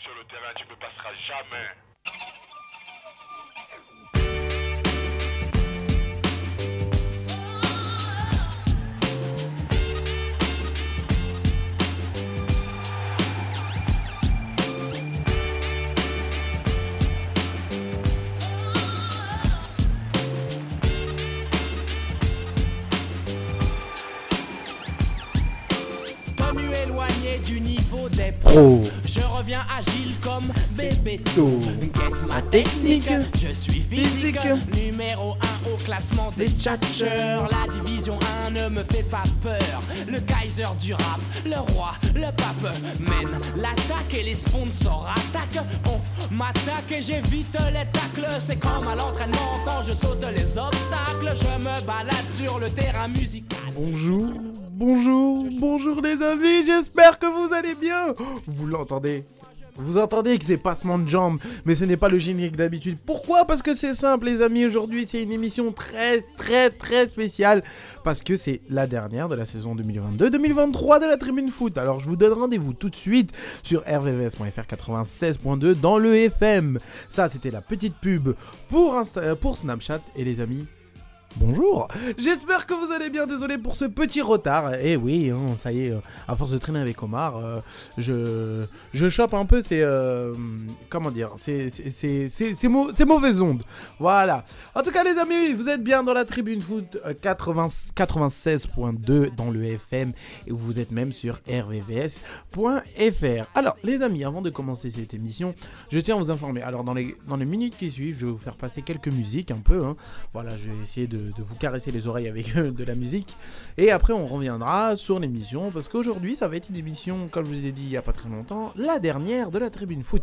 sur le terrain, tu me passeras jamais. Niveau des Pro. Je reviens agile comme bébé Tout. Ma technique. Je suis physique. Physique. Numéro 1 au classement des tchatcheurs. La division 1 ne me fait pas peur. Le Kaiser du rap, le roi, le pape mène l'attaque et les sponsors attaquent. On m'attaque et j'évite les tacles. C'est comme à l'entraînement quand je saute les obstacles. Je me balade sur le terrain musical. Bonjour, bonjour, bonjour les amis, j'espère que vous allez bien. Vous l'entendez? Vous entendez que c'est passement de jambes, mais ce n'est pas le générique d'habitude. Pourquoi? Parce que c'est simple, les amis. Aujourd'hui, c'est une émission très, très, très spéciale. Parce que c'est la dernière de la saison 2022-2023 de la Tribune Foot. Alors, je vous donne rendez-vous tout de suite sur rvvs.fr 96.2 dans le FM. Ça, c'était la petite pub pour, pour Snapchat. Et les amis, Bonjour, j'espère que vous allez bien, désolé pour ce petit retard. Et oui, hein, ça y est, euh, à force de traîner avec Omar, euh, je, je chope un peu ces... euh, comment dire c'est mauvaises ondes. Voilà. En tout cas les amis, vous êtes bien dans la tribune foot euh, 80 96.2 dans le FM et vous êtes même sur rvvs.fr. Alors les amis, avant de commencer cette émission, je tiens à vous informer. Alors dans les, dans les minutes qui suivent, je vais vous faire passer quelques musiques un peu. hein. Voilà, je vais essayer de, de vous caresser les oreilles avec euh, de la musique. Et après, on reviendra sur l'émission. Parce qu'aujourd'hui, ça va être une émission, comme je vous ai dit il n'y a pas très longtemps, la dernière de la tribune foot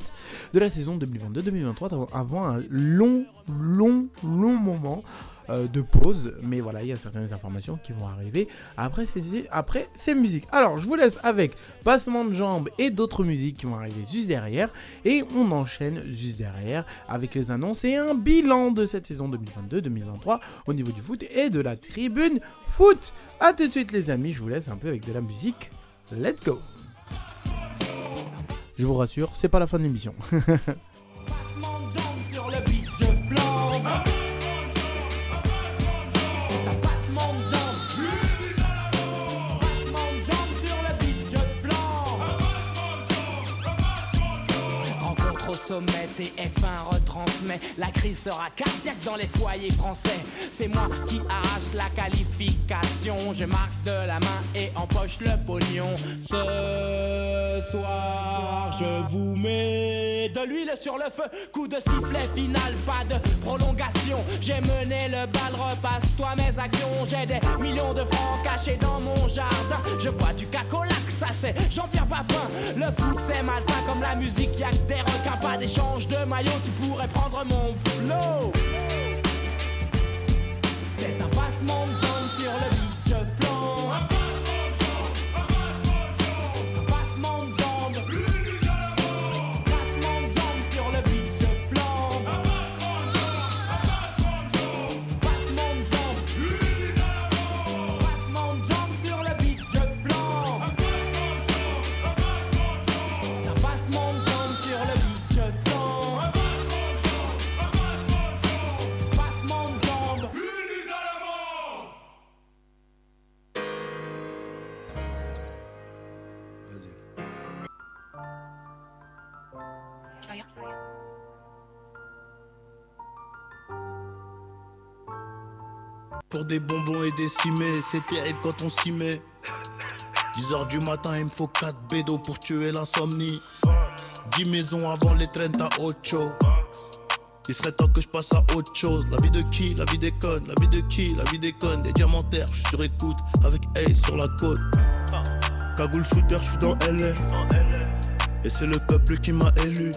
de la saison 2022-2023, avant- avant un long, long, long moment euh, de pause. Mais voilà, il y a certaines informations qui vont arriver après ces, après ces musiques. Alors, je vous laisse avec passement de jambes et d'autres musiques qui vont arriver juste derrière. Et on enchaîne juste derrière avec les annonces et un bilan de cette saison 2022-2023 au niveau du foot et de la tribune foot. A tout de suite les amis, je vous laisse un peu avec de la musique. Let's go Je vous rassure, c'est pas la fin de l'émission. sommet, TF1 retransmet. La crise sera cardiaque dans les foyers français. C'est moi qui arrache la qualification. Je marque de la main et empoche le pognon. Ce soir, je vous mets de l'huile sur le feu. Coup de sifflet final, pas de prolongation. J'ai mené le bal, repasse-toi mes actions. J'ai des millions de francs cachés dans mon jardin. Je bois du cacolac, ça c'est Jean-Pierre Papin. Le foot c'est malsain comme la musique, y'a que des requins, d'échange de maillot. Tu pourrais prendre mon flow. C'est un passement de Des bonbons et des cimets, c'est terrible quand on s'y met. 10h du matin, il me faut 4 bédos pour tuer l'insomnie. 10 maisons avant les trains à Ocho. Il serait temps que je passe à autre chose. La vie de qui? La vie des connes. La vie de qui? La vie des connes. Des diamantaires, je suis sur écoute avec Ace sur la côte. Cagoule shooter, je suis dans LA. Et c'est le peuple qui m'a élu.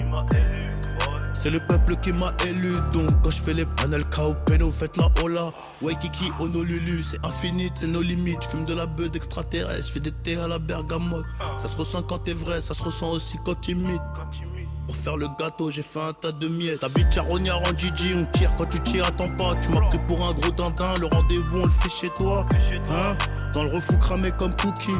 C'est le peuple qui m'a élu, donc quand je fais les panels KO, Peno, faites la hola. Waikiki, Honolulu, c'est infini, c'est nos limites. Je fume de la beuh d'extraterrestre, je fais des thés à la bergamote. Ça se ressent quand t'es vrai, ça se ressent aussi quand t'imites. Pour faire le gâteau, j'ai fait un tas de miettes. Ta vie charognard en Gigi, on tire quand tu tires, attends pas. Tu m'as pris pour un gros dindin, le rendez-vous on le fait chez toi. Hein? Dans le refou cramé comme cookie.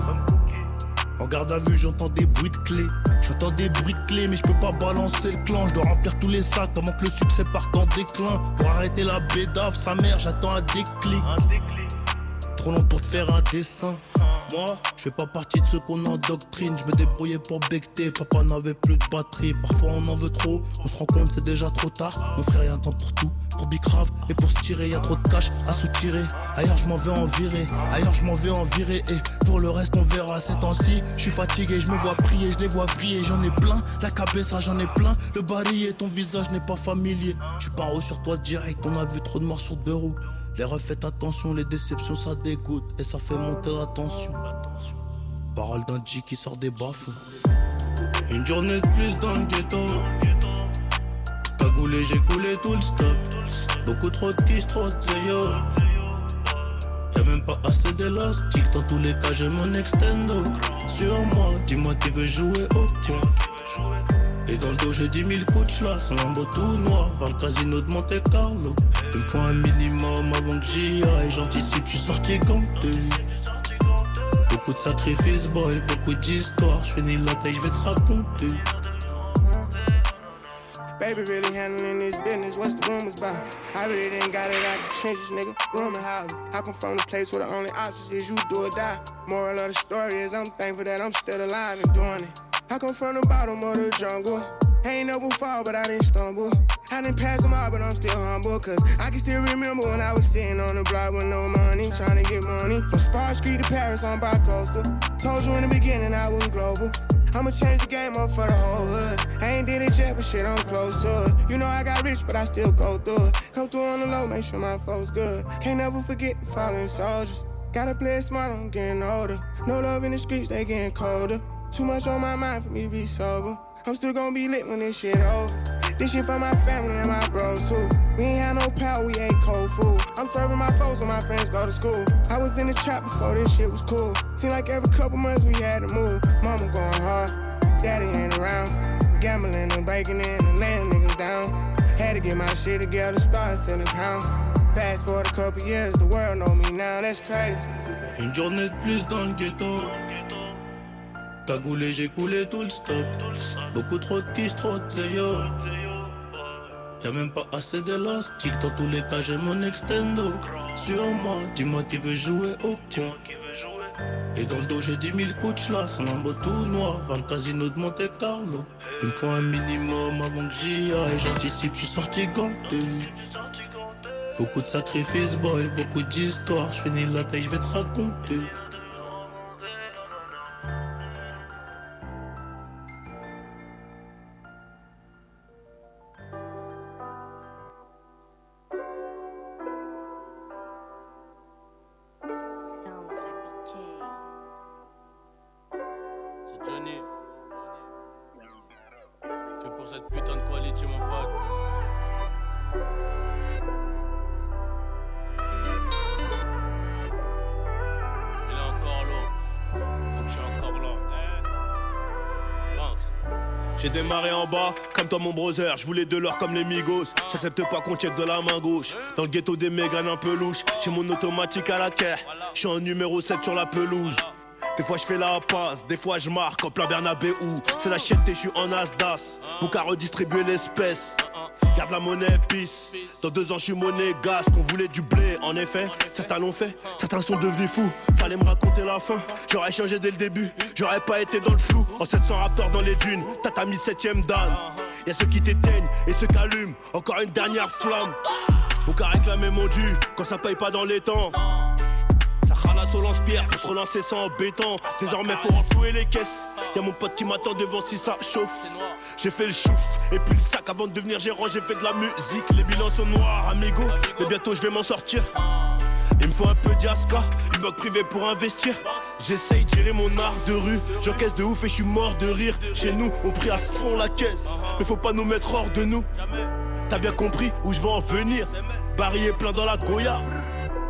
En garde à vue, j'entends des bruits de clés. J'entends des bruits de clés, mais je peux pas balancer le clan. Je dois remplir tous les sacs avant que le succès parte en déclin. Pour arrêter la bédave, sa mère, j'attends un déclic. Trop long pour te faire un dessin. Moi, je fais pas partie de ceux qu'on endoctrine. Je me débrouillais pour becter, papa n'avait plus de batterie. Parfois on en veut trop, on se rend compte c'est déjà trop tard. Mon frère, y'a un temps pour tout, pour bicrave et pour se tirer. Y trop de cash à soutirer. Ailleurs, je m'en vais en virer, ailleurs, je m'en vais en virer. Et pour le reste, on verra ces temps-ci. Je suis fatigué, je me vois prier, je les vois vriller. J'en ai plein, la cabessa, j'en ai plein. Le barillet, ton visage n'est pas familier. Je suis sur toi direct, on a vu trop de morts sur deux roues. Les refaites attention, les déceptions ça dégoûte et ça fait monter la tension. Parole d'un G qui sort des baffes. Une journée de plus dans le ghetto. Cagoulé, j'ai coulé tout le stock. Beaucoup trop de quiche, trop de zéyo. Y'a même pas assez d'élastique. Dans tous les cas, j'ai mon extendo. Sur moi, dis-moi qui veut jouer au con? Et dans le dos, j'ai 10 000 coups de un lambeau tout noir. Vers le casino de Monte Carlo. Il me faut un minimum avant que j'y aille. J'anticipe, je suis sorti ganté. Beaucoup de sacrifices, boy, beaucoup d'histoires. Je finis la taille, je vais te raconter. Baby really handling this business, what's the rumors about? I really didn't got it out the trenches, nigga. Rumor houses. I come from the place where the only option is you do or die. Moral of the story is I'm thankful that I'm still alive and doing it. I come from the bottom of the jungle. Ain't never fall, but I didn't stumble. I didn't pass them all, but I'm still humble. Cause I can still remember when I was sitting on the block with no money, trying to get money. From Spar Street to Paris on Broad Coaster. Told you in the beginning I was global. I'ma change the game up for the whole hood. I ain't did it yet, but shit, I'm close to it. You know I got rich, but I still go through it. Come through on the low, make sure my folks good. Can't never forget the fallen soldiers. Gotta play it smart, I'm getting older. No love in the streets, they getting colder. Too much on my mind for me to be sober. I'm still gonna be lit when this shit over. This shit for my family and my bros too. We ain't had no power, we ain't cold food. I'm serving my folks when my friends go to school. I was in the trap before this shit was cool. Seem like every couple months we had to move. Mama going hard, daddy ain't around. Gambling and breaking in and laying niggas down. Had to get my shit together, start selling pounds. Fast forward a couple years, the world know me now, that's crazy. Une journée de plus dans le ghetto. Cagoulé, j'ai coulé tout le stock. Beaucoup trop de quiche, trop de zéyo. Y'a même pas assez d'élastique. Dans tous les cas, j'ai mon extendo. Sur moi, dis-moi qui veut jouer au con. Et dans le dos, j'ai 10 000 coups de. Un lambeau tout noir, vers le casino de Monte Carlo. Il me faut un minimum avant que j'y aille. J'anticipe, je suis sorti ganté. Beaucoup de sacrifices, boy, beaucoup d'histoires. Je finis la taille, je vais te raconter. Comme toi mon brother, je voulais de l'or comme les Migos. J'accepte pas qu'on check de la main gauche. Dans le ghetto des méganes un peu louche. J'ai mon automatique à la caire. Je suis en numéro 7 sur la pelouse. Des fois je fais la passe, des fois je marque en plein Bernabéu. C'est la chienne je suis en Asdas. Mon qu'à redistribuer l'espèce. Garde la monnaie, pisse. Dans deux ans, je suis monnaie gaz. Qu'on voulait du blé, en effet. Certains l'ont fait, certains sont devenus fous. Fallait me raconter la fin. J'aurais changé dès le début, j'aurais pas été dans le flou. En 700 raptors dans les dunes, t'as mis 7ème dan. Y'a ceux qui t'éteignent et ceux qui allument. Encore une dernière flamme. Mon qu'à réclamer mon dû quand ça paye pas dans les temps. Ralasse au lance-pierre pour se relancer sans béton. Désormais, faut renflouer les caisses. Y'a mon pote qui m'attend devant si ça chauffe. J'ai fait le chouf et puis le sac avant de devenir gérant. J'ai fait de la musique. Les bilans sont noirs, amigo. Mais bientôt, je vais m'en sortir. Il me faut un peu d'Yaska, une banque privée pour investir. J'essaye de gérer mon art de rue. J'encaisse de ouf et je suis mort de rire. Chez nous, on prie à fond la caisse. Mais faut pas nous mettre hors de nous. T'as bien compris où je vais en venir. Barrier plein dans la Goya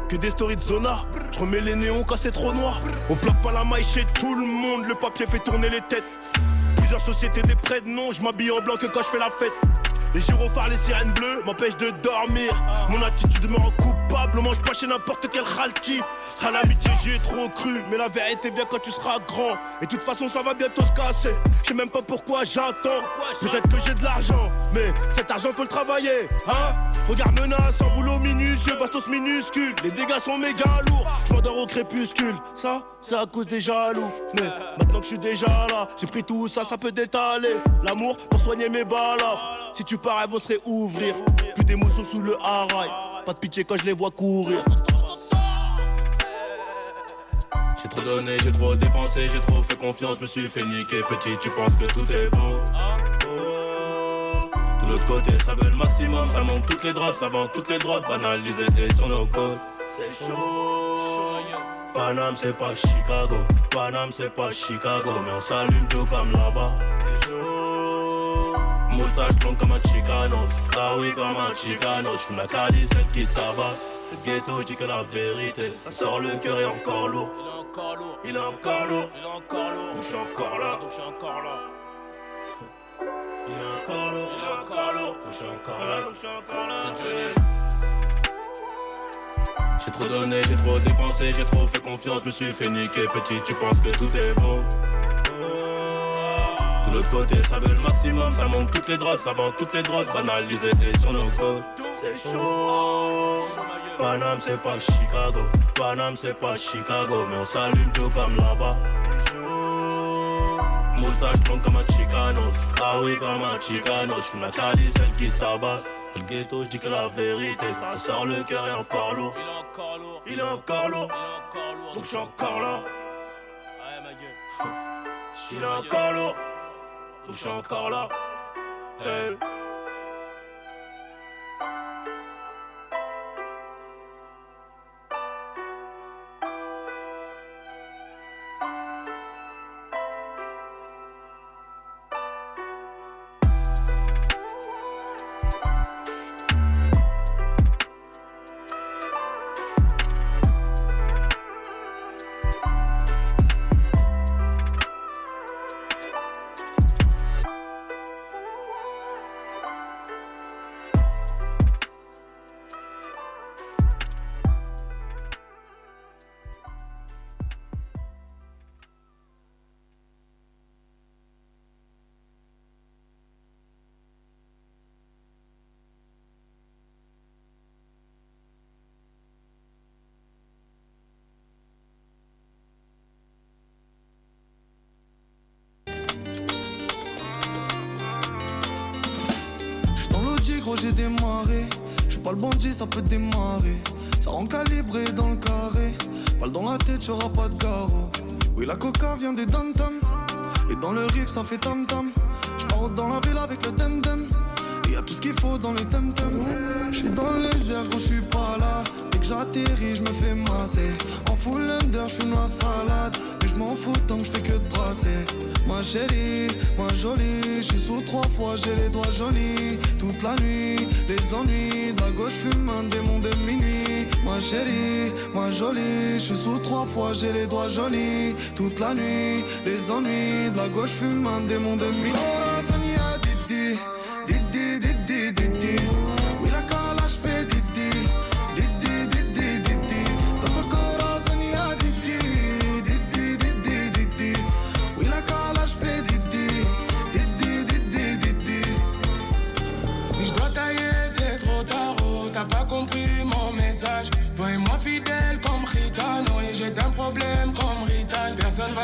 que des stories de Zona. Je remets les néons quand c'est trop noir. On plaque pas la maille chez tout le monde, le papier fait tourner les têtes. Plusieurs sociétés des prêts non, je m'habille en blanc que quand je fais la fête. Les gyrophares, les sirènes bleues m'empêchent de dormir. Mon attitude me rend coupable on mange pas chez n'importe quel khalti. À l'amitié, j'y ai trop cru, mais la vérité vient quand tu seras grand. Et de toute façon, ça va bientôt se casser. Je sais même pas pourquoi j'attends. Peut-être que j'ai de l'argent, mais cet argent faut le travailler. Hein Regarde menace, en boulot minutieux, bastos minuscule. Les dégâts sont méga lourds. Je m'endors au crépuscule. Ça, c'est à cause des jaloux. Mais maintenant que je suis déjà là, j'ai pris tout ça, ça peut détaler. L'amour pour soigner mes balafres. Si tu pars, elles vont se réouvrir. Plus d'émotions sous le haraï. Pas de pitié quand je les vois courir. J'ai trop donné, j'ai trop dépensé, j'ai trop fait confiance, me suis fait niquer. Petit, tu penses que tout est beau. De l'autre côté, ça veut le maximum, ça manque toutes les drogues, ça vend toutes les drogues, banalisées et sur nos côtes. C'est chaud. Paname, c'est pas Chicago. Paname, c'est pas Chicago, mais on s'allume tout comme là-bas. Moustache blonde comme un Chicano. Ah oui, comme un Chicano. J'fume la calice, celle qui tabasse. Le ghetto dit que la vérité, ça sort le cœur est encore lourd. Il est encore lourd. Il est encore lourd. Il est encore lourd. Donc je suis encore là. Donc encore là. Il est encore lourd. Il est encore lourd. Donc je suis encore là. Donc encore là. J'ai trop donné, j'ai trop dépensé, j'ai trop fait confiance, je me suis fait niquer petit, tu penses que tout est beau. De côté, ça veut le maximum, ça manque toutes les drogues, ça vend toutes les drogues, banalisées et sur nos côtes. C'est chaud. Paname, c'est pas Chicago. Paname, c'est pas Chicago, mais on s'allume tout comme là-bas. Moustache blonde comme un Chicano. Ah oui, comme un Chicano. J'fume la cali, celle qui tabasse. Le ghetto, j'dis que la vérité. Ça sort le cœur est encore lourd. Il est encore lourd. Il est encore lourd. Donc j'suis encore là. Il est encore lourd. Donc j'suis encore là. Hey. Ça peut démarrer. Ça rend calibré dans le carré. Balle dans la tête, y'aura pas de garrot. Oui, la coca vient des dam Et dans le riff, ça fait tam tam. J'pars dans la ville avec le dem dem. Qu'il faut dans les tem tem. J'suis dans les airs quand j'suis pas là. Dès que j'atterris, j'me fais masser. En full under, la salade. Mais j'm'en fous tant que j'fais que de brasser. Ma chérie, ma jolie, j'suis sous trois fois, j'ai les doigts jaunis. Toute la nuit, les ennuis. De la gauche, fume un démon de minuit. Ma chérie, ma jolie, j'suis sous trois fois, j'ai les doigts jaunis. Toute la nuit, les ennuis. De la gauche, fume un démon de minuit.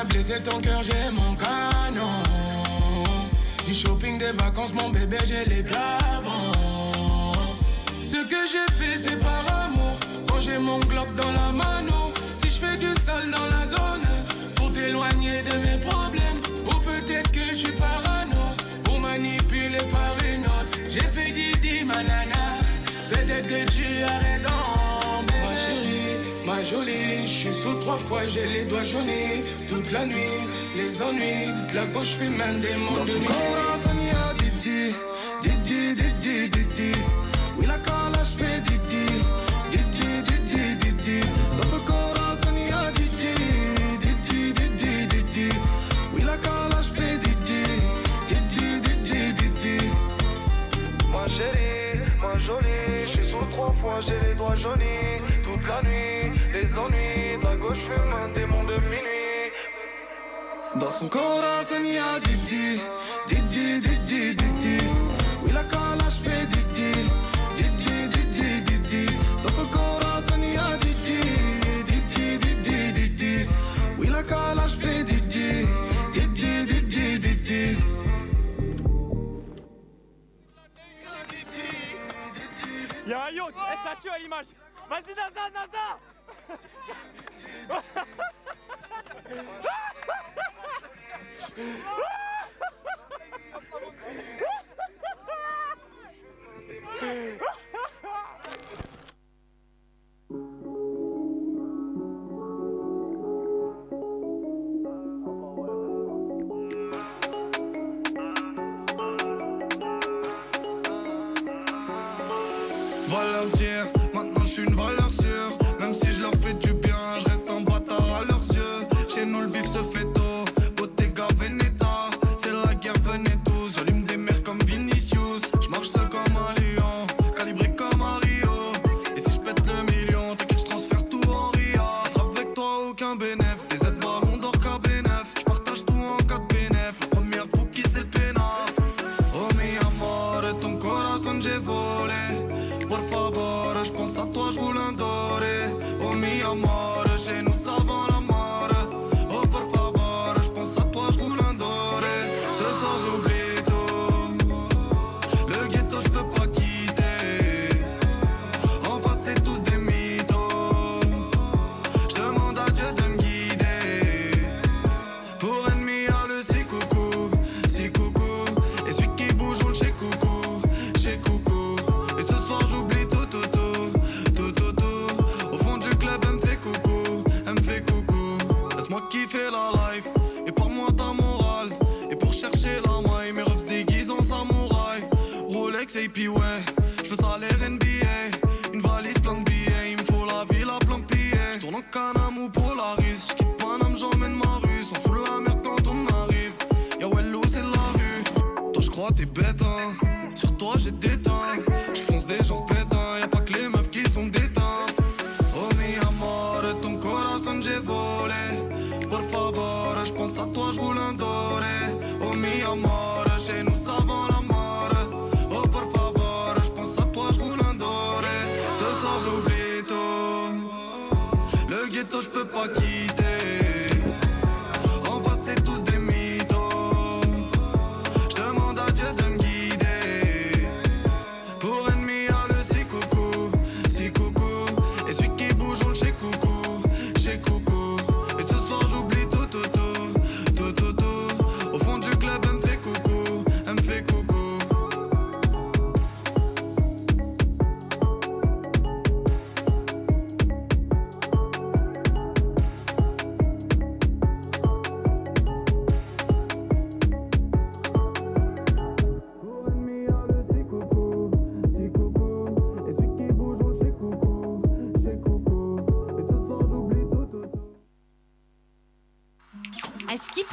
Va blesser ton cœur, j'ai mon canon. Du shopping des vacances, mon bébé, j'ai les avant. Ce que j'ai fait, c'est par amour. Quand j'ai mon Glock dans la mano. Si je fais du sale dans la zone. Pour t'éloigner de mes problèmes. Ou peut-être que je suis parano. Pour manipuler par une autre. J'ai fait Didi, ma nana. Peut-être que tu as raison. Jolie. Je suis sous trois fois, j'ai les doigts jaunis. Toute la nuit, les ennuis. De la gauche, fume un démon de nuit. Son corazón ya di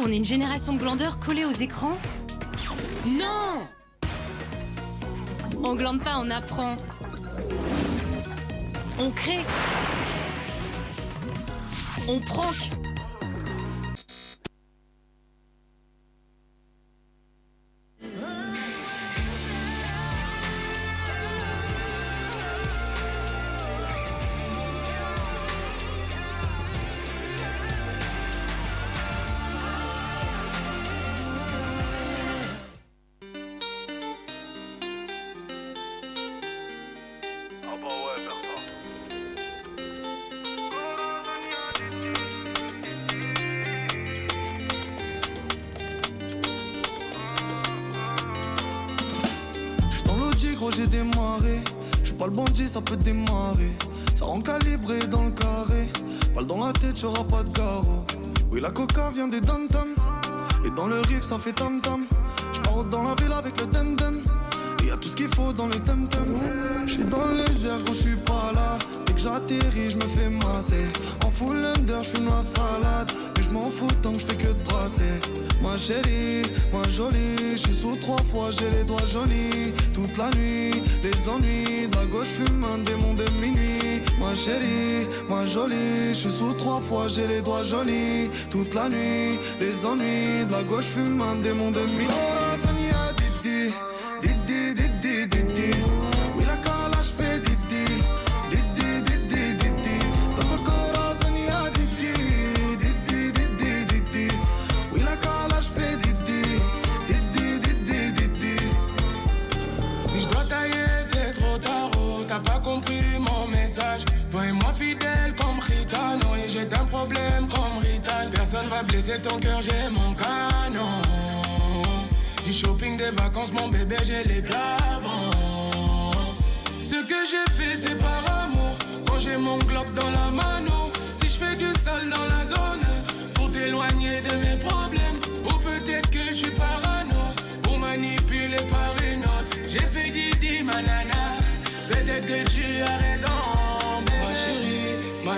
On est une génération de glandeurs collés aux écrans Non On glande pas, on apprend. On crée. On prank. J'ai les doigts jaunis. Toute la nuit, les ennuis, de la gauche fume un démon de minuit.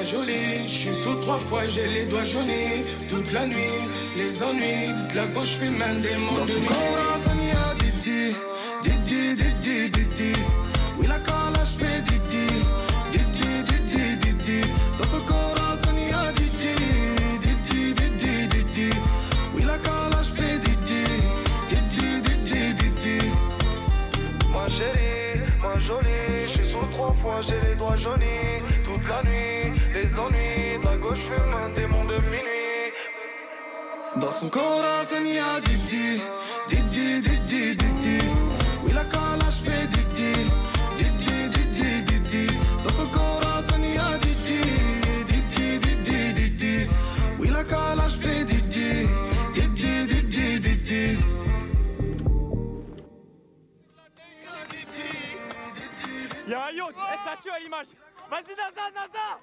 Jolie. Je suis sous trois fois, j'ai les doigts jaunis. Toute la nuit, les ennuis. De la gauche, je fume un démon Dans de son nuit. Y'a un yacht, eh, ça tue à l'image. Vas-y, Naza, Naza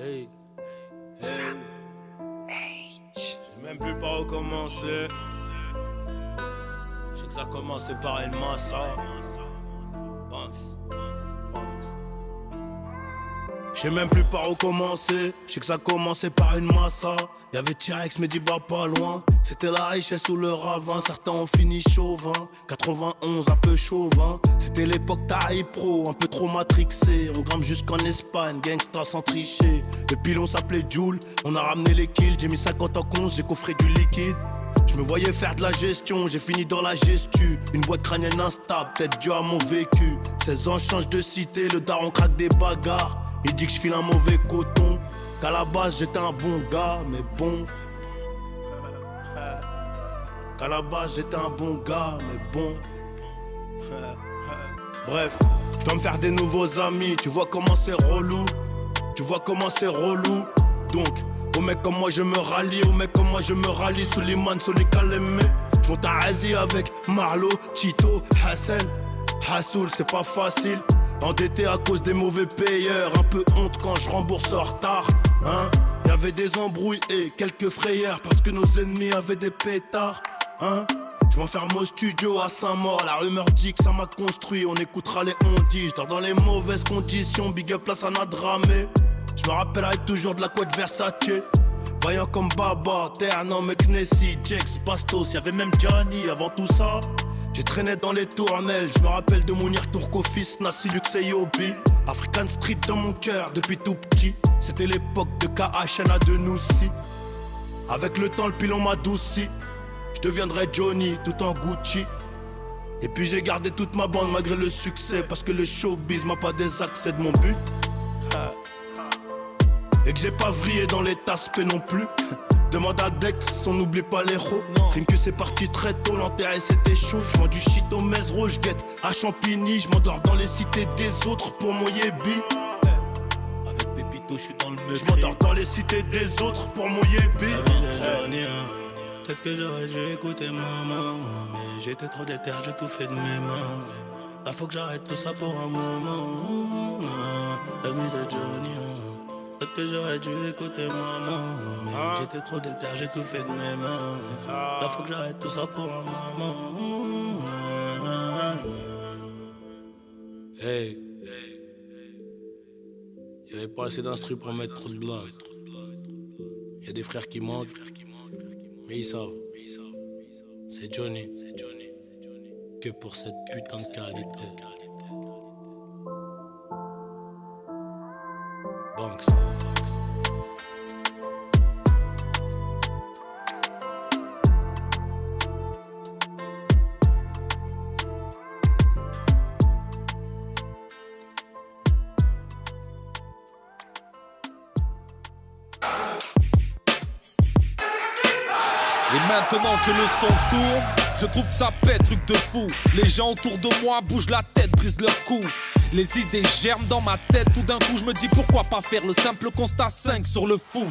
Hey. Hey. J'ai même plus par où commencer. Je sais que ça a commencé par une massa. Je sais même plus par où commencer. Je sais que ça a commencé par une massa. Y'avait T-Rex, bah pas loin. C'était la richesse ou le ravin. Certains ont fini chauvin. 91, un peu chauvin. C'était l'époque taille pro, un peu trop matrixé. On grimpe jusqu'en Espagne, gangsta sans tricher. Le pilon s'appelait Joule. On a ramené les kills. J'ai mis 50 en compte, j'ai coffré du liquide. Je me voyais faire de la gestion, j'ai fini dans la gestu. Une boîte crânienne instable, peut-être dû à mon vécu. 16 ans, change de cité, le daron craque des bagarres. Il dit que je file un mauvais coton. Qu'à la base, j'étais un bon gars, mais bon. Qu'à la base, j'étais un bon gars, mais bon. Bref, je dois me faire des nouveaux amis. Tu vois comment c'est relou. Tu vois comment c'est relou. Donc, aux mecs comme moi, je me rallie. Aux mecs comme moi, je me rallie. Suleiman, Soli Kalemé. Je monte à Asie avec Marlo, Tito, Hassan. Hassoul, c'est pas facile. Endetté à cause des mauvais payeurs. Un peu honte quand je rembourse en retard. Hein Y'avait des embrouilles et quelques frayeurs. Parce que nos ennemis avaient des pétards. Hein je m'enferme au studio à Saint-Maur, la rumeur dit que ça m'a construit, on écoutera les on dit, je dans les mauvaises conditions, big up là ça n'a dramé. Je me rappellerai toujours de la couette Versace. Voyant comme Baba, Ternan, McNessy, Jex, Bastos, y'avait même Johnny avant tout ça. J'ai traîné dans les tournelles, je me rappelle de Mounir Tourkofis, Nassi Lux et Yobi. African Street dans mon cœur depuis tout petit. C'était l'époque de KHNA de Noussi. Avec le temps, le pilon m'adouci. Je deviendrai Johnny tout en Gucci. Et puis j'ai gardé toute ma bande malgré le succès. Parce que le showbiz m'a pas désaccès de mon but. Et que j'ai pas vrillé dans les taspes non plus. Demande à Dex, on n'oublie pas les roues. Crime que c'est parti très tôt, l'enterré c'était chaud. Je du shit au Mesro, je guette à Champigny. Je m'endors dans les cités des autres pour mon yébi. Avec Pépito, je suis dans le meublé. Je m'endors dans les cités des autres pour mon yébi. Peut-être que j'aurais dû écouter maman. Mais j'étais trop déter, j'ai tout fait de mes mains. Là faut que j'arrête tout ça pour un moment. La vie de Johnny. Peut-être que j'aurais dû écouter maman. Mais Ah. j'étais trop déter, j'ai tout fait de mes mains. Là, faut que j'arrête tout ça pour un maman. Hey. Y'avait pas assez d'instru pour mettre trop de blase. Y'a des frères qui manquent. Mais ils savent. C'est Johnny. Que pour cette putain de qualité. Et maintenant que le son tourne, je trouve que ça pète, truc de fou. Les gens autour de moi bougent la tête, brisent leur cou. Les idées germent dans ma tête, tout d'un coup je me dis pourquoi pas faire le simple constat 5 sur le foot.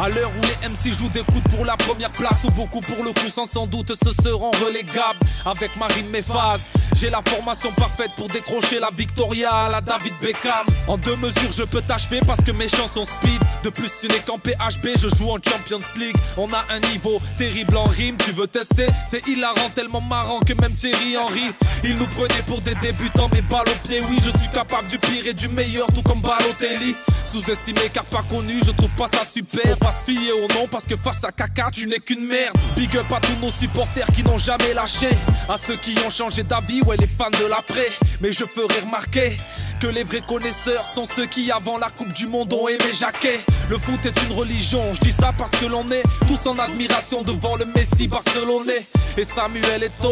À l'heure où les MC jouent des coups pour la première place ou beaucoup pour le coup sans sans doute se seront relégables avec Marine Méphase. J'ai la formation parfaite pour décrocher la Victoria à la David Beckham. En deux mesures je peux t'achever parce que mes chansons speed. De plus tu n'es qu'en PHB, je joue en Champions League. On a un niveau terrible en rime, tu veux tester? C'est hilarant, tellement marrant que même Thierry Henry Il nous prenait pour des débutants mais balle au pied Oui je suis capable du pire et du meilleur tout comme Balotelli Sous-estimé car pas connu, je trouve pas ça super pas se fier au nom parce que face à caca tu n'es qu'une merde. Big up à tous nos supporters qui n'ont jamais lâché. À ceux qui ont changé d'avis, ouais les fans de l'après. Mais je ferai remarquer que les vrais connaisseurs sont ceux qui avant la Coupe du Monde ont aimé Jacquet. Le foot est une religion, je dis ça parce que l'on est tous en admiration devant le Messi barcelonais. Et Samuel Eto'o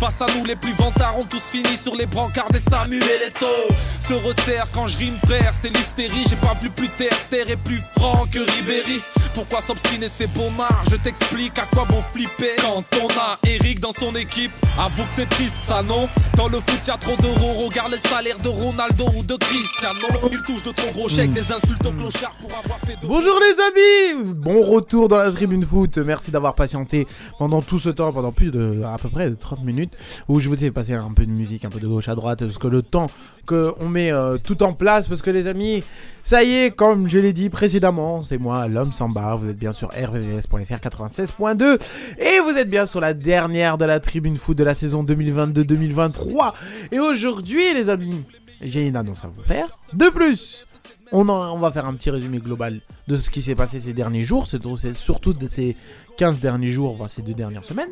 Face à nous les plus vantards ont tous fini sur les brancards des Samuel Eto'o. Se resserre quand je rime frère, c'est l'hystérie. J'ai pas vu plus terre, terre et plus franc que Ribéry. Pourquoi s'obstiner c'est bon art Je t'explique à quoi bon flipper Quand on a Eric dans son équipe. Avoue que c'est triste ça non? Dans le foot y'a trop d'euros Regarde les salaires de Ronaldo ou de Cristiano. Il touche de trop gros chèques Des insultes aux clochards pour avoir fait Bonjour les amis! Bon retour dans la tribune foot. Merci d'avoir patienté pendant tout ce temps, pendant plus de à peu près de 30 minutes, où je vous ai passé un peu de musique, un peu de gauche à droite, parce que le temps qu'on met euh, tout en place, parce que les amis, ça y est, comme je l'ai dit précédemment, c'est moi, l'homme sans barre. Vous êtes bien sur rvvs.fr 96.2 et vous êtes bien sur la dernière de la tribune foot de la saison 2022-2023. Et aujourd'hui, les amis, j'ai une annonce à vous faire. De plus, on, en- on va faire un petit résumé global de ce qui s'est passé ces derniers jours, surtout de ces 15 derniers jours, voire ces deux dernières semaines.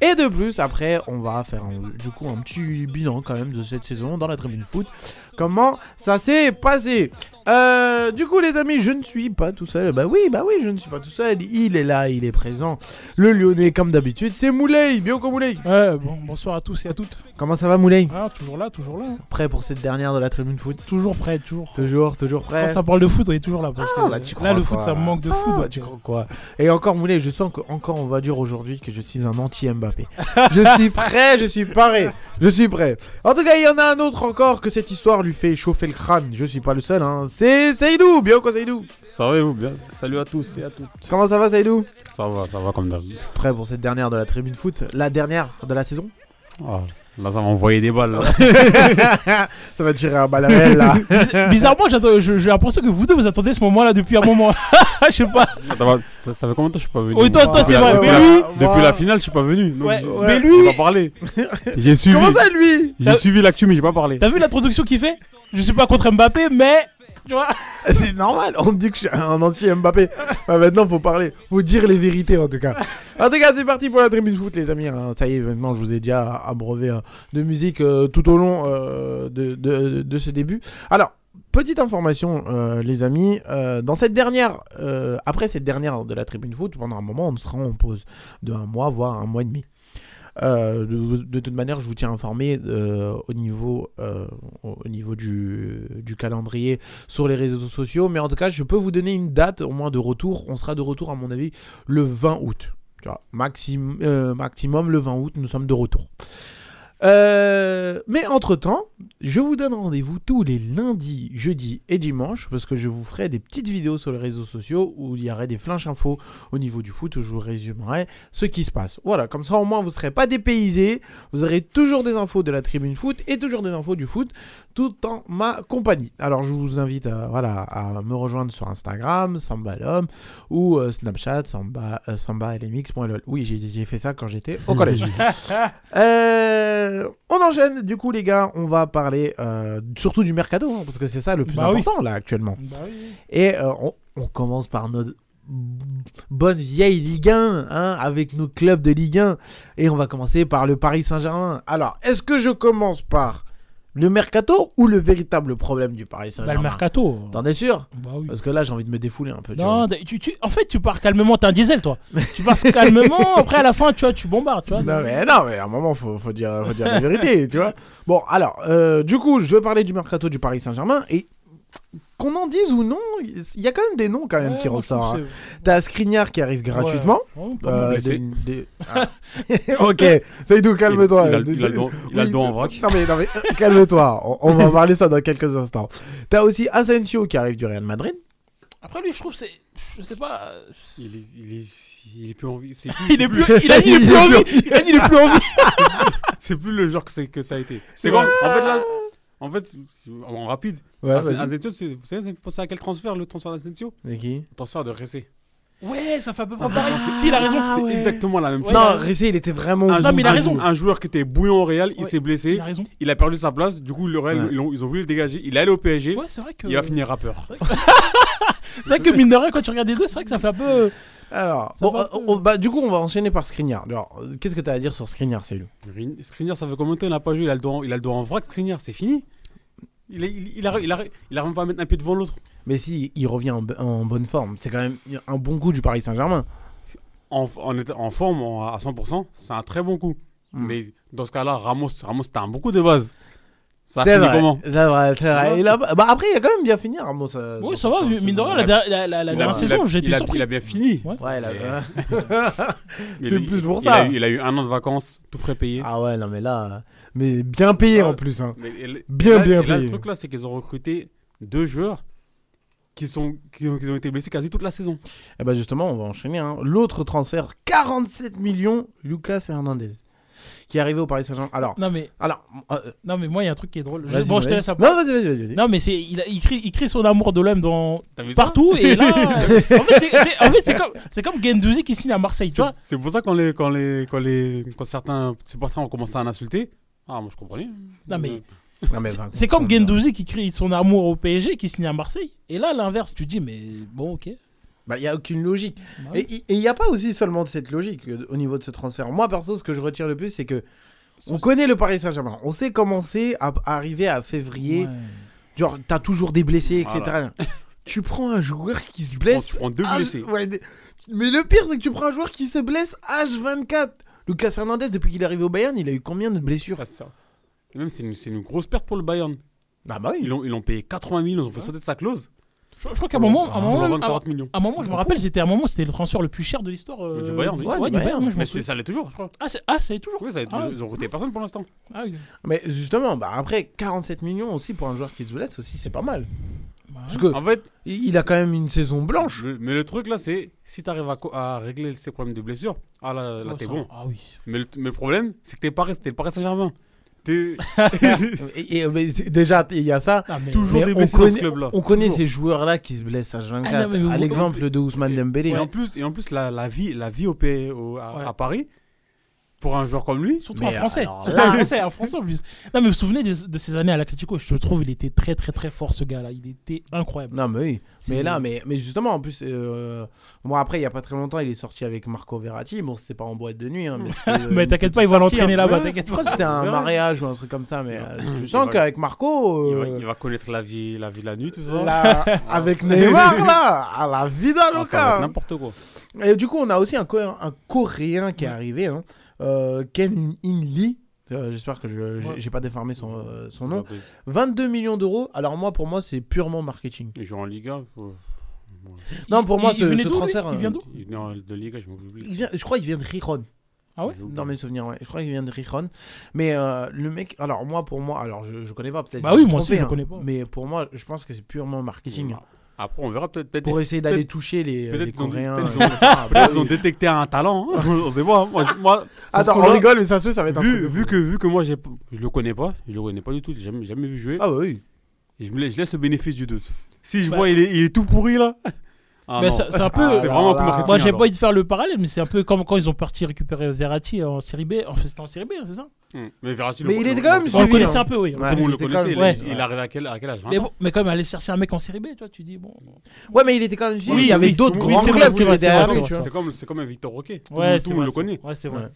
Et de plus, après, on va faire un- du coup un petit bilan quand même de cette saison dans la tribune foot. Comment ça s'est passé Euh, Du coup, les amis, je ne suis pas tout seul. Bah oui, bah oui, je ne suis pas tout seul. Il est là, il est présent. Le Lyonnais, comme d'habitude, c'est Moulay. Bioko Moulay. Ouais, bon, bonsoir à tous et à toutes. Comment ça va, Moulay? Ah, toujours là, toujours là. Prêt pour cette dernière de la tribune foot? Toujours prêt, toujours. Toujours, toujours prêt. Quand ça parle de foot, on est toujours là. Parce Ah, que bah, tu là, le foot, ça me manque de foot. Ah, donc, tu euh, crois quoi? Et encore, Moulay, je sens qu'encore on va dire aujourd'hui que je suis un anti-Mbappé. je suis prêt, je suis paré. Je suis prêt. En tout cas, il y en a un autre encore que cette histoire lui fait chauffer le crâne. Je suis pas le seul, hein. C'est Saïdou. Bien quoi, Saïdou Ça va et vous? Bien Salut à tous et à toutes. Comment ça va, Saïdou Ça va, ça va comme d'hab. Prêt pour cette dernière de la tribune foot La dernière de la saison? Ah, là, ça m'a envoyé des balles. là. Ça va tirer un balle réel, là. Biz- Bizarrement, j'attends- je- j'ai l'impression que vous deux vous attendez ce moment-là depuis un moment. Je sais pas. Ça, va- ça- ça fait combien de temps que je suis pas venu? Oui, toi, toi, Depuis c'est la- vrai, depuis mais la- lui- Depuis Moi- la finale, je suis pas venu. donc Ouais, je- mais j'ai lui- pas parlé. J'ai suivi. Comment ça, lui? J'ai suivi l'actu, mais j'ai pas parlé. T'as vu l'introduction qu'il fait? Je suis pas contre Mbappé, mais. Vois C'est normal, on dit que je suis un anti-Mbappé. Maintenant, faut parler, faut dire les vérités en tout cas. En tout cas, c'est parti pour la tribune foot, les amis. hein. Ça y est, maintenant, je vous ai déjà abreuvé euh, de musique euh, tout au long euh, de, ce début. Alors, petite information, euh, les amis. dans cette dernière, après cette dernière de la tribune foot, pendant un moment, on sera en pause de un mois, voire un mois et demi. Euh, de, toute manière, je vous tiens informé euh, au niveau, euh, du, calendrier sur les réseaux sociaux. Mais en tout cas, je peux vous donner une date au moins de retour. On sera de retour, à mon avis, le 20 août. Tu maximum le 20 août, nous sommes de retour. Euh, mais entre-temps, je vous donne rendez-vous tous les lundis, jeudis et dimanches parce que je vous ferai des petites vidéos sur les réseaux sociaux où il y aurait des flash infos au niveau du foot où je vous résumerai ce qui se passe. Voilà, comme ça au moins vous ne serez pas dépaysés, vous aurez toujours des infos de la tribune foot et toujours des infos du foot tout en ma compagnie. Alors je vous invite à, voilà, à me rejoindre sur Instagram, Samba l'homme ou euh, Snapchat, Samba, euh, Samba LMX.lol. Oui, j'ai- fait ça quand j'étais au collège. Euh, on enchaîne, du coup, les gars, on va parler euh, surtout du mercato, hein, parce que c'est ça le plus Bah oui. important là actuellement. Bah oui. Et euh, on, on commence par notre bonne vieille Ligue 1, hein, avec nos clubs de Ligue 1. Et on va commencer par le Paris Saint-Germain. Alors, est-ce que je commence par le mercato ou le véritable problème du Paris Bah, Saint-Germain le mercato. T'en es sûr Bah oui. Parce que là, j'ai envie de me défouler un peu. tu Non, tu, tu- en fait, tu pars calmement, t'es un diesel, toi. tu pars calmement, après, à la fin, tu vois, tu bombardes, tu vois. Non mais, non, mais à un moment, faut, faut, dire, faut dire la vérité, tu vois. Bon, alors, euh, du coup, je vais parler du mercato du Paris Saint-Germain et qu'on en dise ou non, il y a quand même des noms quand même Ouais, qui ressortent. hein. T'as Skriniar qui arrive gratuitement. Ouais, Euh, blessé. des- des- Ah. ok, Saïdou, calme-toi. Il a- il a il a le dos en vrac. Non mais, non, mais euh, calme-toi, on, on va parler ça dans quelques instants. T'as aussi Asensio qui arrive du Real Madrid. Après, lui, je trouve, c'est. Je sais pas. Il est, il est, il est plus envie. c'est Il est plus. Il a dit, il est plus envie. Il a dit, il est plus envie. C'est plus le genre que, que ça a été. C'est vrai. En fait, là, en fait, en rapide, Ouais, vas-y. Asensio, c'est- vous savez, ça me fait penser à quel transfert le transfert d'Asensio C'est qui? Le transfert de Ressé. Ouais, ça fait à peu près pareil. Si, il a raison. C'est Ouais. exactement la même chose. Non, Ressé, il était vraiment. un, Non, mais il a un- raison. un joueur qui était bouillant au Real, il Ouais, s'est blessé, Il a raison. il a perdu sa place, du coup le Real, Ouais. ils, ont, ils ont voulu le dégager, il est allé au PSG, Ouais, c'est vrai que. il va finir rappeur. C'est vrai que mine de rien, quand tu regardes les deux, c'est vrai que ça fait un peu. Alors, bon, va euh, on- bah, du coup, on va enchaîner par Skriniar. Alors, qu'est-ce que t'as à dire sur Skriniar, Saïdou Skriniar, ça fait combien de temps il n'a pas joué il a, le dos en, il a le dos en vrac, Skriniar, c'est fini. Il, est- il, il, a, il, a, il a même pas à mettre un pied devant l'autre. Mais si, il revient en, en bonne forme. C'est quand même un bon coup du Paris Saint-Germain. En, en, forme en- à 100%, c'est un très bon coup. Mm. Mais dans ce cas-là, Ramos, Ramos c'était un bon coup de base. Ça a C'est fini vrai, comment c'est vrai, c'est vrai. Il a- bah, après, il a quand même bien fini, Ramos. euh, Oui, ça va, cette vu- mine de rien, la, la, la, la il a, dernière il a- saison, j'ai il a- surpris. il a bien fini. Ouais. Ouais, il a- Mais C'est il- plus pour il ça. A eu, il a eu un an de vacances, tout frais payé. Ah ouais, non, mais là. euh, Mais bien payé Ah, en plus. Hein. Mais- et le- Bien, et là- bien et là, payé. Le truc là, c'est qu'ils ont recruté deux joueurs qui, sont, qui, ont, qui ont été blessés quasi toute la saison. Et bah, justement, on va enchaîner. hein. L'autre transfert, 47 millions, Lucas Hernandez. Qui est arrivé au Paris Saint-Germain. Alors, Non, mais, alors euh, non, mais moi, il y a un truc qui est drôle. Je- Bon, je te vas-y. laisse Non, après. vas-y, vas-y, vas-y. Non, mais c'est, il, a- il, crie, il crie son amour de l'homme dans, partout. Et là, euh, en fait, c'est, c'est- en fait, c'est comme, c'est comme Gendouzi qui signe à Marseille, tu vois. C'est pour ça quand, les, quand, les, quand, les, quand certains supporters ont commencé à l'insulter. Ah, moi je comprenais. Non, mais Non, mais c'est comme Gendouzi qui crie son amour au PSG qui signe à Marseille. Et là, l'inverse, tu dis, mais bon, ok. Bah, il n'y a aucune logique. Bah Et il n'y a pas aussi seulement de cette logique euh, au niveau de ce transfert. Moi, perso, ce que je retire le plus, c'est que on connaît le Paris Saint-Germain. On sait comment c'est à, arriver à février. Ouais. Genre, t'as toujours des blessés, etc. Voilà. tu prends un joueur qui se Tu blesse. prends deux H- blessés. ouais, Mais le pire, c'est que tu prends un joueur qui se blesse H24. Lucas Hernandez, depuis qu'il est arrivé au Bayern, il a eu combien de blessures Ah, c'est ça. Et même, c'est une, c'est une grosse perte pour le Bayern. Bah, bah oui. Ils l'ont ils l'ont payé 80 millions, ils ont fait sauter de sa clause. Je, je crois qu'à un moment, à un moment, Pour même- vendre à- 40 millions. à un moment, je me rappelle, c'était à un moment, c'était le transfert le plus cher de l'histoire. euh, Du Bayern, oui. Ouais, Ouais, du Bayern, moi, je m'en Mais c'est- souviens. ça l'est toujours, je crois. Ah, c'est, ah, ça y est toujours Oui, ça, Ah, ils ont recruté personne pour l'instant. ah, oui. Mais justement, bah après 47 millions aussi pour un joueur qui se blesse aussi, c'est pas mal. Bah, Parce que En fait, il il a quand même une saison blanche. le- mais le truc là, c'est si tu arrives à, co- à régler ces problèmes de blessure, ah là, là oh, t'es ça- bon. Ah oui. Mais le, mais le problème, c'est que t'es pas resté, le Paris Saint-Germain. Et, et- mais c'est- déjà, il y a ça. Mais- toujours Mais des on blessés dans ce connaît, club-là. on connaît Toujours. ces joueurs-là qui se blessent à 24 Ah à l'exemple de Ousmane Dembélé. Et en plus, et en plus la, la vie, la vie au, P- au- à, Ouais. à Paris, pour un joueur comme lui, Surtout Mais en français. alors Surtout là- en français, en français en plus. Non, mais vous vous souvenez des- de ces années à l'Atletico Je trouve il était très, très, très fort ce gars-là. Il était incroyable. Non, mais oui. Mais là, mais, mais justement, en plus, euh, moi après, il y a pas très longtemps, il est sorti avec Marco Verratti. Bon, c'était pas en boîte de nuit. Hein, mais euh, t'inquiète pas, il va sortie, l'entraîner là-bas, t'inquiète Je crois que c'était un mariage ou un truc comme ça, mais euh, je Il sens qu'avec Marco, il, va, euh, il va connaître la vie, la vie de la nuit, tout ça. là, avec Neymar, là, à la vida Ah, loca. n'importe quoi. Et du coup, on a aussi un, Coréen, un Coréen qui est arrivé, hein, euh, Ken In Lee. Euh, J'espère que je j'ai- Ouais. pas déformé son, euh, son nom. Il 22 millions d'euros. Alors moi, pour moi, c'est purement marketing. joue en Liga. faut- Non, pour moi, il, ce, il ce transfert. Il vient euh, d'où? Il vient de Liga, je il vient, Je crois qu'il vient de Riron. Ah ouais? Dans mes souvenirs, ouais. Je crois qu'il vient de Rijon. Mais euh, le mec, alors moi, pour moi, alors je, je connais pas peut-être. Bah oui, moi aussi, je hein. connais pas. Mais pour moi, je pense que c'est purement marketing. Après, on verra peut-être. peut-être- Pour essayer d'aller toucher les, peut-être les ils ont- Coréens. peut-être ils euh, ont- ah, bah ils ont détecté un talent. hein. on sait pas. hein. Moi, moi, Attends, on là, rigole, mais ça se fait, ça va être un vu, truc de vu que vu que moi j'ai je le connais pas, je le connais pas du tout, j'ai jamais, jamais vu jouer. Ah bah oui. Et je me laisse, je laisse le bénéfice du doute. Si je Bah- vois il est, il est tout pourri là. Ah Mais c'est un peu. Ah, c'est vraiment que marketing, Moi, j'ai pas envie de faire le parallèle, mais c'est un peu comme quand ils ont parti récupérer Verratti en série B. En fait, c'était en série B, hein, c'est ça? Hmm. Mais Verratti, Mais le- il était quand même le- On le connaissait un peu, oui. Ouais, on le connaissait, même- il, ouais. il arrive à quel, à quel âge 20 Mais, bon, mais quand même, aller chercher un mec en série B, toi, tu dis bon. Ouais, mais il était quand même. Oui, il y avait d'autres grands clubs c'est qui étaient derrière c'est comme, c'est comme un Victor Roquet. Tout, Ouais, tout c'est le monde vrai, le connaît. Ouais, c'est vrai.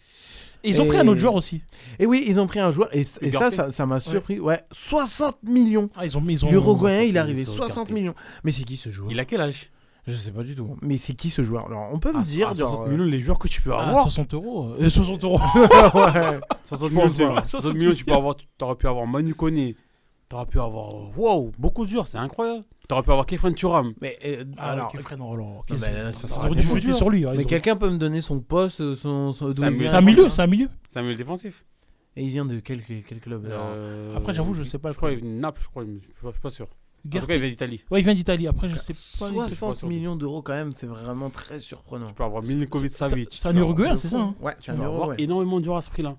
Ils ont Et- pris un autre joueur aussi. Et oui, ils ont pris un joueur, et, et ça, ça m'a surpris. Ouais, 60 millions. Ah, ils ont mis. L'Uruguayen, il est arrivé sont 60 écartés. millions. Mais c'est qui ce joueur? Il a quel âge? Je sais pas du tout. Mais c'est qui ce joueur? Alors, on peut me Ah, dire. ah, genre, 60 euh, millions, les joueurs que tu peux Ah, avoir. 60 euros. euh, 60 euros. ouais. 60 Je millions, pense tu- pas. 60 millions, tu peux avoir, tu aurais pu avoir Manu Koné, tu aurais pu avoir, wow, beaucoup de joueurs, c'est incroyable. Tu aurais pu avoir Kefren Turam. Mais euh, Ah, alors, Kefren, oh là, ça sur lui. hein, mais quelqu'un peut me donner son poste, euh, son, C'est un il milieu. C'est un milieu, c'est un milieu. Défensif. Et il vient de quel, quel club Euh, Après, j'avoue, je sais pas. Je crois qu'il vient de Naples, je crois, je suis pas- je En tout cas, il vient d'Italie. Ouais, il vient d'Italie. Après, je sais pas. 60 sûr. millions d'euros quand même, c'est vraiment très surprenant. Tu peux avoir Milinkovic Savic. c'est un Uruguayen, c'est ça hein Ouais, Tu peux avoir énormément de joueurs à ce prix-là.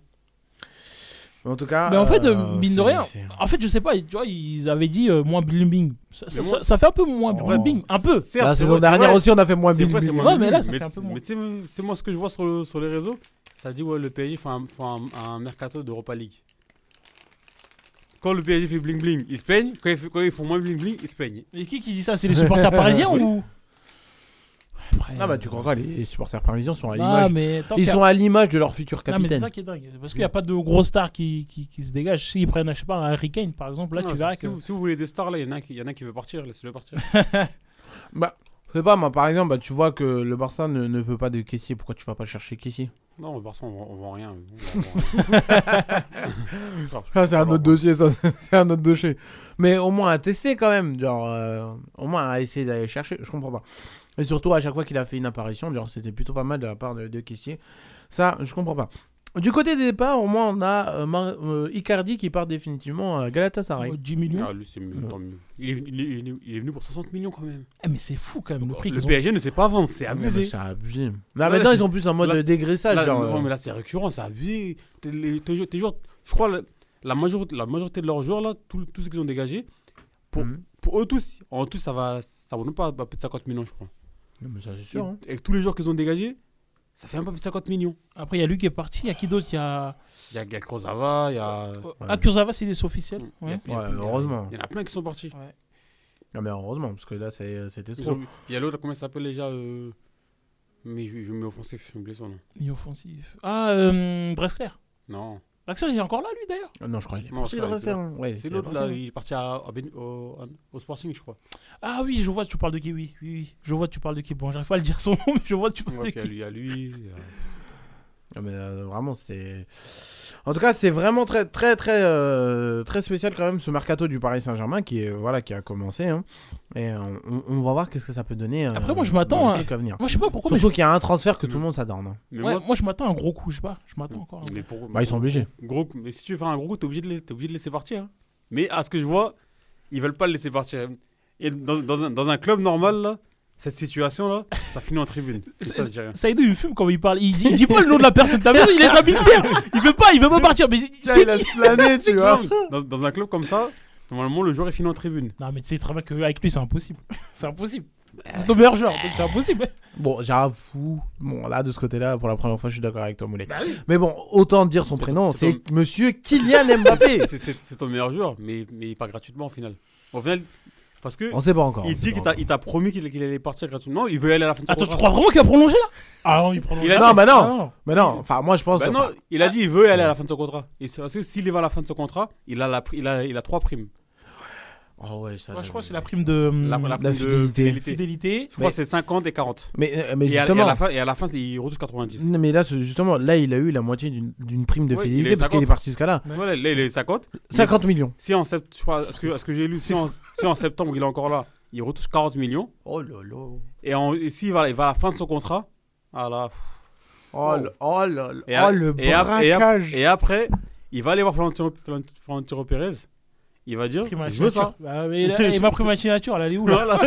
Mais en tout cas. Mais en fait, euh, euh, mine de rien, en fait, je sais pas, tu vois, ils avaient dit euh, moins bling. Ça, ça- Mais moi- ça- ça fait un peu moins Oh. bling un peu. Certes, La saison dernière vrai. aussi, on a fait moins bling moins Ouais, mais là, ça mais fait un peu moins. Mais tu sais, c'est moi ce que je vois sur, le- sur les réseaux. Ça dit, ouais, le PSG fait un, fait un, un mercato d'Europa League. Quand le PSG fait bling bling, ils se peignent. Quand ils, fait- quand ils font moins bling bling, ils se peignent. Et qui qui dit ça? C'est les supporters parisiens ou? Après, Ah bah tu crois quoi, les supporters parisiens sont à Ah, l'image. mais tant Ils sont à l'image de leur futur Non, mais c'est capitaine. ça qui est dingue. Parce qu'il n'y a pas de gros stars qui, qui, qui se dégagent. S'ils prennent, je sais pas, un Harry Kane par exemple, là Non, tu si- verras si, que. vous, si vous voulez des stars, là, il y, en a un qui- il y en a un qui veut partir, laissez-le partir. Bah, je sais pas, moi par exemple, bah, tu vois que le Barça ne, ne veut pas de caissier, pourquoi tu vas pas chercher caissier non, le Barça, on, vend- on vend rien. On vend rien. Ah, c'est un autre dossier, ça, c'est un autre dossier. Mais au moins à tester quand même, genre, euh, au moins à essayer d'aller chercher, je comprends pas. Et surtout, à chaque fois qu'il a fait une apparition, genre, c'était plutôt pas mal de la part de, de Kessier. Ça, je comprends pas. Du côté des départs, au moins, on a euh, Mar- euh, Icardi qui part définitivement à Galatasaray. euh, 10 millions. Ah, lui, c'est mieux, tant mieux. Il est, venu- il, est, il est- il est venu pour 60 millions quand même. Eh, mais c'est fou quand même le prix Le qu'ils ont. PSG ne sait pas vendre, c'est mais abusé. C'est abusé. Là, maintenant, ils sont plus en mode Là- dégraissage. Là, genre, non, euh, mais là, c'est récurrent, c'est abusé. T'es- les- Tes joueurs, tes joueurs- je crois, la, la majorité, la majorité de leurs joueurs, là, tous tous ceux qu'ils ont dégagés, pour, Mhm. pour eux tous, en tout, ça va, ça vaut même pas à plus de 50 millions, je crois. Non, mais ça, c'est sûr. hein. Et, et tous les joueurs qu'ils ont dégagés, ça fait un peu plus de 50 millions. Après, il y a lui qui est parti. Il y a qui d'autre? Il y a. Il y a, il y a Kurzawa, il y a. Ah, Kurzawa, c'est des officiels. il y a- Ouais. il y a- heureusement. Il y en a plein qui sont partis. Ouais. Non, mais heureusement, parce que là, c'est- c'était trop. ont- Il y a l'autre, comment il s'appelle déjà euh, Mais je, je mets offensif, j'ai oublié son nom. Offensif. Ah, euh, Drexler. Non. Drexler, il est encore là, lui d'ailleurs. Ah Non, je crois qu'il est Non, parti, c'est. Ouais, C'est il l'autre là, il est parti à, à Ben- au, au Sporting, je crois. Ah oui, je vois, tu parles de qui, oui, oui, oui. Je vois, tu parles de qui. Bon, j'arrive pas à le dire son nom, mais je vois, tu parles de qui. il y a lui. il y a- mais euh, vraiment, c'était. En tout cas, c'est vraiment très, très, très, euh, très spécial quand même ce mercato du Paris Saint-Germain qui, est, voilà, qui a commencé. hein. Et euh, on, on va voir qu'est-ce que ça peut donner. euh, Après, moi, je m'attends à-. Moi, je sais pas pourquoi, Surtout je- qu'il y a un transfert que tout le monde s'adorne. hein. Ouais, moi, moi, je m'attends à un gros coup, je sais pas. Je m'attends encore. un mais pour- Bah, ils sont obligés. Gros, coup- mais si tu veux faire un gros coup, t'es obligé, de les- t'es obligé de laisser partir. hein. Mais à ce que je vois, ils veulent pas le laisser partir. Et dans, dans un, dans un club normal, là, cette situation-là, ça finit en tribune. Ça. Saïdou, il me fume quand il parle. Il dit, il dit pas le nom de la personne. T'as vu, il laisse un mystère. Il veut pas, il veut pas partir. Mais c'est il laisse planer, tu vois. Dans, dans un club comme ça, normalement, le joueur est fini en tribune. Non, mais tu sais très bien qu'avec lui, c'est impossible. C'est impossible. C'est ton meilleur joueur, donc c'est impossible. Bon, j'avoue. Bon, là, de ce côté-là, pour la première fois, je suis d'accord avec toi, Moulay. Mais bon, autant dire son prénom, c'est monsieur Kylian Mbappé. C'est ton meilleur joueur, mais, mais pas gratuitement au final. Au final, parce que. On sait pas encore, on Il sait dit pas qu'il t'a- il t'a promis qu'il qu'il allait partir gratuitement. Non, il veut aller à la fin de son Attends, tu contrat. crois vraiment qu'il a prolongé là? Ah non, il prolonge. Il a non, dit- bah non. Ah non. Mais non, enfin, moi, je pense. Bah non, il a dit il veut aller à la fin de son contrat. Et c'est parce que s'il va à la fin de son contrat, il a, la, pri- il a, il a trois primes. Oh ouais, ça. Ouais, je crois que c'est la prime de. La, la La prime de fidélité. fidélité. Fidélité. Je crois que c'est 50 et 40. Mais, euh, mais et, à, et justement. à la fin, et à la fin, c'est- il retouche 90. Non, mais là, justement, là, il a eu la moitié d'une d'une prime de Ouais, fidélité parce qu'il est 50. parti jusqu'à là. Voilà, là, il est 50. 50 Mais millions. Si en septembre, je crois, à ce que, ce j'ai lu, si en, si en septembre il est encore là, il retouche 40 millions. Oh là là. Et, en- et s'il va, il va à la fin de son contrat, ah là, pff, Oh, le, oh, le, Et, oh, a- le et ap- et ap- braquage. et après, il va aller voir Florentino, Florentino- Florentino Pérez. Il va dire, je veux ça. Bah, mais il a- il m'a pris ma signature, elle est où là Voilà.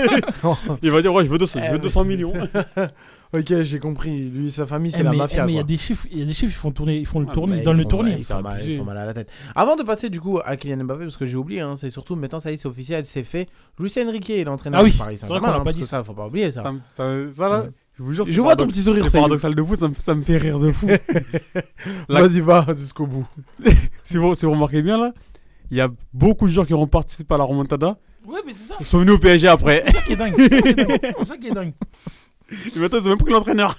il va dire, ouais, je veux 200, je Eh veux oui. 200 millions. ok, j'ai compris. Lui, sa famille, c'est Eh, la mais- mafia. eh, mais il y a des chiffres, il y a des chiffres, ils font tourner, ils font le Ah, tourner, dans ils le font tourner. mal, Ils c'est font, mal, abusé. ils font mal à la tête. Avant de passer du coup à Kylian Mbappé, parce que j'ai oublié, hein, c'est surtout maintenant ça y est, c'est officiel, c'est fait. Lucien Enrique est l'entraîneur Ah oui, du Paris c'est vrai Saint-Germain. qu'on l'a hein, ça, faut pas oublier ça. Ça, ça, ça, là, je vous jure, Je c'est vois ton petit sourire, C'est paradoxal de fou, ça me, ça me fait rire de fou. La- Vas-y, va jusqu'au bout. si, vous, si vous remarquez bien, là, il y a beaucoup de joueurs qui ont participé à la remontada. Ouais, mais c'est ça. Ils sont venus au PSG après. C'est ça qui est dingue. C'est ça qui est dingue. C'est ça qui est dingue. Et maintenant, ils ont même pris l'entraîneur.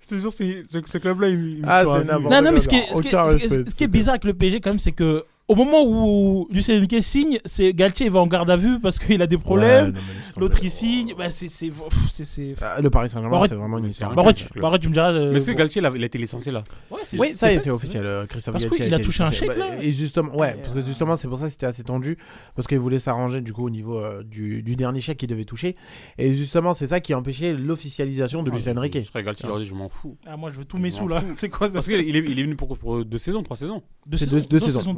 Je te jure, c'est- ce, ce club-là, il, il me Ah, fera c'est vivre. n'importe Non, non, mais ce qui est, ce qui est- Aucun ce qui est- respect, ce qui est bizarre avec le PSG, quand même, c'est que au moment où Lucien Enrique signe, c'est Galtier va en garde à vue parce qu'il a des problèmes. Ouais. L'autre il signe. Bah, c'est. Ah, Le Paris Saint-Germain, c'est vraiment une histoire. Bah, tu- bah, me diras. euh, Mais est-ce que. Galtier, il a, a été licencié là Ouais, Oui, ça fait, c'est officiel. euh, Christophe Parce Galtier qu'il a été touché un chèque, là. Et justement, ouais, parce que justement, c'est pour ça que c'était assez tendu. Parce qu'il voulait s'arranger du coup au niveau euh, du, du dernier chèque qu'il devait toucher. Et justement, c'est ça qui a empêché l'officialisation de Ah, Lucien je- Enrique. Je serais Galtier, je leur dis, je m'en fous. Ah, moi je veux tous mes sous là. C'est quoi Parce qu'il est, il est, il est venu pour, deux saisons, trois saisons. Deux saisons, deux, saisons.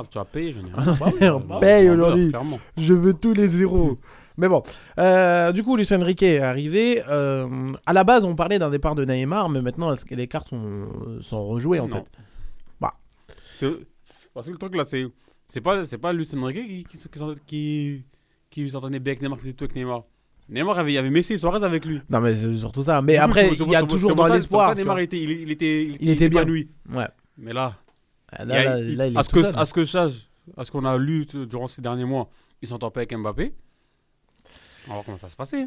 Ah, tu as payé, j'en ai Ah, rien. bah oui, Bah on oui, paye bah, aujourd'hui. clairement. Je veux tous les zéros. Mais bon, euh, du coup, Lucien Enrique est arrivé. euh, à la base, on parlait d'un départ de Neymar, mais maintenant, les cartes sont, sont rejouées en Non. fait? Bah, Parce que le truc là, c'est c'est pas, c'est pas Lucien Enrique qui, qui, qui, qui, s'entendait bien avec Neymar, qui faisait tout avec Neymar. Neymar, avait- il y avait Messi et Suarez avec lui. non, mais c'est surtout ça. Mais après, il y a toujours dans l'espoir. Neymar, il était, il, était, il, était bien. Ouais. Mais là, Là, il y a- là, il- là, il est à, ce que, à ce que je sache, à ce qu'on a lu durant ces derniers mois, il s'entend pas avec Mbappé. On va voir comment ça se passait.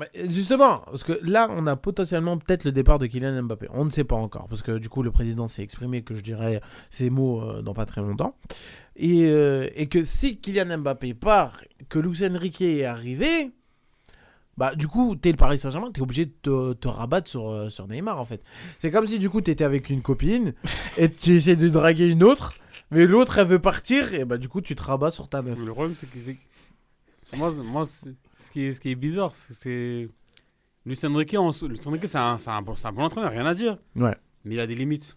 Euh, Justement, parce que là, on a potentiellement peut-être le départ de Kylian Mbappé. On ne sait pas encore, parce que du coup, le président s'est exprimé que je dirais ces mots euh, dans pas très longtemps. Et, euh, et que si Kylian Mbappé part, que Luis Enrique est arrivé, bah du coup, t'es le Paris Saint-Germain, t'es obligé de te, te rabattre sur, euh, sur Neymar en fait. C'est comme si du coup, t'étais avec une copine et tu essaies de draguer une autre, mais l'autre elle veut partir, et bah du coup, tu te rabats sur ta meuf. Le problème, c'est que. c'est- Moi, moi ce, qui est, ce qui est bizarre, c'est-. Lucien Enrique, c'est un, c'est un, bon- c'est un bon entraîneur, rien à dire. Ouais. Mais il a des limites.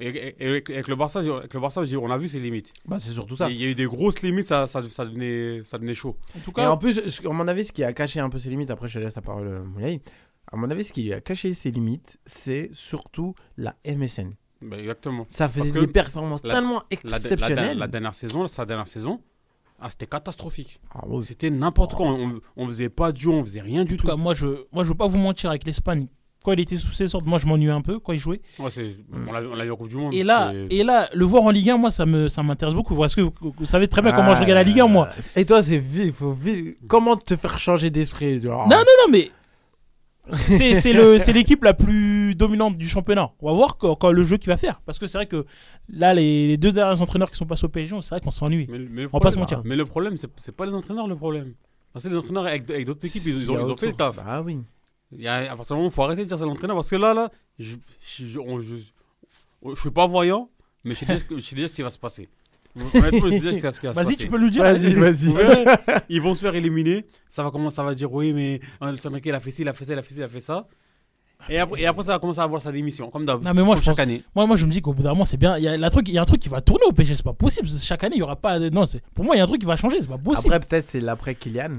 Et, et- et avec, le Barça, avec le Barça, on a vu ses limites. Bah c'est surtout ça. Et Il y a eu des grosses limites, ça, ça, ça, devenait, ça devenait chaud. En tout Et cas, en plus, ce- à mon avis, ce qui a caché un peu ses limites, après je te laisse la parole, euh, Moulay. À mon avis, ce qui lui a caché ses limites, c'est surtout la MSN. Bah, exactement. Ça faisait des performances la- tellement La, la- la- exceptionnelles. la dernière saison, sa dernière saison, ah, c'était catastrophique. Ah. C'était n'importe quoi. On, on faisait pas de jeu, on faisait rien du en tout tout. cas, moi je, moi je veux pas vous mentir avec l'Espagne. Quand il était sous ses ordres, moi je m'ennuyais un peu quand il jouait. Ouais, c'est- on l'a on l'a vu en Coupe du Monde. Et là, et là, le voir en Ligue 1, moi ça me, ça m'intéresse beaucoup. Parce que vous, vous savez très bien comment je regarde la Ligue 1, moi? Et toi, c'est vite, faut vite. Comment te faire changer d'esprit genre, Non, non, non, mais c'est c'est le- c'est l'équipe la plus dominante du championnat. On va voir quand, quand le jeu qu'il va faire. Parce que c'est vrai que là, les, les deux derniers entraîneurs qui sont passés au PSG, c'est vrai qu'on. Mais, mais le On va pas se problème- mentir. Mais le problème, c'est c'est pas les entraîneurs le problème. Parce que les entraîneurs avec, avec d'autres équipes, ils, ils ont, ils ont fait le taf. Bah oui. Il y a, à partir du moment où il faut arrêter de dire ça à l'entraîneur parce que là, là, je, je, je, on- je, je suis pas voyant, mais je sais déjà je sais déjà ce qui va se passer. Honnêtement, je sais déjà ce qui va- ce qui va se Vas-y, tu peux nous dire. Vas-y, vas-y. Ils vont se faire éliminer. Ça va commencer, ça va dire oui, mais euh, Lucien Enrique, il a fait ci, il a fait ça, il a fait ci, il a fait ça. Et après, et après ça va commencer à avoir sa démission, comme d'hab. Non, mais moi, je chaque pense- année. Moi, moi, je me dis qu'au bout d'un moment, c'est bien. Il y, a la truc, il y a un truc qui va tourner au PSG, c'est pas possible. Chaque année, il y aura pas. Non, c'est pour moi, il y a un truc qui va changer, c'est pas possible. Après, peut-être c'est l'après Kylian.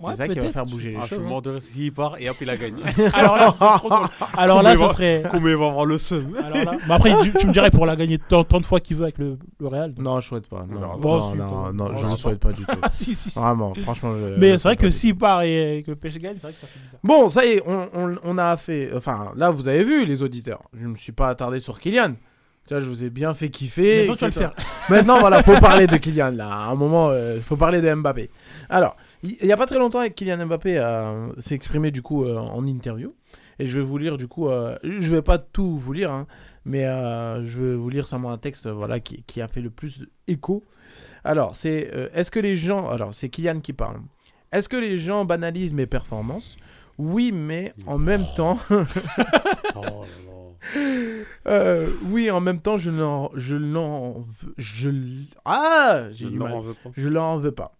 Ouais, c'est ça qui va faire bouger les Ah, je suis choses. mort de rire s'il part et hop, il a gagné. Alors là, trop. Alors là, Combien ça va- serait. Combien va avoir le seum Alors là- Mais après, tu, tu me dirais pour la gagner tant, tant de fois qu'il veut avec le, le Real. Non, je souhaite pas. Non, non, Bon, non, non, non, je ne souhaite pas du tout. Si, si, si. Vraiment, franchement. je- Mais c'est vrai que s'il part et que le PSG gagne, c'est vrai que ça fait bizarre. Bon, ça y est, on, on- on a fait. Enfin, là, vous avez vu, les auditeurs. Je ne me suis pas attardé sur Kylian. Tu vois, je vous ai bien fait kiffer. Maintenant, tu vas le faire. Maintenant, voilà, faut parler de Kylian, là. À un moment, il faut parler de Mbappé. Alors, il n'y a pas très longtemps, Kylian Mbappé euh, s'est exprimé, du coup, euh, en interview. Et je vais vous lire, du coup, euh, je vais pas tout vous lire, hein, mais euh, je vais vous lire seulement un texte, voilà, qui, qui a fait le plus écho. Alors, c'est. Est-ce que les gens. Alors, c'est Kylian qui parle. Est-ce que les gens banalisent mes performances? Oui, mais en même temps. Euh, oui, en même temps, je n'en, je l'en, je, ah, j'ai Je du leur mal. en veux pas. Je leur en veux pas.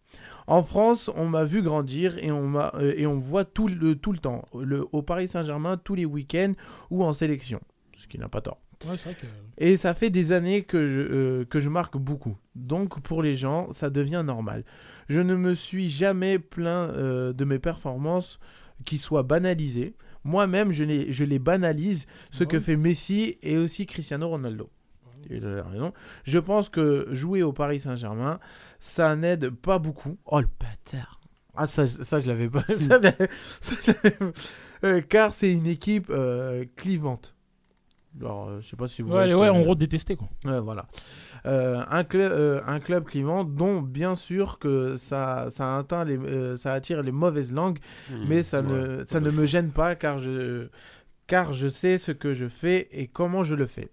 En France, on m'a vu grandir et on, m'a, euh, et on me voit tout le, tout le temps. Le, au Paris Saint-Germain, tous les week-ends ou en sélection. Ce qui n'a pas tort. Ouais, c'est vrai que. Et ça fait des années que je, euh, que je marque beaucoup. Donc pour les gens, ça devient normal. Je ne me suis jamais plaint euh, de mes performances qui soient banalisées. Moi-même, je les, je les banalise, ce que fait Messi et aussi Cristiano Ronaldo. Il a raison. Je pense que jouer au Paris Saint-Germain, ça n'aide pas beaucoup. Oh le bâtard Ah ça, ça je l'avais pas. ça, je Euh, car c'est une équipe euh, clivante. Alors, euh, je sais pas si vous Ouais, voyez ouais, en gros, détesté, quoi. Ouais, voilà. Euh, un, club, euh, un club clivant dont bien sûr que ça, ça, atteint les, euh, ça attire les mauvaises langues, Mmh, mais ça, ouais, ne, ça ne me gêne pas car je, car je sais ce que je fais et comment je le fais.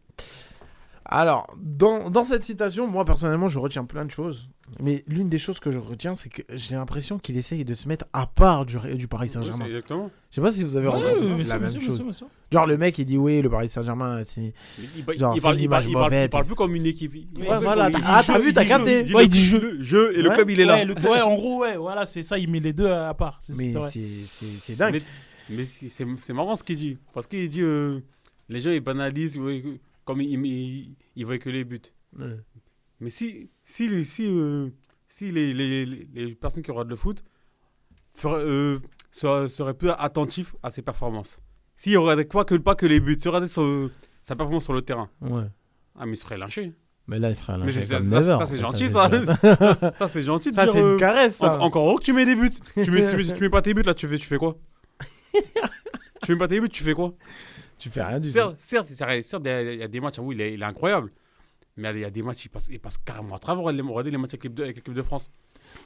Alors, dans, dans cette citation, moi personnellement, je retiens plein de choses. Mais l'une des choses que je retiens, c'est que j'ai l'impression qu'il essaye de se mettre à part du, du Paris Saint-Germain. c'est exactement. Je sais pas si vous avez Ouais, ressenti la même sûr, chose. sûr. Genre le mec il dit oui le Paris Saint-Germain c'est Il, genre, parle, une il parle- image il parle- il mauvaise. parle plus comme une équipe. Il- Ouais, voilà, il ah, t'as vu, t'as capté. Ouais, il dit jeu. et le club il est là. Ouais, le- ouais, en gros, ouais, voilà, c'est ça, il met les deux à part. C'est Mais c'est dingue. Mais, c'est marrant ce qu'il dit. Parce qu'il dit euh, les gens ils banalisent comme ils, ils, ils voient que les buts. Ouais. Mais si, si, les, si, euh, si les, les, les, personnes qui regardent le foot feraient, euh, seraient, seraient plus attentifs à ses performances. S'ils regardaient pas que, pas que les buts, s'ils regardaient son- sa performance sur le terrain. Ouais. Ah, mais il serait lynché. Mais là il sera comme ça, never. ça, c'est gentil, ça. Ça, ça, c'est gentil de Ça, c'est une euh, caresse, ça. en- encore heureux que tu mets des buts. tu, mets, tu, mets, tu mets pas tes buts, là, tu fais, tu fais quoi? Tu mets pas tes buts, tu fais quoi? Tu fais rien du certes, Certes, certes, certes, il y a- il y a des matchs, où il est, il est incroyable. Mais il y a des matchs, il passe, il passe carrément à travers. Regardez les matchs avec l'équipe de, avec l'équipe de France.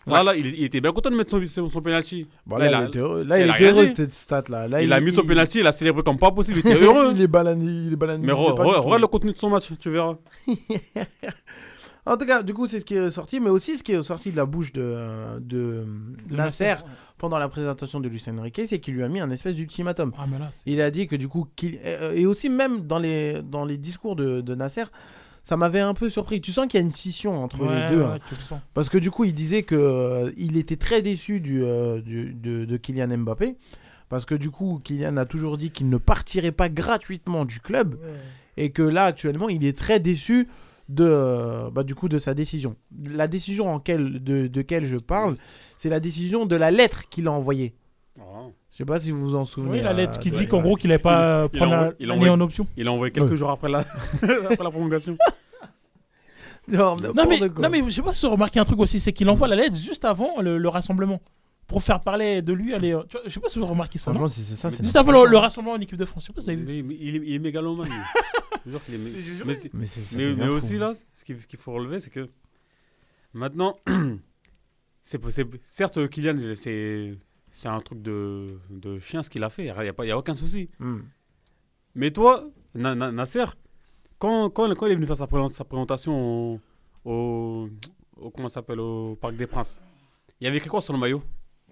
Là, Ouais. là, il, il était bien content de mettre son, son, son penalty. Bon, là, il était heureux- là, il était heureux cette stat là. Là, il, a mis son penalty, il a célébré comme pas possible. Il était heureux. il est balané, il est balané. Mais re- re- regarde le contenu de son match, tu verras. En tout cas, du coup, c'est ce qui est sorti, mais aussi ce qui est sorti de la bouche de, euh, de, De Nasser pendant la présentation de Lucien Riquet, c'est qu'il lui a mis un espèce d'ultimatum. Ah, mais là, c'est- Il a dit que du coup, qu'il- euh, et aussi même dans les, dans les discours de, de Nasser, ça m'avait un peu surpris. Tu sens qu'il y a une scission entre Ouais, les deux. ouais, hein. tu le sens. Parce que du coup, il disait que euh, il était très déçu du, euh, du- de, de Kylian Mbappé. Parce que du coup, Kylian a toujours dit qu'il ne partirait pas gratuitement du club. Et que là, actuellement, il est très déçu de, euh, bah, du coup, de sa décision. La décision en quelle, de, de quelle je parle, c'est la décision de la lettre qu'il a envoyée. Je sais pas si vous vous en souvenez. Oui, la lettre euh, qui de- dit qu'en gros qu'il n'avait pas Il- il prendre la- il a l'année envoyé- en option. Il a envoyé quelques Ouais. jours après la, après la prolongation. Non, Non mais, non mais je sais pas si vous remarquez un truc aussi, c'est qu'il envoie la lettre juste avant le, le rassemblement. Pour faire parler de lui, allez, euh, tu vois, je sais pas si vous remarquez ça. Franchement, non si c'est ça, c'est Juste avant le, rassemblement en équipe de France, je sais pas si vous avez vu. Mais, mais il, est, il est mégalomane. Je jure qu'il est mé- mais, aussi là, ce qu'il ce qu'il faut relever, c'est que maintenant, c'est c'est- certes Kylian, c'est c'est un truc de, de chien ce qu'il a fait. Il n'y a, pas- il y a aucun souci. Hmm. Mais toi, Na- Na- Nasser, quand, quand, quand il est venu faire sa, présent- sa présentation au, au, au- comment ça s'appelle au Parc des Princes, il y avait écrit quoi sur le maillot?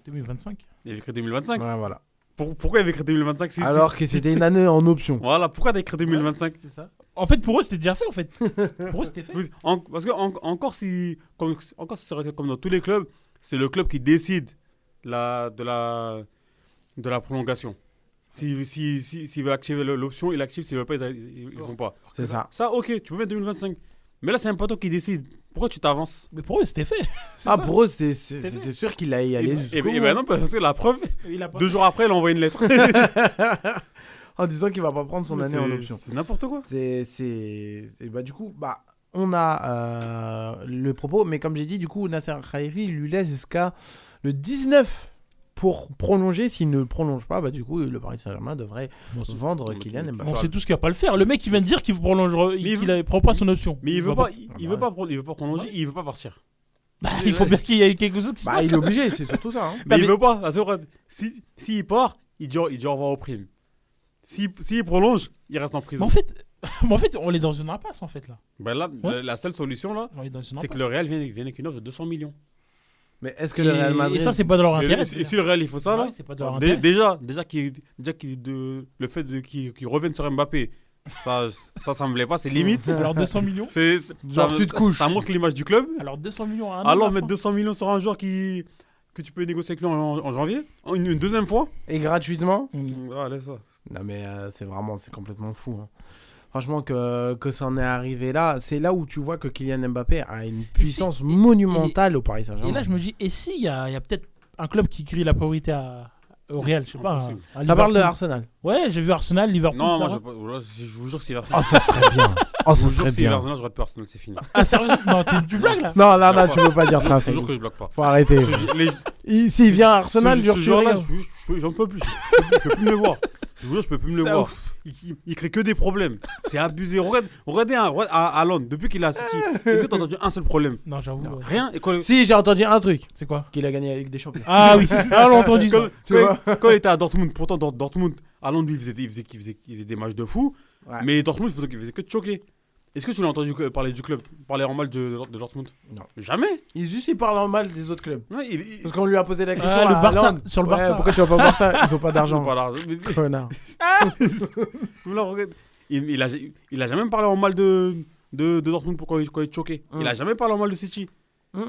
2025. Il y avait écrit 2025. Ouais, voilà. Pour- pourquoi il y avait écrit 2025 si- Alors si- que c'était une année en option. Voilà, pourquoi t'as écrit 2025 C'est ça. En fait, pour eux, c'était déjà fait. En fait, pour eux, c'était fait. En- parce que en- encore si comme, encore si ça aurait été comme dans tous les clubs, c'est le club qui décide la, de la de la prolongation. S'il si, si, s'il veut activer l'option, il active. S'il veut pas, ils, ils, ils font pas. C'est ça. Ça, ok, tu peux mettre 2025. Mais là, c'est un toi qui décide. Pourquoi tu t'avances? Mais pour eux, c'était fait. Ah, pour eux, c'était sûr qu'il allait y Et, aller et, jusqu'au et bout. ben non, parce que la preuve, Il a pas deux jours après, il a envoyé une lettre. en disant qu'il va pas prendre son année en option. C'est n'importe quoi. C'est, c'est, et bah du coup, bah on a euh, le propos, mais comme j'ai dit, du coup, Nasser Khalifi il lui laisse jusqu'à le 19 pour prolonger. S'il ne prolonge pas, bah du coup, le Paris Saint-Germain devrait Bon, vendre Kylian Mbappé. On sait tous qu'il va pas le faire. Le mec, il vient de dire qu'il prolongera, il prend pas son option. Mais il veut va pas, il, il veut pas, il veut pas prolonger, il veut pas partir. Bah, il faut bien qu'il y ait quelque chose qui se Bah, passe. il est obligé, c'est surtout ça. hein. Mais Non, il veut pas. regarde, Si, s'il part, il dit, il dit au revoir aux primes. S'il s'il prolonge, il reste en Mais prison. en fait, mais en fait, on est dans une impasse en fait là. Ben là, Ouais. la- seule solution là, c'est que le Real vient, vient avec une offre de 200 millions. Mais est-ce que le Et- Real Madrid Et ça, c'est pas de leur Et, intérêt. et- et si le Real il faut ça là, Ouais, c'est pas de leur dé- intérêt. déjà, déjà, de, le fait de- qu'il qu'il revienne sur Mbappé, Ça, ça, ça me plaît pas, c'est limite. Alors 200 millions C'est, Genre, ça, tu te couches. Ça montre l'image du club. Alors 200 millions à un an, Alors mettre fin. 200 millions sur un joueur qui que tu peux négocier avec lui en, en janvier, une, une deuxième fois. Et gratuitement Ah, laisse ça. Non mais euh, c'est vraiment, c'est complètement fou. hein. Franchement, que, que ça en est arrivé là, c'est là où tu vois que Kylian Mbappé a une puissance monumentale au Paris Saint-Germain. Et là, je me dis, et s'il y a, il y a peut-être un club qui grille la priorité à, au Real, je sais pas. Un Ça parle de. Arsenal. Ouais, j'ai vu Arsenal, Liverpool. Non, moi, là. je, pas- là, je vous jure que c'est Oh, ça serait bien. Oh, je ça vous jure serait que c'est. Arsenal, j'aurais peur Arsenal, c'est fini. Ah, sérieux? Non, t'es- tu blagues là Non, non, non, Je tu peux pas dire ça. Je jure que je bloque pas. Faut arrêter. S'il vient à Arsenal, je- je- je- j'en peux plus. Je peux, je peux plus me le voir. Je vous jure, je peux plus me le voir. Il, crée que des problèmes. C'est abusé. Regarde, regardez un, à depuis qu'il a City. Est-ce que t'as entendu un seul problème? Non, j'avoue. ouais. Rien. Et quand, Si, j'ai entendu un truc. C'est quoi? Qu'il a gagné la Ligue des Champions. Ah oui, ça, on l'a entendu ça. quand, Tu quand vois il, quand il était à Dortmund, pourtant Dort- Dortmund, Haaland lui il faisait, il faisait, il faisait, il faisait des matchs de fou. Ouais. Mais Dortmund il faisait que de choquer. Est-ce que tu l'as entendu que- parler du club Parler en mal de, de Dortmund? Non. Jamais. Il juste il parle en mal des autres clubs. Ouais, il, il- Parce qu'on lui a posé la question Ah, le à Barça, Haaland. sur le Ouais, Barça. pourquoi tu vas pas voir ça Ils ont pas d'argent. Connard. Il, il a, il a jamais parlé en mal de, de, de Dortmund pour quand il, quand il est choqué. Il a jamais parlé en mal de City.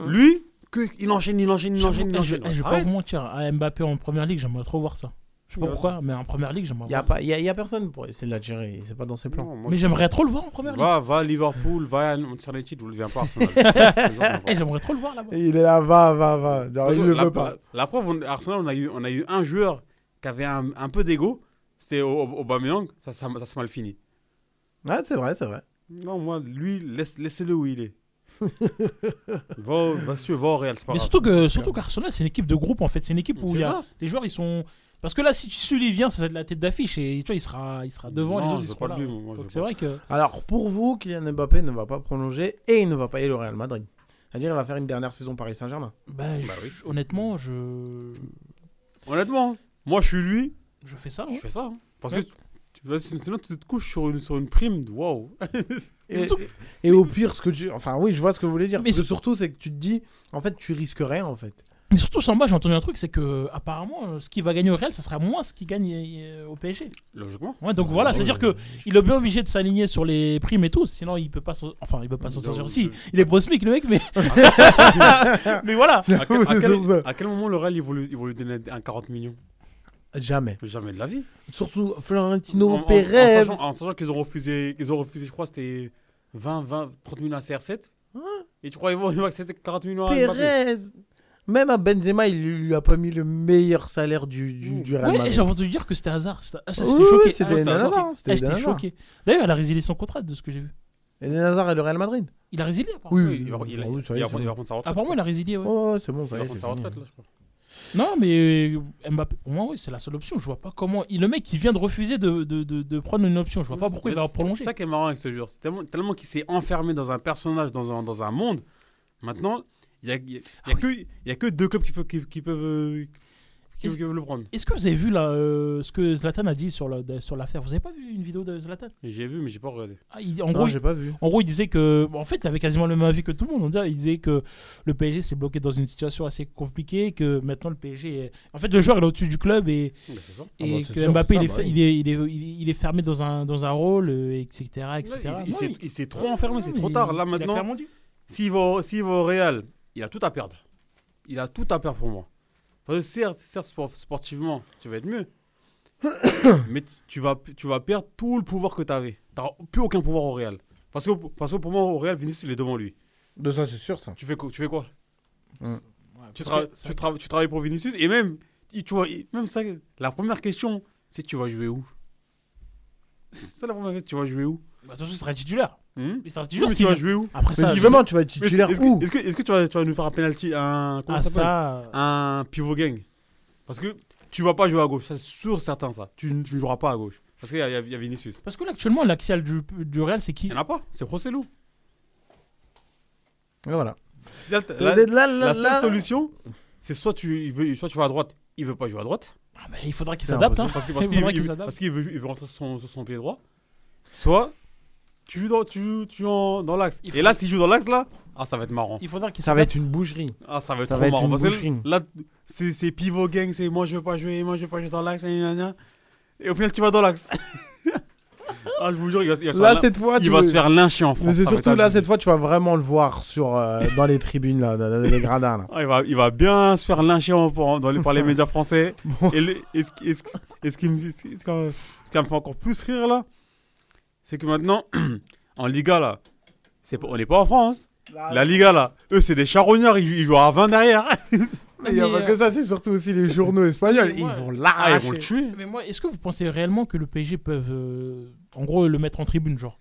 Lui, que, il enchaîne, il enchaîne, il enchaîne, il je, enchaîne. je vais pas vous mentir, à Mbappé en première ligue, j'aimerais trop voir ça. Je sais pas pourquoi, mais en première ligue, j'aimerais Il y a voir pas, y a, y a personne pour essayer de l'attirer. C'est pas dans ses plans. Non, ça. moi, Mais j'aimerais trop le voir en première ligue. Va, va à Liverpool, va à Manchester United, je ne viens pas. Arsenal. Eh, j'aimerais trop le voir là-bas. Il est là, va, va, va. Genre, il que le la, veut pas. la- la preuve, on- Arsenal, on a, eu, on a eu un joueur qui avait un, un peu d'ego. C'était Au- Au- Aubameyang. Ça, ça, ça s'est mal fini. Ouais, c'est vrai, c'est vrai. Non, moi, lui, laisse, laissez-le où il est. va, va, sûr, va au Real, c'est pas Mais grave. surtout que surtout qu'Arsenal, c'est une équipe de groupe en fait. C'est une équipe où C'est il y a, ça. les joueurs ils sont. Parce que là, si celui vient, ça va être la tête d'affiche et tu vois, il sera, il sera devant Non, les autres. Ils seront pas là. lui, moi, je Donc c'est vrai que. Alors, pour vous, Kylian Mbappé ne va pas prolonger et il ne va pas aller au Real Madrid. C'est-à-dire, il va faire une dernière saison Paris Saint-Germain. Bah, je- honnêtement, je. Honnêtement, moi, je suis lui. Je fais ça. Je ouais. fais ça. hein. Parce Ouais. que sinon, tu te couches sur une, sur une prime. de Waouh. Et, et au pire, ce que tu. Enfin, oui, je vois ce que vous voulez dire. Mais surtout, c'est que tu te dis, en fait, tu risques rien, en fait. Mais surtout, Samba, j'ai entendu un truc, c'est que apparemment, euh, ce qu'il va gagner au Real, ça sera moins ce qu'il gagne euh, au PSG. Logiquement. Ouais, donc voilà, Ah, c'est-à-dire ouais. que il est bien obligé de s'aligner sur les primes et tout, sinon il peut pas, s'en- enfin il peut pas s'en sortir aussi. Il est prosmique le mec, mais mais voilà. À quel, à C'est quel- ça. à quel moment le Real, ils vont lui, ils vont lui donner un 40 millions? Jamais. Jamais de la vie. Surtout Florentino En- en- Pérez. En sachant, en sachant qu'ils ont refusé, qu'ils ont refusé, je crois, c'était 20, 20, 30 millions à CR7. Et tu crois qu'ils vont, ils vont accepter 40 millions à Mbappé? Pérez. Même à Benzema, il lui a pas mis le meilleur salaire du, du, du Real Ouais, Madrid. j'ai entendu dire que c'était hasard. C'était- Ah, ça, Oui, j'étais oui, choqué. c'était Ah, j'étais Hazard. choqué. D'ailleurs, elle a résilié son contrat de ce que j'ai vu. Eden Hazard et le Real Madrid Il a résilié apparemment. Oui, il va- il- il- il prendre- il sa retraite. Apparemment, il a résilié. Ouais. Ouais, ouais, c'est bon, ça Il va prendre sa retraite, là, je crois. Non, mais euh, Mbappé, pour moi, oui, c'est la seule option. Je vois pas comment. il- Le mec qui vient de refuser de, de, de, de prendre une option, je vois pas pourquoi il va prolonger. C'est ça qui est marrant avec ce joueur. C'est tellement, tellement qu'il s'est enfermé dans un personnage, dans un, dans un monde. Maintenant, il n'y a, y a, il y a que, y a que deux clubs qui peuvent, qui, qui peuvent, euh, qui, Est-ce- qui peuvent le prendre. Est-ce que vous avez vu là, euh, ce que Zlatan a dit sur la- sur l'affaire? Vous avez pas vu une vidéo de Zlatan? J'ai vu, mais j'ai pas regardé. Ah, il- en, Non, gros, j'ai il, pas vu. en gros, il disait que. en fait, il avait quasiment le même avis que tout le monde. On dirait, il disait que le PSG s'est bloqué dans une situation assez compliquée, que maintenant le PSG. Est... En fait, le joueur il est au-dessus du club et, et Ah bah, que sûr, Mbappé ça, il, est, bah il, est, il, est, il est- il est fermé dans un, dans un rôle, etc. etc. Non, s'est- il- s'est trop enfermé, c'est trop tard. Là maintenant, s'il va, s'il va au Real, il a tout à perdre. Il a tout à perdre pour moi. Parce que certes, certes sport- sportivement, tu vas être mieux. mais tu vas, tu vas perdre tout le pouvoir que tu avais. Tu n'auras plus aucun pouvoir au Real. Parce que, parce que pour moi, au Real, Vinicius, il est devant lui. De ça, c'est sûr, ça. Tu fais, quoi- tu fais quoi? Tu, parce tra- que ça- tu, tra- tu travailles pour Vinicius et même, tu vois, même ça, la première question, c'est tu vas jouer où? C'est la première question, tu vas jouer où? Attention, il sera titulaire. Hmm Il sera Oui, titulaire mais tu vas jouer où Après ça, tu vas être Est-ce titulaire est-ce où que, est-ce que, est-ce que tu, vas, tu vas nous faire un penalty, un, comment ah, ça s'appelle ça. un pivot gang Parce que tu vas pas jouer à gauche, c'est sûr certain ça. Tu ne tu ne joueras pas à gauche. Parce qu'il y, a- il y a- il y a Vinicius. Parce que là, actuellement, l'axial du, du Real, c'est qui Il n'y en a pas, c'est Rossellou. Et voilà. La, seule solution, c'est soit tu, il veut, soit tu vas à droite, il veut pas jouer à droite. Ah, mais il faudra qu'il s'adapte. Hein. Parce qu'il veut rentrer sur son, sur son pied droit. Soit tu joues dans, tu, tu en- dans l'axe. Il Et faut- là, s'il joue dans l'axe, là, ah, ça va être marrant. Il faudra qu'il Ça va s'adapte. être une boucherie. Ah, ça va être Ça trop va être marrant. une Parce que là, c'est c'est pivot gang, c'est moi je veux pas jouer, moi je veux pas jouer dans l'axe, gna, gna, gna. Et au final, tu vas dans l'axe. Ah, je vous jure, il va, il va se Là, faire, cette fois, il tu va veux- se faire lyncher en France. Mais c'est ça va être surtout là, abusé. cette fois, tu vas vraiment le voir sur, euh, dans les tribunes, là, dans les gradins. Là. Ah, il, va, il va bien se faire lyncher en- en- dans les, par les médias français. Et, le- et ce, qui- et ce qui- et ce qui me, ce qui- ce qui me- ce qui me fait encore plus rire là, c'est que maintenant, en Liga là, c'est pas- on n'est pas en France. La Liga là, eux c'est des charognards, ils, ils jouent à 20 derrière. Mais il n'y a pas que ça, c'est surtout aussi les journaux espagnols. Ils vont Ah, l'arracher. ils vont le tuer. Mais moi, est-ce que vous pensez réellement que le PSG peuvent, euh, en gros, le mettre en tribune, genre?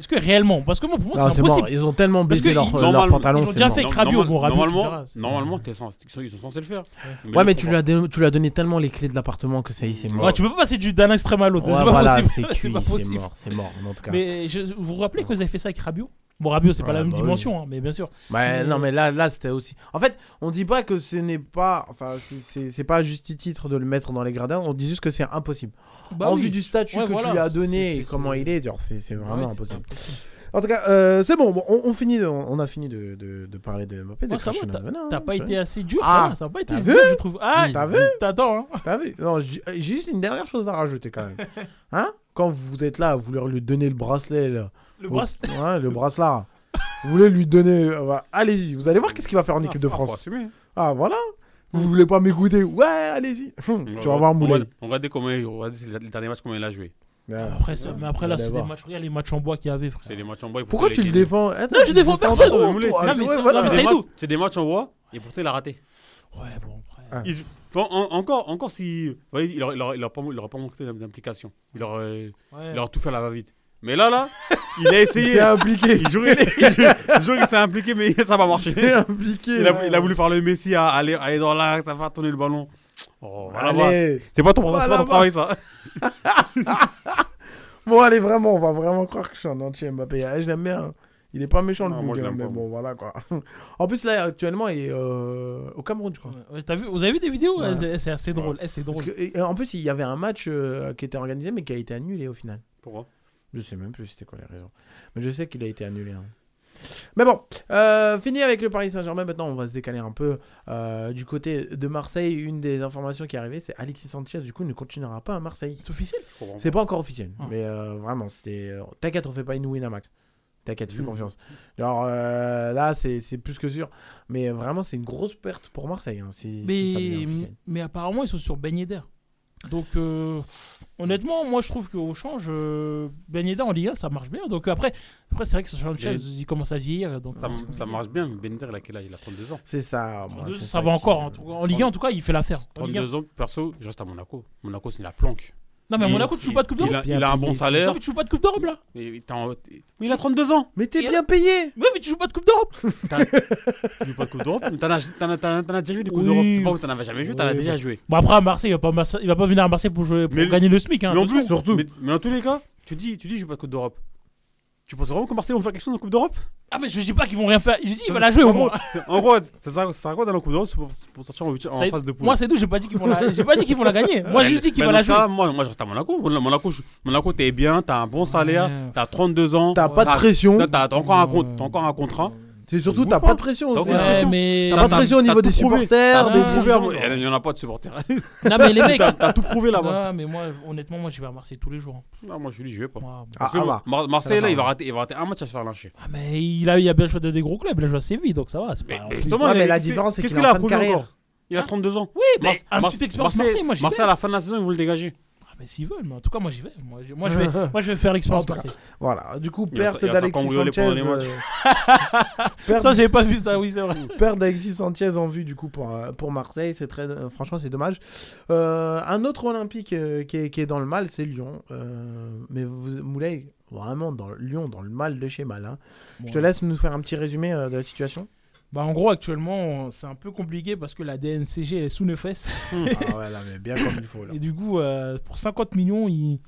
Est-ce que réellement Parce que moi, pour moi, c'est impossible. mort. Ils ont tellement baisé que leur, ils- leur Normalement- pantalon. ils l'ont c'est déjà mort. fait avec Rabiot, Normal- bon, normalement, normalement t'es ils sont- ils sont censés le faire. Ouais, mais tu lui, as tu lui as donné tellement les clés de l'appartement que ça y est, c'est mort. Ouais, tu peux pas passer du- d'un extrême à l'autre. Ouais, c'est pas possible. c'est mort, c'est mort, en tout cas. Mais je- vous vous rappelez que vous avez fait ça avec Rabiot? Bon, Rabiot, c'est pas Ouais, la même bah oui. dimension, hein, mais bien sûr. Ouais, non, mais là, là c'était aussi. En fait, on dit pas que ce n'est pas. Enfin, c'est- pas juste titre de le mettre dans les gradins, on dit juste que c'est impossible. Bah en oui. vue du statut Ouais, que voilà, tu lui as donné et comment il est, c'est vraiment Ouais, impossible. En tout cas, euh, c'est bon, bon, on, on finit de- on a fini de, de, de parler de Mbappé. Ouais, ça t'as- hein, pas été assez dur, ça Ah, va, ça va pas été t'as dur, je trouve. Ah, T'as vu T'attends, hein. T'as vu Non, j'ai j'ai juste une dernière chose à rajouter quand même. Hein? Quand vous êtes là à vouloir lui donner le bracelet, là. Le bracelet Ouais, le bracelet. vous voulez lui donner. euh, bah, Allez-y, vous allez voir qu'est-ce qu'il va faire en Ah, équipe de ah, France. Ah, voilà. Vous voulez pas m'écouter? Ouais, allez-y. Hum, tu vas voir On Moulay. On regardez comment il- on regarde les derniers matchs, comment il a joué. Après, ça- mais après là, Allez c'est des voir. matchs. Regarde les matchs en bois qu'il y avait, frère. C'est des matchs en bois. et Pourquoi tu le défends? Attends, Non, je tu défends personne. Non, toi. mais Ah, ça- ouais, non, voilà. mais C'est des matchs- C'est des matchs en bois et pourtant il a raté. Ouais, bon, après. Ah. Il- bon, en- encore, encore si. vous voyez, il aurait, il aurait- il aurait pas, il aurait pas manqué d'implication. Il aurait, Ouais. il aurait tout fait à la va-vite. Mais là, là, il a essayé. Il s'est impliqué. Il jurait, il s'est impliqué, mais ça va marcher. Il s'est impliqué. Il a, ouais. il a voulu faire le Messi à aller, aller dans l'axe, à faire tourner le ballon. Oh, voilà. C'est pas ton, Voilà, pas ton travail, ça. Bon, allez, vraiment, on va vraiment croire que je suis un entier Mbappé. Ah, je l'aime bien. Il est pas méchant, le Ah, moi, je bouquin, l'aime mais pas, bon, voilà quoi. En plus, là, actuellement, il est euh, au Cameroun, je crois. Ouais, vu, vous avez vu des vidéos? Ouais. C'est- assez drôle. eh, drôle. que- en plus, il y avait un match euh, qui était organisé, mais qui a été annulé au final. Pourquoi? Je sais même plus c'était quoi les raisons. Mais je sais qu'il a été annulé. hein. Mais bon, euh, fini avec le Paris Saint-Germain. Maintenant, on va se décaler un peu euh, du côté de Marseille. Une des informations qui est arrivée, c'est Alexis Sanchez, du coup, ne continuera pas à Marseille. C'est officiel C'est pas encore officiel, Ah. mais euh, vraiment, c'était. T'inquiète, on fait pas une win à max. T'inquiète, fais Mmh. confiance. Alors euh, là, c'est plus que sûr. Mais vraiment, c'est une grosse perte pour Marseille. hein, si, si ça mais apparemment, ils sont sur Ben Yedder. Donc, euh, honnêtement, moi, je trouve qu'au change, euh, Ben Yedder en Ligue 1, ça marche bien. Donc, après, après c'est vrai que Sanchez, Mais- il commence à vieillir. Donc, ça, ça marche bien, mais Bender, il a quel âge? Il a 32 ans. C'est ça. moi, ça va qui- encore. En, Ligue 1, en tout cas, il fait l'affaire. En Ligue 1. 32 ans, perso, je reste à Monaco. Monaco, c'est la planque. Non, mais à Monaco, tu joues pas de Coupe il d'Europe a, il a un bon salaire. Non, mais tu joues pas de Coupe d'Europe là. Mais, t'es en- mais il a 32 ans. Mais t'es bien payé Ouais, mais tu joues pas de Coupe d'Europe. Tu joues pas de Coupe d'Europe mais T'en as, t'en as- t'en as- t'en as déjà vu des Coupes Oui. d'Europe. C'est pas que t'en avais jamais joué, t'en as Oui, déjà joué. Bon, après, à Marseille, il va pas, Marse- il va pas venir à Marseille pour, jouer, pour Mais- gagner le SMIC. Hein, mais en attention. plus, surtout. Mais, mais dans tous les cas, tu dis, tu dis, je joue pas de Coupe d'Europe. Tu penses vraiment que Marseille vont faire quelque chose en Coupe d'Europe? Ah, mais je dis pas qu'ils vont rien faire. Je dis, il va la jouer au En moins. gros, En gros, ça sert à quoi dans la Coupe d'Europe c'est pour, sortir en, phase de poule? Moi, c'est tout. J'ai pas dit qu'ils vont la, j'ai pas dit qu'ils vont la gagner. Moi, j'ai juste dit qu'ils vont la jouer. Moi, moi, je reste à Monaco. Monaco, je- Monaco t'es bien, t'as un bon salaire, t'as 32 ans. T'as pas de pression. T'as t'as encore, un con- t'as encore un contrat. C'est surtout, bouge t'as pas. de pression T'as aussi. aucune Ouais, pression. mais. T'as pas de pression au niveau des supporters, T'as des tout prouvé. dirigeants. Il y en a pas de supporters. Non, mais les mecs. T'as tout prouvé là-bas. Non, mais moi, honnêtement, moi, je vais à Marseille tous les jours. hein. Non, moi, je lui dis, je vais pas. Ah, ah bah. Marseille, là, va. il va rater, il va rater un match à se faire lyncher. Ah, mais il a, il a bien joué de des gros clubs. Il a joué à Séville, donc ça va. C'est Mais, pas. mais justement, Ouais, il- mais la qu'est-ce- différence, c'est qu'est-ce qu'il a prouvé encore? Il a 32 ans. Oui, mais un petit expérience Marseille, moi, Marseille, à la fin de la saison, ils vont le dégager. Mais s'ils veulent, mais en tout cas, moi, j'y vais. Moi, je- moi, je vais, moi, je vais faire l'expérience En tout cas, Marseille. Voilà, du coup, Il perte il d'Alexis cambriolé Sanchez. pendant les matchs. euh, perte- Ça, j'avais pas vu ça, oui, c'est vrai. Perte d'Alexis Sanchez en vue du coup pour, euh, pour Marseille, c'est très, euh, franchement c'est dommage. Euh, un autre Olympique euh, qui, est, qui est dans le mal, c'est Lyon. Euh, mais vous, Moulay, vraiment dans Lyon, dans le mal de chez mal. hein. Je te laisse nous faire un petit résumé euh, de la situation. Bah, en gros, actuellement, c'est un peu compliqué parce que la DNCG est sous nos fesses. ah ouais, là, mais bien comme il faut. Là. Et du coup, euh, pour 50 millions, ils...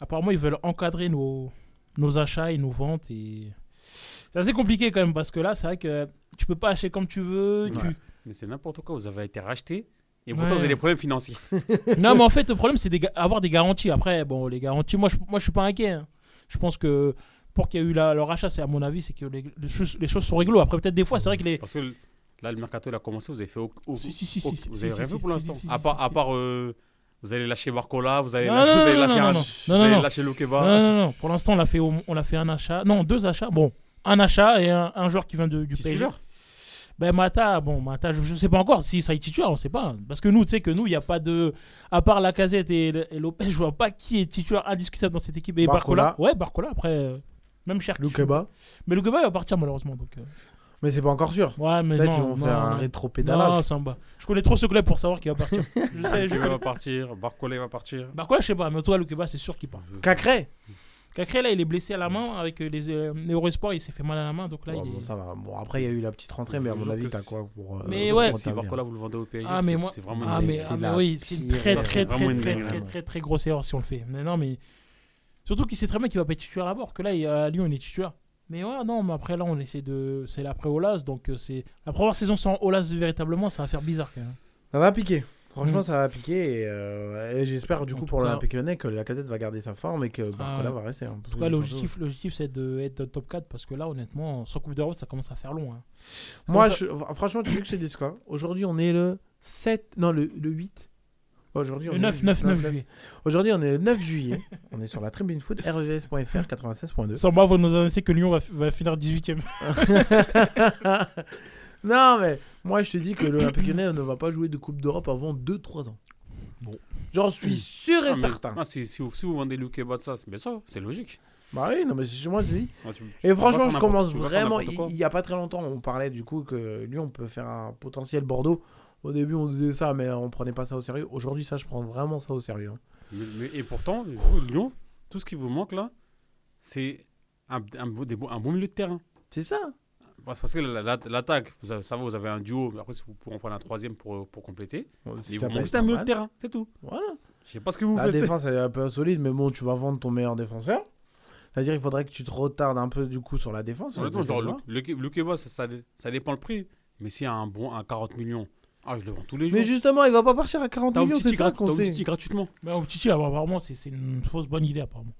apparemment, ils veulent encadrer nos, nos achats et nos ventes. Et... C'est assez compliqué quand même parce que là, c'est vrai que tu peux pas acheter comme tu veux. tu-. Mais c'est n'importe quoi. Vous avez été racheté et pourtant, Ouais. vous avez des problèmes financiers. non, mais en fait, le problème, c'est des ga- avoir des garanties. Après, bon, les garanties, moi, je, moi, je suis pas inquiet. hein. Je pense que pour qu'il y ait eu la- leur achat, c'est à mon avis, c'est que les, les choses, les choses sont réglo. Après, peut-être des fois, c'est vrai que les. Parce que là, le mercato, il a commencé. Vous avez fait. au- au- Si, si, si, au- si, vous avez si, rien si, fait pour si, l'instant? si, si, À part, si, à part euh, Vous allez lâcher Barcola, vous allez Non, lâcher, non, vous allez non, lâcher, non, un- non, vous non, non, allez non. lâcher Lokeba. Non, non, non. Pour l'instant, on a fait, on a fait un achat. Non, deux achats. Bon, un achat et un, un joueur qui vient de, du PSG. Titulaire? Ben Mata, bon, Mata, je, je sais pas encore si ça est titulaire, on sait pas. Parce que nous, tu sais que nous, il n'y a pas de. À part la casette et, et Lopez, je vois pas qui est titulaire indiscutable dans cette équipe. Et Barcola. Barcola. Ouais, Barcola, après. Même cher. Loukeba. Mais Loukeba, il va partir malheureusement. Donc, euh. Mais c'est pas encore sûr. Ouais, mais Peut-être non, ils vont non, faire un non. rétro-pédalage. Non, Samba. Je connais trop ce club pour savoir qui va partir. je sais, je Loukeba va partir, Barcola va partir. Barcola, je sais pas, mais toi, Loukeba, c'est sûr qu'il part. Cacré Cacré, là, il est blessé à la main avec euh, les, euh, Eurosport, il s'est fait mal à la main, donc là, Ouais, il bon, est. ça va. Bon, après, il y a eu la petite rentrée, mais à mon avis, t'as quoi pour. euh, Mais ouais. Si. Barcola, vous le vendez au PSG, Ah mais c'est- moi, c'est vraiment ah une mais, ah, mais oui, c'est une très très très très très très très très grosse erreur si on le fait. Mais non mais surtout qu'il sait très bien qu'il va pas être titulaire à bord. Que là à Lyon il est titulaire. Mais ouais non mais après là on essaie de c'est l'après Olas donc euh, c'est la première saison sans Olas véritablement ça va faire bizarre quand même. Ça va piquer. Franchement, Mm. ça va piquer. Et, euh, et j'espère, du En coup, pour l'Olympique Lyonnais, que la cadette va garder sa forme et que Barcola Ah, va rester. hein, En tout cas l'objectif l'objectif c'est d'être top 4 parce que là honnêtement sans Coupe d'Europe ça commence à faire long. hein. Moi, Comment ça- je- franchement, tu veux que je te dise quoi? Aujourd'hui, on est le 7. Non, le, le 8. Aujourd'hui, Le on est 9, 9, 9 juillet. Aujourd'hui, on est le 9 juillet. on est sur la tribune foot E revs.fr 96.2. Samba va nous annoncer que Lyon va, va finir 18ème. non, mais moi, je te dis que l'Olympique Lyonnais ne va pas jouer de Coupe d'Europe avant 2-3 ans. Bon. J'en suis sûr et Ah, mais- certain. ah, si, si vous, si vous vendez ça, c'est bien ça, c'est logique. Bah oui, non, mais c'est moi, je dis. Ah, tu- tu Et franchement, je commence vraiment. Il il y a pas très longtemps, on parlait du coup que Lyon peut faire un potentiel Bordeaux. Au début, on disait ça, mais on prenait pas ça au sérieux. Aujourd'hui, ça, je prends vraiment ça au sérieux. hein. Mais- mais- et pourtant, vous, Lyon, tout ce qui vous manque là, c'est un, un, beau- des beaux- un bon milieu de terrain. C'est ça. Parce parce que la- la- l'attaque, vous avez- ça va, vous avez un duo, mais après, si vous pouvez en prendre un troisième pour, pour compléter. Bon, si il t'as vous pas juste un milieu de terrain, c'est tout. Voilà. Je sais pas ce que vous La faites. défense, elle est un peu solide, mais bon, tu vas vendre ton meilleur défenseur. C'est-à-dire, il faudrait que tu te retardes un peu du coup sur la défense. Honnêtement, genre, le, le, le Keba, ça, ça, ça dépend le prix. Mais s'il y a un bon un 40 millions, ah, je le vends tous les jours. Mais justement, il va pas partir à 40 T'as un millions, petit c'est ça qu'on sait. petit gratuitement. Mais au Titi, apparemment, c'est c'est une fausse bonne idée, apparemment.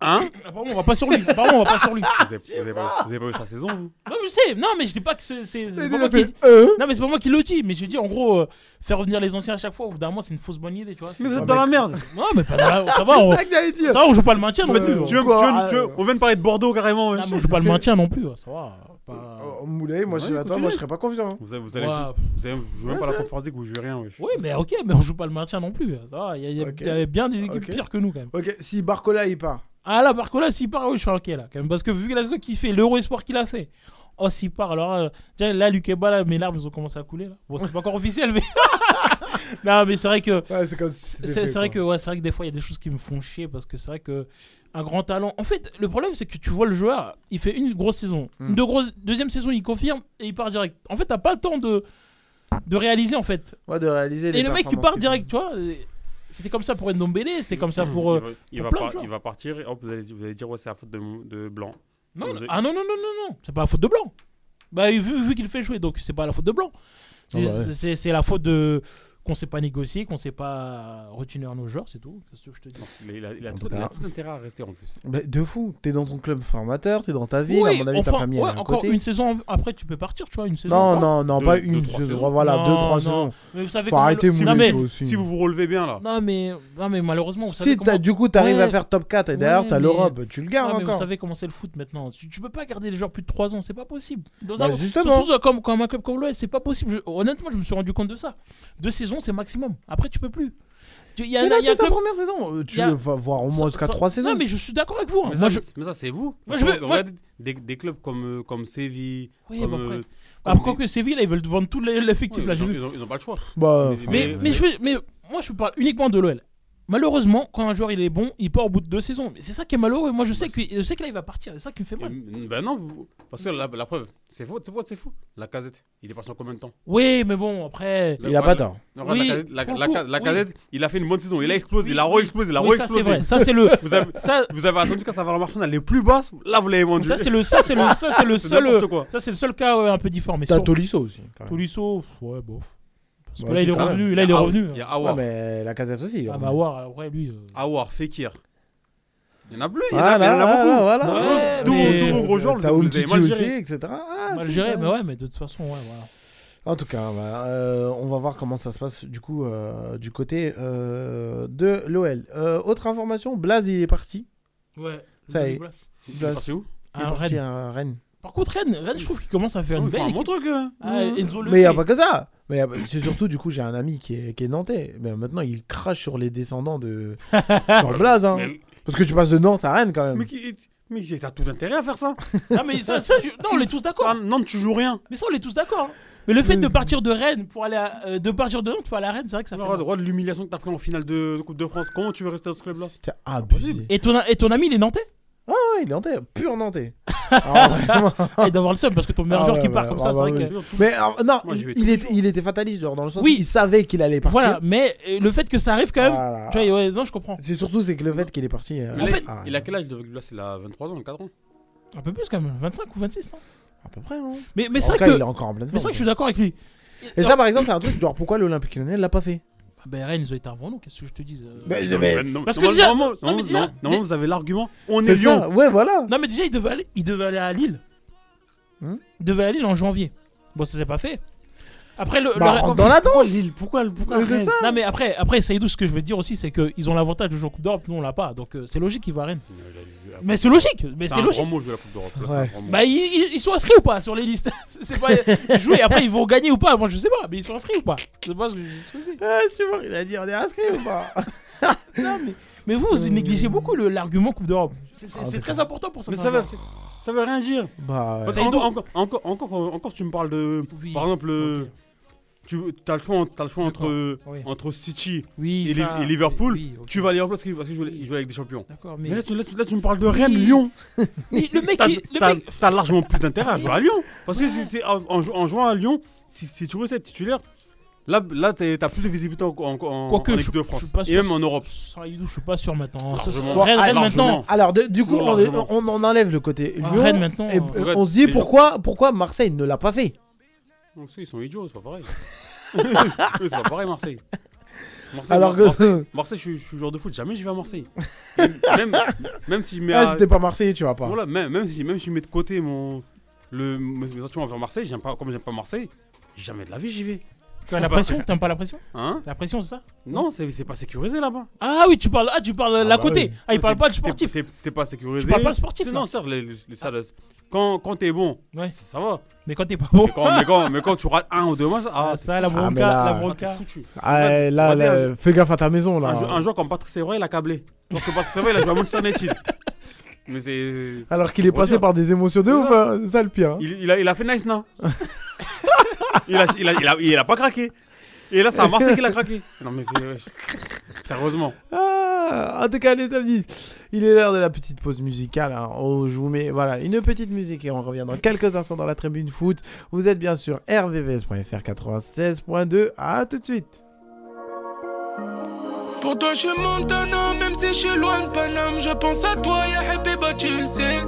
Hein Apparemment, on va pas sur lui. Apparemment, on va pas sur lui. Vous avez, vous avez pas, vous avez pas vu sa saison, vous Non, mais je sais. Non, mais je dis pas que c'est. c'est- pas moi qui- euh Non, mais c'est pas moi qui le dis. Mais je dis, en gros, euh, faire revenir les anciens à chaque fois, au bout d'un moment, c'est une fausse bonne idée, tu vois. Mais vous êtes dans la merde. Non, mais pas dans la- Ça va, on... Ça va, on joue pas le maintien. Mais non tu, plus. tu veux- tu veux- tu veux- euh, on vient de parler de Bordeaux carrément. Non, mais on joue pas le maintien non plus. Ça va. Pas... Oh, Moulay, moi, je suis Ouais, toi, moi, je serais pas confiant. hein. Vous, allez Ouais. jouer, vous allez jouer même pas à la conférence League, vous jouez rien. Oui, mais ok, mais on joue pas le maintien non plus. Il y, y a- Ok. il y a bien des équipes Ok. pires que nous, quand même. Ok, si Barcola il part. Ah là, Barcola, s'il part, oui, je suis ok là, quand même. Parce que vu que la saison qu'il fait, l'Euro Espoir qu'il a fait. Oh, s'il part, alors euh, déjà, là, Lukeba, là, mes larmes, ils ont commencé à couler. Là. Bon, c'est pas encore officiel, mais. non, mais c'est vrai que. Ouais, c'est comme si vrai que ouais, c'est vrai que des fois il y a des choses qui me font chier parce que c'est vrai que un grand talent. En fait, le problème c'est que tu vois le joueur, il fait une grosse saison, Hmm. une deux grosses- deuxième saison, il confirme et il part direct. En fait, t'as pas le temps de de réaliser en fait. Ouais, de réaliser les Et le mec il part direct, tu vois. et C'était comme ça pour Ndombele, c'était comme ça pour. il euh, va, il pour va plein de par- joueurs. il va partir et hop, vous allez, vous allez dire ouais, c'est la faute de, de Blanc. Non, Vous non. avez- ah non non non non non, c'est pas la faute de Blanc. Bah vu, vu qu'il fait jouer, donc c'est pas la faute de Blanc. C'est Ah bah ouais. c'est- c'est la faute de qu'on sait pas négocier, qu'on sait pas retenir nos joueurs, c'est tout. Qu'est-ce que je te dis Il a, il a- il a tout, il a tout intérêt à rester en plus. Bah, de fou, t'es dans ton club formateur, t'es dans ta ville, Oui, à mon avis ta enfin, famille ouais, à encore côté. une saison après tu peux partir, tu vois, une saison. Non, encore. non, non, Deux- pas deux, une trois saison. saisons. Voilà, Non, deux, trois non. saisons. Mais vous savez Faut comment arrêter le- non, mais, aussi. Si vous vous relevez bien là. non mais non mais malheureusement vous savez Si comment du coup t'arrives Ouais. à faire top 4 et derrière Ouais, t'as mais- l'Europe, tu le gardes mais vous encore. savez comment c'est le foot maintenant. Tu, tu peux pas garder les joueurs plus de 3 ans, c'est pas possible. Dans Bah, un- justement. surtout comme, un club comme l'OS, c'est pas possible. Honnêtement, je me suis rendu compte de ça. Deux saisons, c'est maximum. Après, tu peux plus. Il y a, Mais là, y a sa première saison. Euh, Tu a- vas voir au moins jusqu'à 3 saisons. Non, mais je suis d'accord avec vous. hein. Mais, Moi, ça, je... c'est- mais ça, c'est vous. Moi, je veux- moi- des, des clubs comme, euh, comme Séville. Oui, comme, après. euh, Après, que Séville, là, ils veulent vendre tout l'e- l'effectif. Ouais, là, ils, j'ai ont, vu. ils ont- ils ont pas le choix. Bah, Mais- Mais, Mais- mais, je veux- mais moi, je parle uniquement de l'OL. Malheureusement, quand un joueur il est bon, il part au bout de deux saisons. Mais c'est ça qui est malheureux. Moi, je sais, que, je sais que là, il va partir. C'est ça qui me fait mal. Ben non, vous- parce que la, la preuve, c'est faux, c'est faux, c'est faux. La casette, il est parti en combien de temps? Oui, mais bon, après. Il a pas tort. Non, regarde, Oui, la, casette, la, pour le la- coup, la- la oui. casette, il a fait une bonne saison. Il a explosé, Oui, il a re-explosé, il a Oui, ça, c'est re-explosé. vrai. Ça, c'est le. Vous avez, Ça, vous avez attendu quand ça va la marche, elle est plus basse. Là, vous l'avez vendu. ça c'est le, ça c'est le, ça c'est le C'est seul. n'importe quoi. Ça c'est le seul cas euh, un peu différent. Mais T'as sur Tolisso aussi. quand même. Tolisso, ouais, bof. Parce que Ouais, là il est c'est quand revenu. Là il est Ah, revenu. Il y a Ouais, Awar. mais la casette aussi. Ah bah War, après lui. euh, Awar, Fekir. Il y en a plus, il y en a, Voilà, il y en a beaucoup. voilà, voilà. Ouais, tous, mais- tous vos gros joueurs, T'as vous les avez Umtiti mal aussi, gérés. etc. Ah, mal c'est géré, bien. mais ouais, mais de toute façon, ouais, voilà. En tout cas, voilà, euh, on va voir comment ça se passe du coup euh, du côté euh, de l'OL. Euh, autre information, Blaze il est parti. Ouais. Ça y est. Blaze. Il est parti où? Il est À parti Rennes. à Rennes. Par contre, Rennes, Rennes, je trouve qu'il commence à faire Oh, une il fait belle un bon équipe. truc, hein. Ah, Enzo le Mais il n'y a fait. pas que ça. Mais y a- c'est surtout, du coup, j'ai un ami qui est, qui est nantais. Mais maintenant, il crache sur les descendants de. sur Blaze. Hein. Mais- Parce que tu passes de Nantes à Rennes quand même. Mais, qui, mais t'as tout intérêt à faire ça. Non, mais ça, ça, je- non, on est tous d'accord. Ah, Nantes, tu joues rien. Mais ça, on est tous d'accord. hein. Mais le fait de partir de Rennes pour aller à, euh, de partir de Nantes pour aller à Rennes, c'est vrai que ça fait. Le mal. droit de l'humiliation que t'as pris en finale de, de Coupe de France. Comment tu veux rester dans ce club-là? C'était abusé. Et ton, et ton ami, il est nantais? Ah il est nantais, pur nantais. Ah. Et d'avoir le seum parce que ton meilleur Ah joueur ouais, qui part ouais, comme ah ça, bah c'est vrai oui. que. Mais alors, non, Moi, j'y vais il, est- il était fataliste genre, dans le sens Oui. où il savait qu'il allait partir. Voilà, mais euh, le fait que ça arrive quand même. Voilà. Tu vois, ouais, non, je comprends. C'est surtout c'est que le fait qu'il est parti. euh, Mais là, ah, il a quel âge de Là, c'est là 23 ans, 4 ans. Un peu plus quand même, 25 ou 26, non? À peu près, hein. Mais, mais En c'est vrai cas, que. il est encore en pleine Mais c'est vrai que je suis d'accord avec lui. Et ça, par exemple, c'est un truc, genre, pourquoi l'Olympique lyonnais l'a pas fait? Ben Rennes, ils ont été avant nous, qu'est-ce que je te dis euh, Mais- Non, mais- non, Parce que normalement- déjà- normalement- non, mais déjà- vous avez l'argument. On est C'est Lyon. ça, Ouais, voilà. Non, mais déjà, il devait aller, il devait aller à Lille. Hmm il devait aller à Lille en janvier. Bon, ça s'est pas fait. Après, le. Bah, le- dans la danse. Lille Pourquoi, pourquoi Rennes ça. Non, mais après, après Saïdou, ce que je veux dire aussi, c'est qu'ils ont l'avantage de jouer en Coupe d'Europe, nous on l'a pas. Donc euh, c'est logique qu'ils vont à Rennes. Mais c'est logique, mais C'est c'est un logique. grand mot, la Coupe d'Europe. Ouais. Bah, ils, sont inscrits ou pas sur les listes? C'est pas. Ils jouent et après ils vont gagner ou pas Moi je sais pas, mais ils sont inscrits ou pas? C'est pas ce que je, dis. Ah, c'est bon, il a dit on est inscrit ou pas? Non, mais, mais vous, vous négligez beaucoup le- l'argument Coupe d'Europe. C'est Ah, très important pour ça. Mais ça veut, ça veut rien dire. Bah, encore, encore, encore, encore, encore, tu me parles de. Oui. Par exemple, euh, Ok. Tu as le choix, en- t'as le choix entre, Oui. entre City Oui, et, ça- Li- et Liverpool. oui. Tu vas à Liverpool parce qu'il parce qu'il joue, il joue avec des champions. D'accord, Mais, mais. là, tu, là, tu- là, tu me parles de Rennes, Lyon. Mais le mec, T'as mec- largement plus d'intérêt à jouer à Lyon. Parce que en, en jou- en jouant à Lyon, si, si tu veux être titulaire, là, là t'as plus de visibilité en, en, Quoique, équipe de France. Et même en Europe. Je suis pas sûr maintenant. Bon, Rennes, Rennes, maintenant. Alors, de- du coup, on, en enlève le côté Ah, Lyon. Rennes, maintenant, et, euh, on se dit pourquoi Marseille ne l'a pas fait? Donc, ils sont idiots, c'est pas pareil. C'est pas pareil, Marseille. Marseille, Alors que- Marseille, Marseille, je suis- je suis joueur de foot, jamais je vais à Marseille. même, même si je mets Ah, à- c'était pas Marseille, tu vas pas. Voilà, même, même, si, même si je mets de côté mon, le, mes sentiments envers Marseille, j'aime pas, comme j'aime pas Marseille, jamais de la vie j'y vais. Tu as la pression T'aimes pas la pression Hein? La pression, c'est ça? Non, c'est c'est pas sécurisé là-bas. Ah oui, tu parles, ah, tu parles de la bah côté. oui. Ah, il parle T'es- pas de t'es- sportif. T'es t'es pas sécurisé. Tu parles pas de sportif, C'est- là. Non, certes, les, les- les salles, quand, quand t'es bon, Ouais. ça, ça va. Mais quand t'es pas bon. Mais quand, mais, quand, mais quand tu rates un ou deux matchs, ah, Ah, ça, la bronca, là- la ah, bronca. foutu. Ah, Ouais, là, là, un- fais gaffe à ta maison là. Un, jou- un joueur comme Patrick Sévray, il a câblé. Donc que Patrick Sévray, il a joué à Manchester United. Mais c'est. Alors qu'il est passé dire. par des émotions de ouf, hein, c'est ça le pire. hein. Il, il a, il a fait nice, non? Il, a, il, a, il, a, il a pas craqué. Et là, c'est à Marseille qu'il a craqué. Non, mais c'est. Sérieusement. Ah, en tout cas, les amis, il est l'heure de la petite pause musicale. Hein. Oh, je vous mets voilà, une petite musique et on revient dans quelques instants dans la tribune foot. Vous êtes bien sûr rvvs.fr 96.2. À tout de suite. Pour toi, je monte un homme, même si je suis loin de Paname. Je pense à toi, ya Habiba, tu le sais.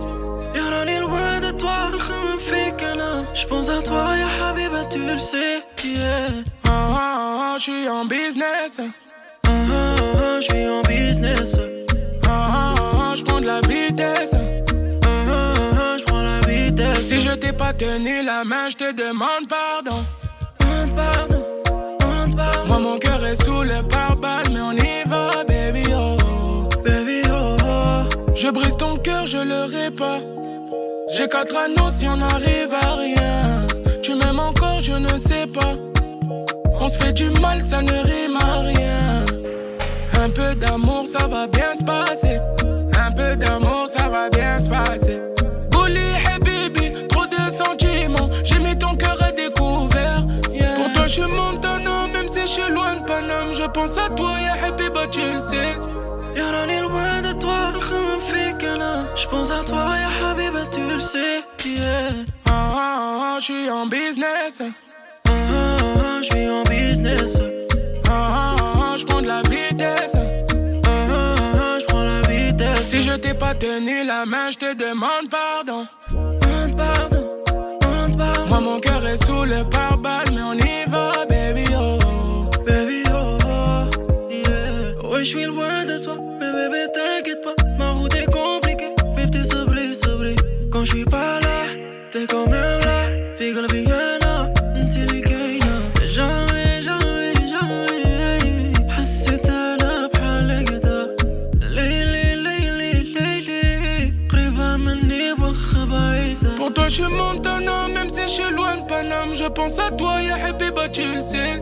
Y'a est loin de toi, me fait Je pense à toi, ya tu le sais. Yeah. Ah, ah, ah, je suis en business. Je suis en business Ah, je prends de la vitesse. Ah, je prends la vitesse Si je t'ai pas tenu la main, je te demande pardon. Demande pardon, demande pardon Moi, mon cœur est sous le pare-balles, mais on y va, baby. Oh. Baby oh, oh. Je brise ton cœur, je le répare. J'ai quatre anneaux si on n'arrive à rien. Tu m'aimes encore, je ne sais pas. On se fait du mal, ça ne rime à rien. Un peu d'amour, ça va bien se passer. Un peu d'amour, ça va bien se passer. Bouli, hey baby, trop de sentiments. J'ai mis ton cœur à découvert. yeah. Pour toi, je suis Montana, même si je suis loin de Paname. Je pense à toi, ya Habiba, tu le sais. يا راني loin de toi نخمم فيك انا جبونس à toi يا حبيبة tu le sais yeah. Ah, ah, ah, je suis en business. Je suis en business Ah, je prends de la vitesse. Ah, je prends la vitesse Si je t'ai pas tenu la main, je te demande pardon. Moi, mon cœur est sous le pare-balles, mais on y va, baby. Oh. Baby, oh, yeah. Ouais, je suis loin de toi, mais bébé, t'inquiète pas. Paname, je pense à toi, ya Habiba, tu le sais.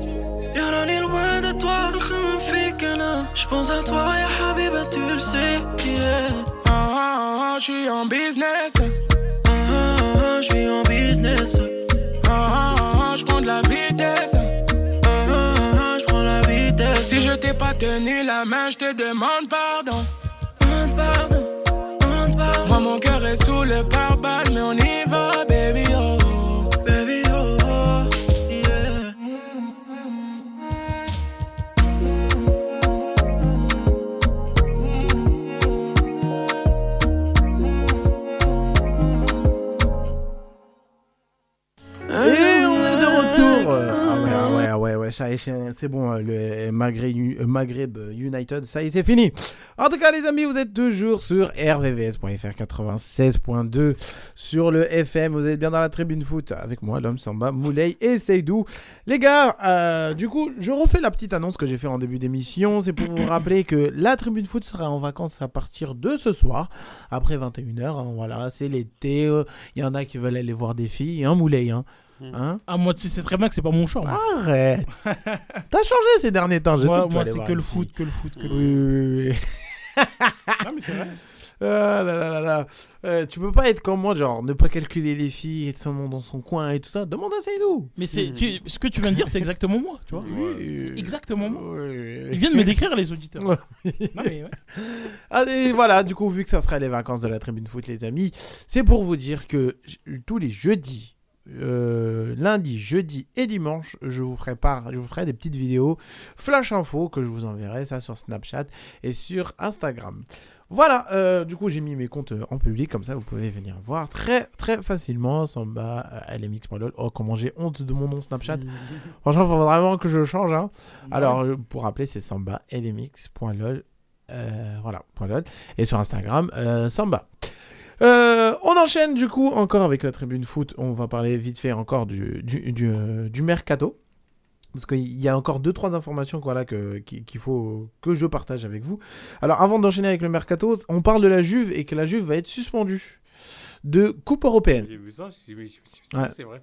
يا راني loin de toi نخمم فيك انا جبونس à toi يا حبيبة tu le sais yeah. Ah, ah, ah, je suis en business. Ah, ah, ah, je suis en business Ah, ah, ah, je prends de la vitesse. Ah, ah, ah, je prends la vitesse Si je t'ai pas tenu la main, je te demande pardon. Mon cœur est sous le pare-balles, mais on y va, baby. Baby c'est bon, euh, le Maghreb, euh, Maghreb United, ça y est, c'est fini. En tout cas, les amis, vous êtes toujours sur rvvs.fr 96.2 sur le FM. Vous êtes bien dans la tribune foot avec moi, l'homme Samba, Moulay et Seydou. Les gars, euh, du coup, je refais la petite annonce que j'ai fait en début d'émission. C'est pour vous rappeler que la tribune foot sera en vacances à partir de ce soir, après 21h. hein, voilà, c'est l'été. euh, Il y en a qui veulent aller voir des filles, hein, Moulay, hein. Hein Ah, moi, tu sais très bien que c'est pas mon choix. moi. Arrête T'as changé ces derniers temps, je sais Moi, moi, c'est que le foot, que le foot, que le Oui, oui, oui. Non, mais c'est vrai. Ah là là là là. Euh, tu peux pas être comme moi, genre ne pas calculer les filles, être seulement dans son coin et tout ça. Demande à Seydou. Mais c'est, tu- ce que tu viens de dire, c'est exactement moi, tu vois. Oui. C'est exactement moi. Oui. Ils viennent de me décrire, les auditeurs. Non, mais ouais. Allez, voilà, du coup, vu que ça sera les vacances de la tribune foot, les amis, c'est pour vous dire que tous les jeudis, euh, lundi, jeudi et dimanche, je vous ferai part, je vous ferai des petites vidéos flash info que je vous enverrai ça sur Snapchat et sur Instagram. Voilà, euh, du coup j'ai mis mes comptes euh, en public, comme ça vous pouvez venir voir très très facilement. Samba, lmx.lol. Oh, comment j'ai honte de mon nom Snapchat. Franchement, il faut vraiment que je change. hein. Alors, pour rappeler, c'est samba lmx.lol. Euh, voilà, .lol. Et sur Instagram, samba. Euh, on enchaîne du coup encore avec la tribune foot. On va parler vite fait encore du, du, du, euh, du mercato. Parce qu'il y a encore deux trois informations voilà, que- qu'il faut que je partage avec vous. Alors avant d'enchaîner avec le mercato, on parle de la Juve et que la Juve va être suspendue de Coupe européenne. J'ai vu ça, j'ai vu- j'ai vu ça, Ouais. c'est vrai.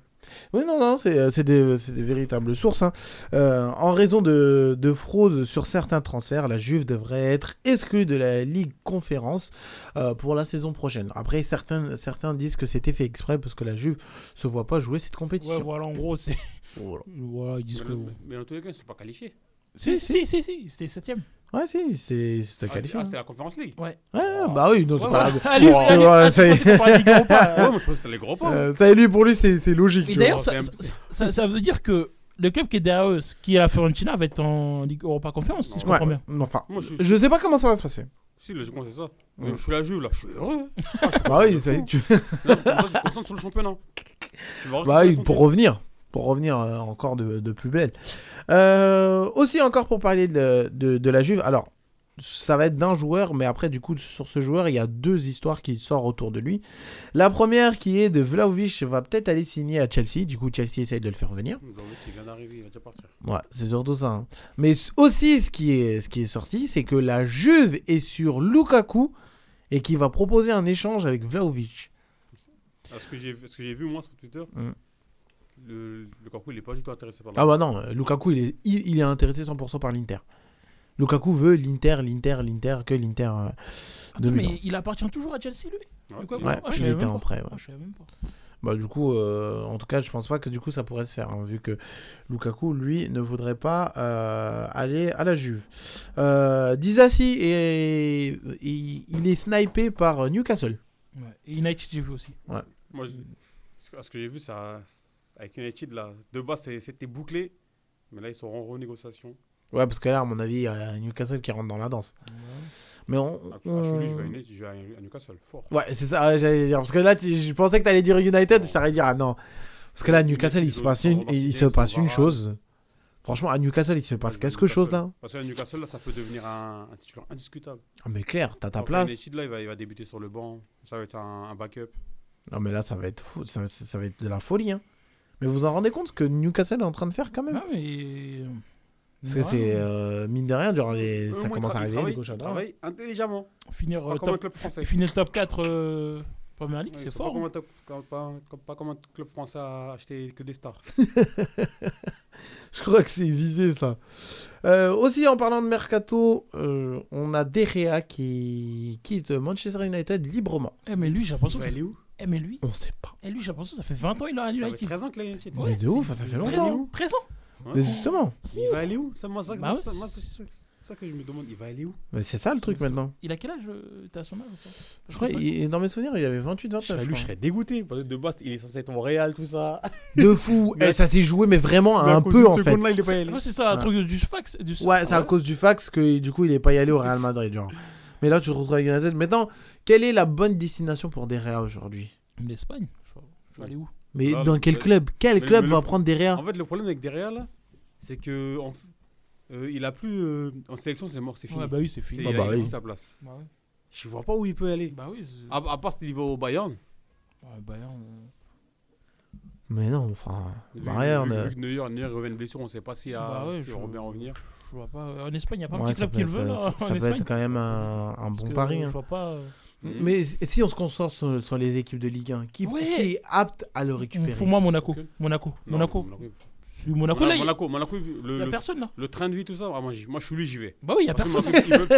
Oui, non, non, c'est euh, c'est des, c'est des véritables sources. hein. Euh, en raison de, de fraude sur certains transferts, la Juve devrait être exclue de la Ligue Conférence euh, pour la saison prochaine. Après, certains, certains disent que c'était fait exprès parce que la Juve se voit pas jouer cette compétition. Ouais, voilà, en gros, c'est. Voilà. Voilà, ils disent Mais, que. mais- mais dans tous les cas, ils ne sont pas qualifiés. Si, si, si, si, c'était 7ème. Ouais, si, c'est c'est Ah, qualifié. ah, c'est la Conférence League. Ouais. Ouais, bah oui, non, c'est Ouais, pas ouais. la- Allez, Ouais, allez, ouais, allez, ça y est. c'est pas Ligue Europa. Ouais, moi je pense que c'est les gros pas. Euh, ça, lui, pour lui, c'est c'est logique. Et tu d'ailleurs, vois. ça, c'est un- ça, ça- ça veut dire que le club qui est derrière eux, qui est la Fiorentina, va être en Ligue Europa Conférence, si je Ouais, comprends bien. enfin, Moi, je- je sais pas comment ça va se passer. Si, logiquement, c'est ça. Ouais. Je suis la Juve là, je suis heureux. Ah, je suis Bah oui, de ça y est, fou. tu- comme ça, tu te concentres sur le championnat. Tu vas Bah oui, pour revenir. Pour revenir euh, encore de, de plus belle. Euh, aussi encore pour parler de, de, de la Juve. Alors, ça va être d'un joueur, mais après, du coup, sur ce joueur, il y a deux histoires qui sortent autour de lui. La première qui est de Vlaovic va peut-être aller signer à Chelsea. Du coup, Chelsea essaye de le faire venir. Ouais, c'est surtout ça. hein. Mais aussi, ce qui est, ce qui est sorti, c'est que la Juve est sur Lukaku et qui va proposer un échange avec Vlaovic. Ah, ce que j'ai ce que j'ai vu moi sur Twitter, Mm. Le, Kakou il est pas du tout intéressé par Ah bah non, euh, Lukaku, il est, il, il est intéressé 100% par l'Inter. Lukaku veut l'Inter, l'Inter, l'Inter, que l'Inter euh, Attends, mais il appartient toujours à Chelsea, lui Ouais. Lukaku Ouais, Ah, je il savais était même en prêt, ouais. Ah, je savais même pas. Bah du coup, euh, en tout cas, je pense pas que du coup ça pourrait se faire, hein, vu que Lukaku, lui, ne voudrait pas euh, aller à la Juve. Euh, Disasi, est, il, il est snipé par Newcastle. Ouais. Et United, j'ai vu aussi. Ouais. Moi, je- que- ce que j'ai vu, ça, avec United, là, de base, c'était bouclé. Mais là, ils sont en renégociation. Ouais, parce que là, à mon avis, il y a Newcastle qui rentre dans la danse. Mais on... Ah, on- je je vais à United, je vais à à Newcastle, fort. Ouais, c'est ça, j'allais dire. Parce que là, tu- je pensais que t'allais dire United, je t'allais dire, ah non. Parce que là, Newcastle, il se passe une, il se passe une chose. Franchement, à Newcastle, il se passe quelque chose là. Parce qu'à Newcastle, là, ça peut devenir un, un titulaire indiscutable. Ah, mais clair, t'as ta place. United, là, il va, il va débuter sur le banc. Ça va être un, un backup. Non, mais là, ça va être fou, ça, ça va être de la folie. Hein. Mais vous en rendez compte que Newcastle est en train de faire quand même Parce que c'est euh, mine de rien, genre les... Euh, ça commence à arriver. les gauches. Travaille intelligemment. Finir, euh, top, club français. finir top 4 euh, Première Ligue, c'est fort. Pas comme, un club français à acheter que des stars. Je crois que c'est visé ça. Aussi en parlant de mercato, on a Derrea qui quitte Manchester United librement. Eh, mais lui, j'ai l'impression que bah, c'est- où? Eh, mais lui. On sait pas. Et lui, j'ai l'impression que ça fait 20 ans qu'il a un United. Ça fait 13 ans qu'il a United. Mais de ouf, ça, fait longtemps. 13 ans. Mais justement. Il va aller où? Ça, moi, ça, bah ça, ouais. moi, ça, que je me demande, il va aller où? C'est ça le truc maintenant. Il a quel âge euh, T'as son âge Je crois, il, dans mes souvenirs, il avait 28, 29. Je, lui, je serais dégoûté. Parce que de base, il est censé être en Real, tout ça. De fou mais... Et eh, ça s'est joué, mais vraiment un peu en fait. C'est ça, un truc du fax. Ouais, c'est à cause du fax que du coup, il est pas allé au Real Madrid, genre. Mais là, tu retrouves avec United. Maintenant, quelle est la bonne destination pour Derrea aujourd'hui? L'Espagne. Je vais aller où? Mais dans quel club? Quel club va prendre Derrea En fait, le problème avec Derrea, là, c'est que en, euh, il a plus. Euh, en sélection, c'est mort, c'est fini. Ouais, bah oui, c'est fini. Il ah, a, bah il oui. sa place. Bah ouais. Je vois pas où il peut aller. Bah oui. À, part s'il va au Bayern. Bayern. Euh. Mais non, enfin. Bayern. Vu, vu, vu que Neuer, Neuer revient de blessure, on sait pas si, à, ouais, revenir. En Espagne, il n'y a pas ouais, un petit club qui le veut. Euh, ça, ça en être quand même un, bon pari. Hein. Euh. Mm. Mais si on se concentre sur, les équipes de Ligue 1, qui, ouais. qui est apte à le mm, récupérer? Pour moi, Monaco. Monaco. Non, Monaco. Monaco. Monaco, là, a personne, là. le train de vie, tout ça, ah, moi, moi, je suis lui, j'y vais. Bah oui, il n'y a personne.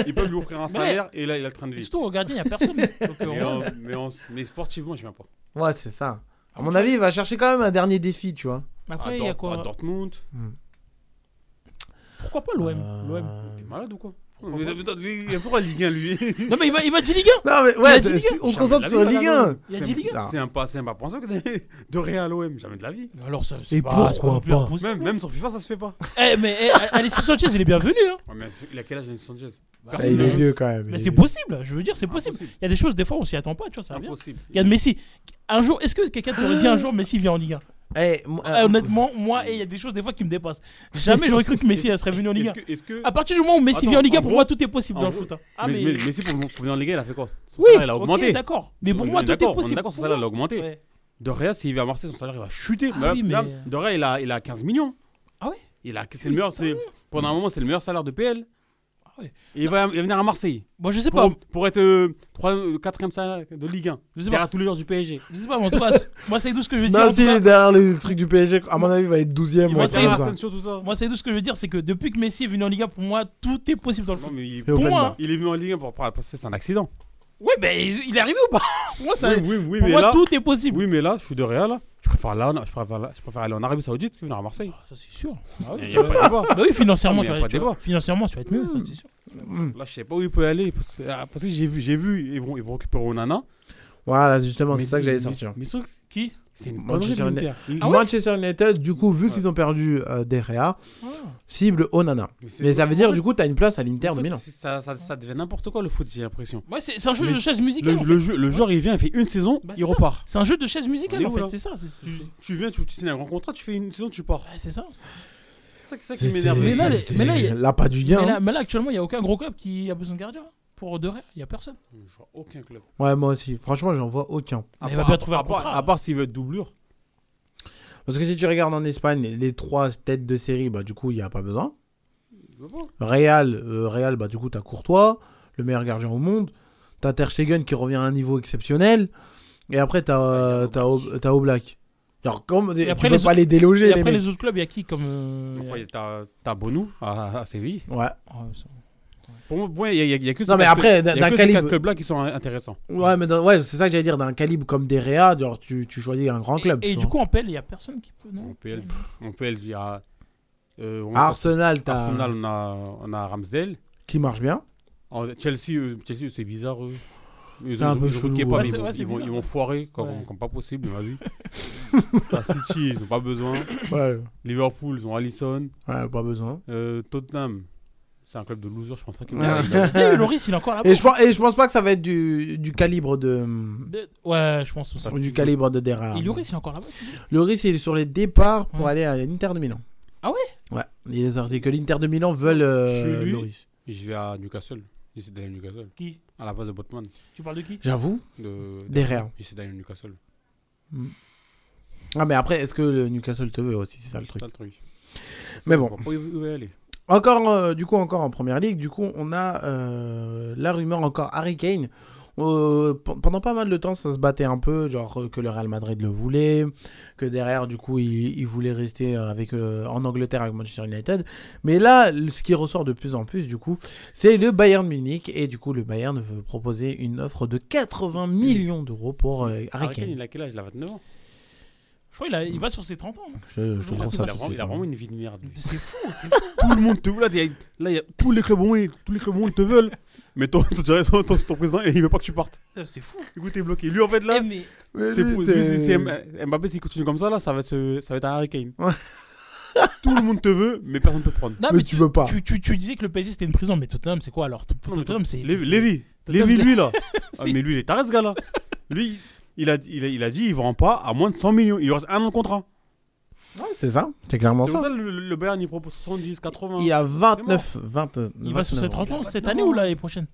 Ils peuvent, lui offrir un salaire et là il a le train de vie. Surtout au il n'y a personne. Euh, mais, sportivement, je ne viens pas. Ouais, c'est ça. À ah, mon avis, il va chercher quand même un dernier défi, tu vois. Il y a quoi? à Dortmund. Mm. Pourquoi pas l'OM euh, L'OM T'es malade ou quoi? Mais attends, lui, il faut Ligue 1, lui. Non, mais il m'a, il dit Ligue 1. Non, mais ouais, on se concentre sur Ligue 1. Il a dit Ligue 1. C'est un pas, c'est un pas pensant que de rien à l'OM, jamais de la vie. Alors, ça, c'est pas, pourquoi pas? Même, même, FIFA, ça se fait pas. eh, mais eh, Sanchez, il est bienvenu. Hein. Mais il a quel âge, Alexis Sanchez? Bah, ah, il est vieux quand même. Mais c'est possible, je veux dire, c'est possible. Il y a des choses, des fois, on s'y attend pas, tu vois, ça Impossible. Regarde Messi. Un jour, est-ce que quelqu'un t'aurait dit un jour Messi vient en Ligue 1 eh, hey, eh, euh, honnêtement, moi, eh, il y a des choses des fois qui me dépassent. Jamais j'aurais cru que Messi serait venu en Liga. Est-ce. À partir du moment où Messi vient en Liga, en pour moi, tout est possible dans le foot. Hein. Ah, mais. Messi, pour, venir en Liga, il a fait quoi? Oui, salaire, il a augmenté. D'accord. Mais pour moi, tout est possible. D'accord, son salaire, il a augmenté. Ouais. De Doria, s'il vient à Marseille, son salaire, il va chuter. Ah, oui, il a, il a 15 millions. Ah, ah ouais? Pendant un moment, c'est le meilleur salaire de PL. Et il va, venir à Marseille. Moi, je sais pour, pas. Pour être euh, 3, 4 salaire de Ligue 1. Je sais derrière pas. tous les joueurs du PSG. Je sais pas, mais moi, c'est tout ce que je veux dire. Même derrière les trucs du PSG, à mon avis, il va être 12ème. Moi, c'est tout ce que je veux dire, c'est que depuis que Messi est venu en Ligue 1, pour moi, tout est possible dans le foot. Pour moi, il est venu en Ligue 1 pour passer, c'est un accident. Oui, ben il est arrivé ou pas? Moi, ça, moi tout est possible. Oui, mais là, je suis de Real. Là. Hein. Je préfère, là, je, préfère aller en Arabie Saoudite que venir à Marseille. Ah, ça, c'est sûr. Bah il n'y a pas de débat. Bah oui, financièrement, tu, vas, financièrement, tu vas être mieux, ça, c'est sûr. Mmh. Là, je sais pas où il peut aller. Ah, parce, que j'ai vu, j'ai vu ils, vont, ils vont récupérer Onana. Voilà, justement, c'est ça que j'allais sortir. Mais qui? C'est une Manchester United. Ah Manchester United, du coup, vu qu'ils ont perdu euh, Derrea, ah. cible Onana. Mais, mais ça veut dire, du coup, tu as une place à l'Inter de Milan. Ça, devient n'importe quoi le foot, j'ai l'impression. Ouais, c'est un jeu de chaise musicale. Le, joueur, il vient, il fait une saison, bah, il repart. C'est un jeu de chaise musicale, en fait, c'est ça. Tu, viens, tu, signes un grand contrat, tu fais une saison, tu pars. C'est ça. C'est ça qui m'énerve. Mais là, là, là, hein. là, actuellement, il n'y a aucun gros club qui a besoin de gardien de rien, il n'y a personne. Je vois aucun club. Ouais, moi aussi. Franchement, j'en vois aucun. À il part, va bien trouver à s'il veut être doublure. Parce que si tu regardes en Espagne, les trois têtes de série, bah, du coup, il n'y a pas besoin. Real, euh, Real bah, du coup, tu as Courtois, le meilleur gardien au monde. Tu as Ter Stegen qui revient à un niveau exceptionnel. Et après, tu as, euh, as. Alors, comme, et après, les pas les déloger. Après, les autres clubs, il y a qui comme. Euh, T'as Bonou à, à, Séville. Ouais. Ah, pour moi, il n'y a, que non, mais clubs-là qui sont intéressants. Ouais, mais ouais, c'est ça que j'allais dire. D'un calibre comme des Réa, tu, tu, choisis un grand club. Et, du coup, en PL, il n'y a personne qui peut. Non? En PL, en il y a. Euh, Arsenal. Arsenal on, a, on a Ramsdale. Qui marche bien. En Chelsea, euh, Chelsea c'est bizarre. Ils ont, un peu chelou, ils, vont, foirer comme, pas possible, vas-y. City, ils n'ont pas besoin. Liverpool, ils ont Allison. Ouais, pas besoin. Euh, Tottenham, c'est un club de loser, je pense pas qu'il Loris, il est encore là. Et je, pense, et je pense pas que ça va être du, du calibre de. Ouais, je pense aussi. ou du calibre de Dera. Et Loris, il est encore là-bas. Loris, il est sur les départs pour aller à l'Inter de Milan. Ah ouais? Ouais. Il est sorti que l'Inter de Milan veulent. Euh, Loris. Je vais à Newcastle. Il s'est d'aller Newcastle. Qui? À la place de Botman. Tu parles de qui? J'avoue. De... Derrière. Il s'est d'aller Newcastle. Hmm. Ah, mais après, est-ce que le Newcastle te veut aussi? C'est ça le truc. Ça, le truc. Mais bon. Où il aller encore, euh, du coup, encore en première ligue, du coup, on a euh, la rumeur encore Harry Kane. Euh, pendant pas mal de temps, ça se battait un peu, genre que le Real Madrid le voulait, que derrière, du coup, il, voulait rester avec, en Angleterre avec Manchester United. Mais là, ce qui ressort de plus en plus, du coup, c'est le Bayern Munich. Et du coup, le Bayern veut proposer une offre de 80 millions d'euros pour Harry Kane. Harry Kane, il a quel âge? Il a 29 ans? Je crois qu'il a- il va sur ses 30 ans. hein. Je, je Il a, il vraiment, il a c'est- vraiment une vie de merde. lui. C'est fou, c'est fou. Tout le monde te là, il y a- là, il y a tous les clubs au monde, tous les clubs au monde te veulent. Mais toi, toi, tu restes- ton, ton, ton président, il veut pas que tu partes. C'est fou. Écoute, t'es bloqué. Lui, en fait, là, mais- c'est lui, pour- c'est- lui, c'est- c'est M- Mbappé, s'il continue comme ça, là, ça va être, euh, ça va être un Harry Kane. Tout le monde te veut, mais personne ne peut te prendre. Non, mais, tu, Tu, tu, tu disais que le PSG c'était une prison, mais Tottenham c'est quoi alors? Tot- Tottenham c'est. Lévi, c'est- Lévi, c'est- lui, là. Ah, C'est- mais lui, il est taré, ce gars-là. Lui, il a, il, a, il a dit, il vend pas à moins de 100 millions. Il lui reste un an de contrat. C'est ça, c'est clairement C'est pour ça. ça que le, le Bayern, il propose 70, 80. Il a C'est 29, mort. 20, Il va sur ses 30 ans 29 cette année ou l'année prochaine?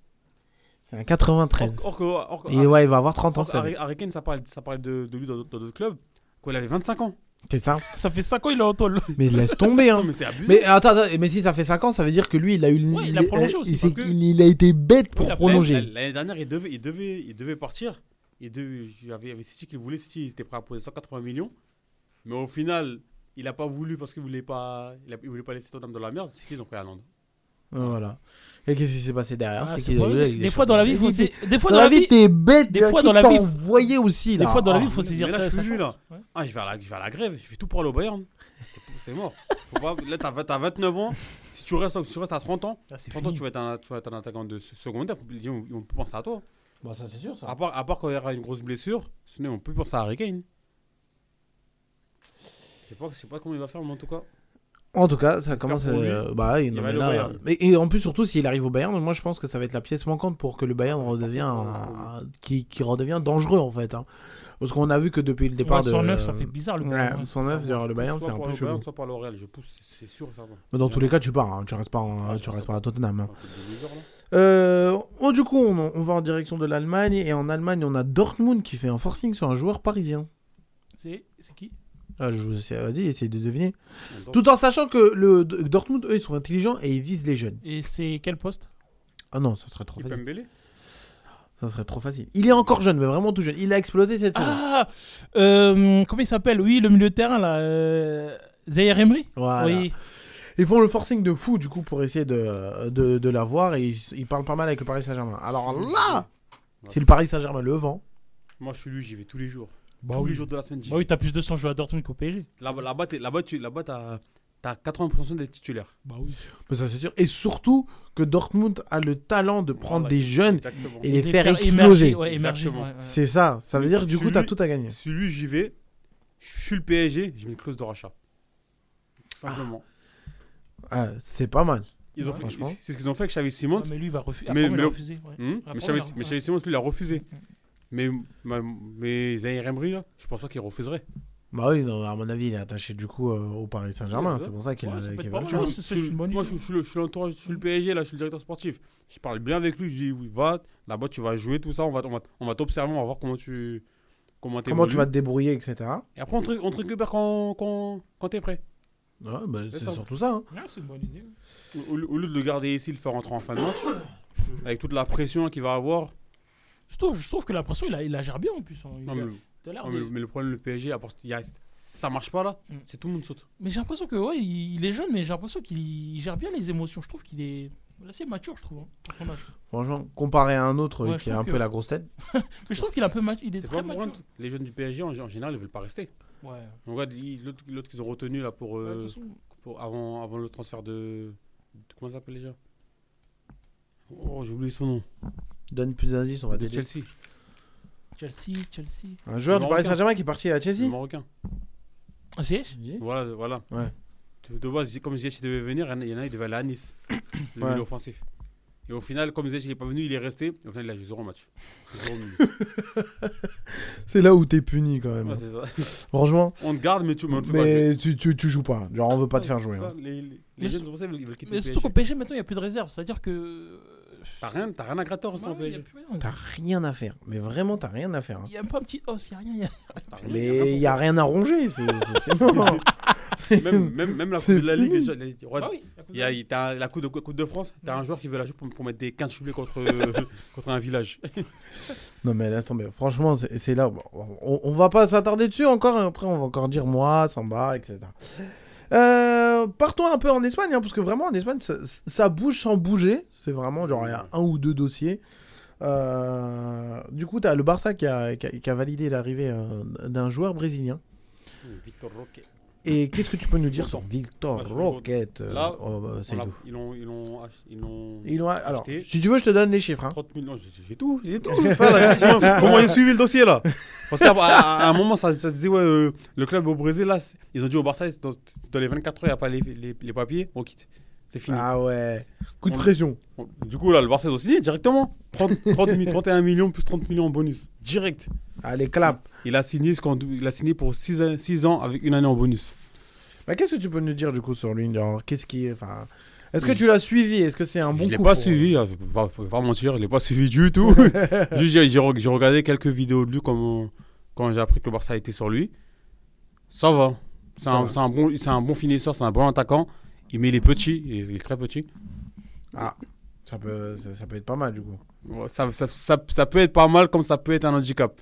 C'est un 93. Or que- or que- Et ouais, il va avoir 30 ans or. Harry, Kane, ça parlait, ça parlait de, de lui dans dans d'autres clubs. Quand il avait 25 ans. C'est ça. Ça fait 5 ans il est en tôle. Mais laisse tomber, hein. Non, mais c'est abusé. Mais attends, attends, mais si ça fait 5 ans, ça veut dire que lui, il a eu. Ouais, il a prolongé aussi, il, que- il- il a été bête pour prolonger. L'année l'année dernière, il devait, il devait, il devait partir. Il, devait, il y avait, il City qui voulait. City, il était prêt à poser 180 millions. Mais au final, il n'a pas voulu parce qu'il ne voulait pas, il a- il voulait pas laisser Tottenham dans la merde. City, ils ont pris à Londres. Voilà. Et qu'est-ce qui s'est passé derrière? Ah, C'est il Des fois dans la vie, faut des fois dans dans la vie, vie- t'es bête. des fois dans la vie, envoyé aussi des fois dans la Ah. vie, faut se dire Mais là, ça. je suis là. Ah, je vais, à la, je vais à la grève. Je fais tout pour aller au Bayern. C'est mort. Faut pas, là, t'as as 29 ans. Si tu restes, si tu restes à 30 ans, Ah, c'est 30 ans, fini. tu vas être un, tu vas être un attaquant de se- secondaire. Ils vont, penser à toi. Bah, ça, c'est sûr, ça. À part, à part quand il y aura une grosse blessure, sinon, on peut penser à Harry Kane. Je sais pas, je sais pas comment il va faire, mais en tout cas. En tout cas, ça commence à. euh, bah, il, va aller au là, Bayern. et en plus, surtout, s'il arrive au Bayern, moi je pense que ça va être la pièce manquante pour que le Bayern redevient. un- qui, qui redevient dangereux en fait. hein. Parce qu'on a vu que depuis le départ. Ouais, de- 109, ça fait bizarre, le Bayern, Ouais, ouais. 109, genre, le Bayern, Soit c'est un peu Bayern, chelou. Soit le Real, je pousse, c'est c'est sûr et certain. Mais dans tous les cas, tu pars. hein. Tu restes pas, en- tu restes pas à Tottenham. hein. Des losers, là. Euh, oh, du coup, on, on va en direction de l'Allemagne. Et en Allemagne, on a Dortmund qui fait un forcing sur un joueur parisien. C'est qui? Ah, je sais, vas-y, essaye de deviner. Tout en sachant que le Dortmund, eux, ils sont intelligents et ils visent les jeunes. Et c'est quel poste? Ah non, ça serait trop facile. Pembele Ça serait trop facile. Il est encore jeune, mais vraiment tout jeune. Il a explosé cette saison. Ah euh, Comment il s'appelle? Oui, le milieu de terrain là. Euh... Zaire Emery? Voilà. Oui. Ils font le forcing de fou, du coup, pour essayer de, de, de l'avoir. Et ils, ils parlent pas mal avec le Paris Saint-Germain. Alors là, si le Paris Saint-Germain le vend. Moi, je suis lui, j'y vais tous les jours. Bah tous oui. les jours de la semaine. Bah oui, t'as plus de 100 joueurs à Dortmund qu'au PSG. Là-bas, t'es- là-bas, tu, là-bas, t'as, t'as 80% des titulaires. Bah oui. Mais ça, c'est sûr. Et surtout que Dortmund a le talent de prendre Voilà, des jeunes exactement. et les faire faire exploser. ouais, ouais, ouais. C'est ça. Ça veut dire que du coup, t'as tout à gagner. Celui, j'y vais. Je suis le PSG, je mets une clause de rachat. Simplement. Ah, c'est pas mal. Ils ont Ouais, fait- c'est ce qu'ils ont fait avec Xavi Simons. Ouais, mais lui, il va refuser. Mais, il mais a le- refusé, ouais. Hmm mais, Xavi, mais Simons, lui, il a refusé. Mais, ma- mais Zaire Emery, là, je pense pas qu'il refuserait. Bah oui, non, à mon avis, il est attaché du coup euh, au Paris Saint-Germain. Ouais, c'est pour ça qu'il Ouais, une bonne Moi, je, suis le- je suis l'entourage, je suis le PSG, là, je suis le directeur sportif. Je parle bien avec lui, je dis, oui, va, là-bas, tu vas jouer, tout ça, on va, on va, on va t'observer, on va voir comment tu comment, Comment tu vas te débrouiller, etc. Et après, on te, on te récupère quand, quand, quand t'es prêt. Ouais, bah, C'est ça. surtout ça. hein. Ouais, c'est une bonne idée. Au, au lieu de le garder ici, le faire rentrer en fin de match, avec toute la pression qu'il va avoir. Je trouve, je trouve que la pression, il la, il la gère bien en plus. hein. Non, mais, non, le problème, le PSG, apporte, il y a, ça marche pas là, Mm. c'est tout le monde saute. Mais j'ai l'impression que, ouais, il, il est jeune, mais j'ai l'impression qu'il il gère bien les émotions. Je trouve qu'il est assez mature, je trouve, hein, pour son âge. Franchement, comparé à un autre Ouais, qui a un peu la grosse tête. Mais je trouve qu'il est un peu mature. Il est, très mature. Les jeunes du PSG, en, en général, ils veulent pas rester. Ouais. On regarde il- l'autre l'autre qu'ils ont retenu là pour, Ouais, euh, pour avant, avant le transfert de. de- comment ça s'appelle déjà? Oh, j'ai oublié son nom. Donne plus d'indices, on va De t'aider. Chelsea. Chelsea, Chelsea. Un joueur Le du Paris Marocain. Saint-Germain qui est parti à Le Chelsea Marocain. Ah, Ziyech? Voilà, voilà. Ouais. De, base, comme Ziyech il devait venir, il y en a, il devait aller à Nice. le Ouais. milieu offensif. Et au final, comme Ziyech il est pas venu, il est resté. Et au final, il a joué zéro match. C'est là où t'es puni quand même. Ouais, c'est ça. Franchement. On te garde, mais tu, mais tu, tu, tu joues pas. Genre, on veut pas te faire jouer. Ça, hein. Les, les, les jeunes, ils veulent quitter Mais surtout qu'au PSG. PSG, maintenant, il n'y a plus de réserve. C'est-à-dire que. T'as rien, t'as rien à gratter en restant au Ouais, PSG. T'as rien à faire. Mais vraiment, t'as rien à faire. hein. Il n'y a même pas un petit os, il n'y a rien. y a- Mais il y a rien à ronger. C'est c'est- c'est mort. même, même, même la Coupe de la Ligue, déjà, les- ouais, Ah oui, la Coupe de il y a, il- t'as la coupe de, coupe de France, t'as un joueur qui veut la jouer pour, pour mettre des 15 chublés contre, contre un village. Non mais laisse tomber. Franchement, c'est c'est là. On, on va pas s'attarder dessus encore. hein. Après, on va encore dire moi, Samba, etc. Euh, partons un peu en Espagne, hein, parce que vraiment en Espagne, ça, bouge sans bouger. C'est vraiment genre il y a un ou deux dossiers. Euh, du coup, tu as le Barça qui a, qui a- qui a validé l'arrivée euh, d'un joueur brésilien. Victor Roque. Et qu'est-ce que tu peux nous dire sur Victor Roquette euh, Là, oh, bah, on c'est l'a- tout. ils l'ont, ils l'ont, ach- ils l'ont. Ils l'ont- alors, acheté. si tu veux, je te donne les chiffres. hein. 30 millions, j'ai j'ai tout, j'ai tout. Ça, là, j'ai- comment j'ai suivi le dossier là? Parce qu'à à, à un moment, ça, ça disait, ouais, euh, le club au Brésil, là, c'est- ils ont dit au Barça, dans, dans les 24 heures, il n'y a pas les, les, les papiers, on quitte. C'est fini. Ah ouais. Coup de On- pression. on- du coup, là, le Barça, ils ont signé directement. 30, 30 mi- 31 millions plus 30 millions en bonus. Direct. Allez, clap. Il a signé, ce il a signé pour 6 ans avec une année en bonus. Bah, qu'est-ce que tu peux nous dire du coup sur lui Qu'est-ce qui. Enfin, est-ce que tu l'as suivi? Est-ce que c'est un bon je l'ai coup pas pour- suivi, hein, je peux pas, je peux pas mentir, je l'ai pas suivi du tout. J'ai, j'ai re- j'ai regardé quelques vidéos de lui quand j'ai appris que le Barça était sur lui. Ça va. C'est un, un bon, un bon finisseur, c'est un bon attaquant. Il met les petits, il est, il est très petit. Ah, ça peut, ça, ça peut être pas mal du coup. Ça, ça, ça peut être pas mal comme ça peut être un handicap.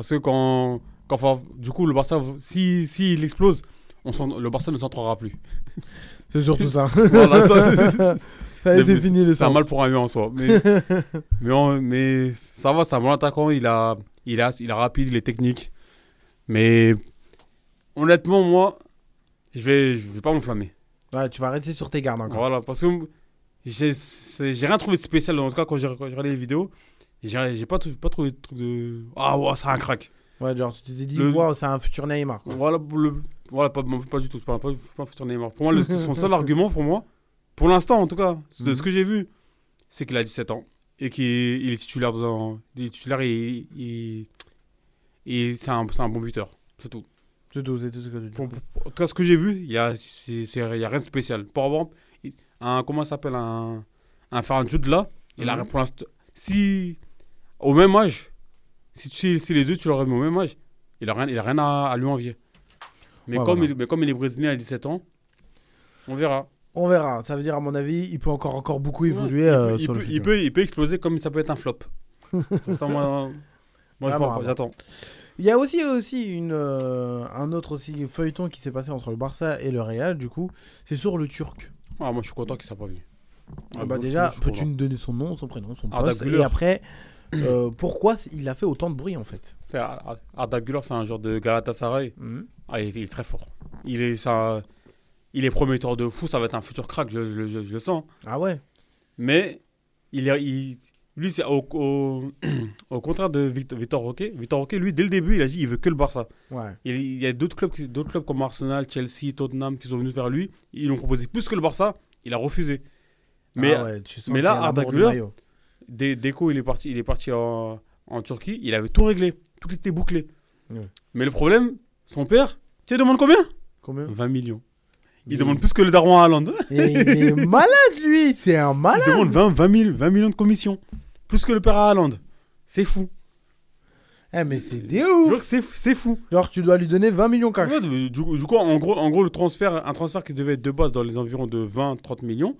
Parce que quand, quand du coup, le Barça, si, si il explose, on le Barça ne s'entrera plus. C'est surtout ça. voilà, ça, Ça a été fini, le C'est un mal pour un mieux en soi. Mais, mais, on- mais ça va, c'est un bon attaquant. Il, a, il, a, il est rapide, il est technique. Mais honnêtement, moi, je vais, je vais pas m'enflammer. Ouais, tu vas rester sur tes gardes encore. Voilà, parce que j'ai rien trouvé de spécial. En tout cas, quand j'ai regardé les vidéos, j'ai j'ai pas, pas trouvé de truc de. Ah, ouais, c'est un crack. Ouais, genre, tu t'es dit, Le- c'est un futur Neymar. quoi. Voilà, le, voilà pas, pas du tout. C'est pas, pas, pas un futur Neymar. Pour moi, son seul argument, pour moi, pour l'instant en tout cas, de Mhm. ce que j'ai vu, c'est qu'il a 17 ans et qu'il il est titulaire dans un. Il est titulaire et, et, et c'est un, c'est un bon buteur. C'est tout. C'est tout, c'est tout ce que tu en tout cas, ce que j'ai vu, il y a, y a rien de spécial. Pour exemple, un, comment ça s'appelle un, un Jude là, il a Mhm. pour l'instant. Si, au même âge, si, tu- si les deux tu l'aurais mis au même âge, il a rien, il a rien à, à lui envier. Mais, Ouais, comme voilà. il, mais comme il est brésilien à 17 ans, on verra. On verra. Ça veut dire, à mon avis, il peut encore, encore beaucoup évoluer il, euh, peut, il, sur le peut, il, futur. peut, il peut exploser comme ça peut être un flop. Ça, moi, moi je Vraiment, pense- vraiment. j'attends. Il y a aussi, aussi une, euh, un autre aussi feuilleton qui s'est passé entre le Barça et le Real, du coup. C'est sur le Turc. Ah, moi je suis content qu'il ne soit pas venu. Ah bah moi, je- déjà, peux-tu nous donner son nom, son prénom, son poste Et après, euh, pourquoi il a fait autant de bruit en fait? C'est Arda Güler, c'est un joueur de Galatasaray. Mhm. Ah, il, est, il est très fort. Il est, ça, il est prometteur de fou, ça va être un futur crack, je, je- je- je le sens. Ah ouais? Mais il, lui, c'est au, au, au contraire de Victor, Victor Roque. Victor Roque, lui, dès le début, il a dit il veut que le Barça. Ouais. Il, il y a d'autres clubs, d'autres clubs comme Arsenal, Chelsea, Tottenham qui sont venus vers lui. Ils lui ont proposé plus que le Barça. Il a refusé. Mais, Ah ouais, tu sens mais là, Arda Güler. Dès, dès qu'il est parti, il est parti en, en Turquie, il avait tout réglé. Tout était bouclé. Ouais. Mais le problème, son père, tu sais, il demande combien? Combien? 20 millions. Il Il- demande plus que le daron à Haaland. Il est malade lui, c'est un malade. Il demande 20, 20, 000, 20 millions de commission. Plus que le père à Haaland. C'est fou. Eh mais c'est des ouf. C'est c'est fou. Genre tu dois lui donner 20 millions cash. Ouais, du, du coup, en gros, en gros, le transfert, un transfert qui devait être de base dans les environs de 20-30 millions,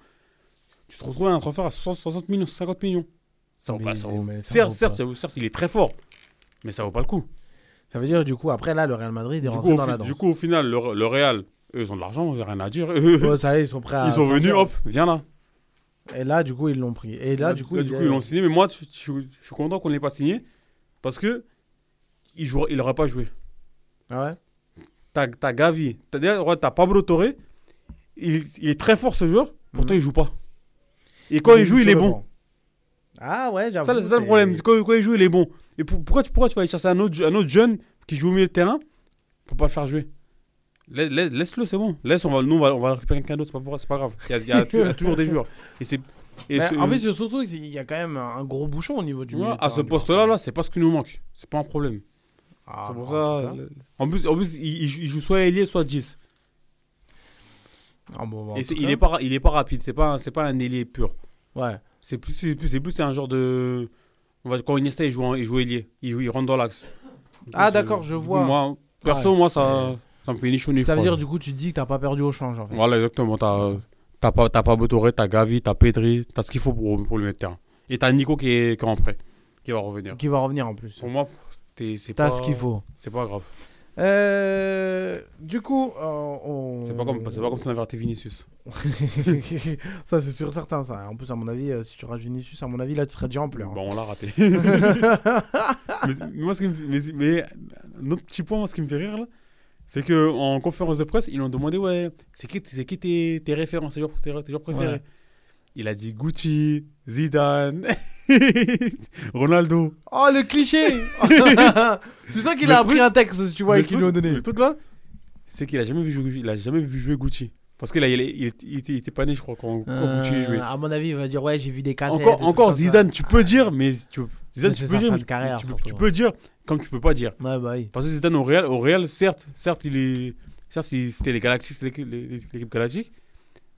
tu te retrouves à un transfert à 60, 60 millions, 50 millions. Ça vaut Mais- pas, ça vaut- ça certes, vaut certes, pas. ça vaut- certes, il est très fort, mais ça vaut pas le coup. Ça veut dire du coup après là le Real Madrid est Du rentré coup, au, dans la danse. du coup, au final, le, le Real, eux, ils ont de l'argent, il n'y a rien à dire. Eux, Ouais, ça y est, ils sont prêts à ils sont venus, hop, viens là. Et là du coup ils l'ont pris. Et là, du coup, Là, du coup, ils l'ont signé, mais moi, je, je- je suis content qu'on ne l'ait pas signé parce que il n'aurait pas joué. Ah ouais? T'as Gavi, t'as Pablo Torre, il, il est très fort ce joueur, pourtant il joue pas. Et quand il, joue, joue il est bon. Ah ouais, j'avoue. ça, c'est ça le problème, quand, quand il joue, il est bon. Et pour- pourquoi, tu, pourquoi tu vas aller chercher un autre, un autre jeune qui joue au milieu de terrain pour pas le faire jouer? Lai- lai- Laisse-le, c'est bon. Laisse, on va, nous, on va, on va récupérer quelqu'un d'autre, c'est pas, pas grave. Il y a, il y a tu- il y a toujours des joueurs. Et c'est. en fait, surtout qu'il y a quand même un gros bouchon au niveau du Ouais, à ce poste-là, là, c'est pas ce qui nous manque. C'est pas un problème. Ah, c'est pour bon, ça. en plus, en plus il, il joue- il joue soit ailier, soit 10. Ah bon, bah, en Et tout c'est- cas. il, est pas, il est pas rapide, c'est pas, c'est pas un ailier pur. Ouais. C'est plus, c'est plus, c'est plus un genre de. On va, quand Iniesta il joue, en- il joue ailier, il, il rentre dans l'axe. Du coup, Ah, c'est- d'accord, je du coup, vois. Moi, perso, Ouais. moi, ça, Ça me fait ni chaud ni Ça veut froid. dire, du coup, tu te dis que t'as pas perdu au change, en fait. Voilà, exactement. T'as t'as pas, t'as pas Botoré, t'as Gavi, t'as Pedri, t'as ce qu'il faut pour, pour le mettre terrain. Et t'as Nico qui est, qui est en prêt, qui va revenir. Qui va revenir en plus. Pour moi, t'es- c'est T'as pas- ce qu'il faut. C'est pas grave. Euh, du coup, euh, on... C'est pas comme, c'est pas comme si on avait raté Vinicius. ça, c'est sûr certain, ça. En plus, à mon avis, euh, si tu rates Vinicius, à mon avis, là, tu serais déjà en pleurs. Bon, on l'a raté. mais, moi, ce qui me, mais, mais un autre petit point, moi, ce qui me fait rire, là, c'est que en conférence de presse, ils ont demandé, ouais, c'est qui, c'est qui tes, tes références, tes joueurs, tes, tes joueurs préférés? Ouais. Il a dit Gucci, Zidane, Ronaldo. Oh, le cliché C'est ça qu'il a appris un texte, tu vois, et qu'ils lui ont donné. Le truc là, c'est qu'il a jamais vu jouer, il a jamais vu jouer Gucci. Parce qu'il il, il, il était, il était pas né, je crois, quand, quand Euh, Gucci jouait. à mon avis, il va dire Ouais, j'ai vu des cassettes. Encore, encore ça. Zidane, tu peux dire, mais tu, Zidane, Mais tu peux dire, mais carrière, tu, surtout. tu peux dire, comme tu peux pas dire. Ouais, bah oui. Parce que Zidane au Real, au Real certes, certes, il est, certes, c'était les Galactiques, c'était l'équipe Galactique,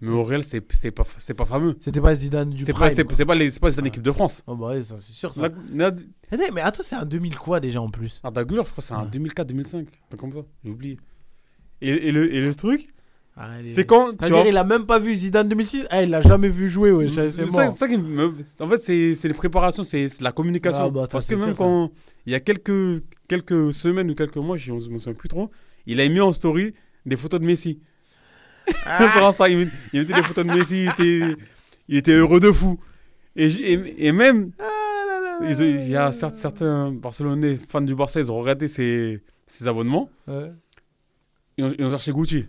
mais au Real, c'est pas, pas fameux. C'était pas Zidane du C'est pas, pas, les- pas Zidane équipe de France. Oh, bah oui, c'est sûr, ça. Attends, mais attends, c'est un 2000 quoi déjà en plus? Arda Güler, je crois que c'est un 2004-2005, un truc comme ça, j'ai oublié. Et, et le, et le truc, Ah, c'est quand. tu vois- il a même pas vu Zidane 2006 Ah, il l'a jamais vu jouer, ouais, c'est ça, ça qui me- En fait, c'est les préparations, c'est la communication. Ah, bah, Parce que même sûr, quand il y a quelques, quelques semaines ou quelques mois, je ne me souviens plus trop, il a mis en story des photos de Messi. Ah. Sur Insta, il met- il mettait des photos de Messi, il était, il était heureux de fou. Et, et, et même, Ah ils il y a certes- certains Barcelonais, fans du Barça, ils ont regardé ses, ses abonnements. Ouais. Ils, ont, ils ont cherché Gucci.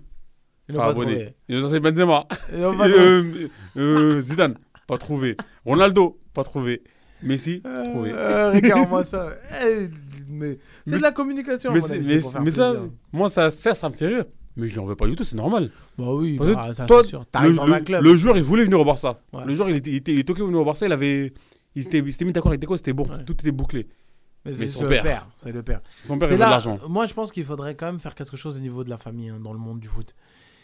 Ils Pas abonné. trouvé. Ils ont cherché Benzema. Ils pas Et, euh, euh, Zidane, pas trouvé. Ronaldo, pas trouvé. Messi, trouvé. Euh, Regarde-moi ça. Eh, mais c'est de la communication. Mais, ça, moi, ça, ça, ça me fait rire. Mais je lui en veux pas du tout, c'est normal. Bah oui, Parce bah, ça, toi, c'est sûr. le, dans le- un club. le joueur, il voulait venir au Barça. Ouais. Le joueur, il était, il était, il était venir au Barça, il avait. Il s'était mis d'accord avec Deco, c'était bon, tout était bouclé. Mais Mais c'est son le père. père. C'est le père. Son père, C'est il veut de l'argent. Moi, je pense qu'il faudrait quand même faire quelque chose au niveau de la famille hein, dans le monde du foot.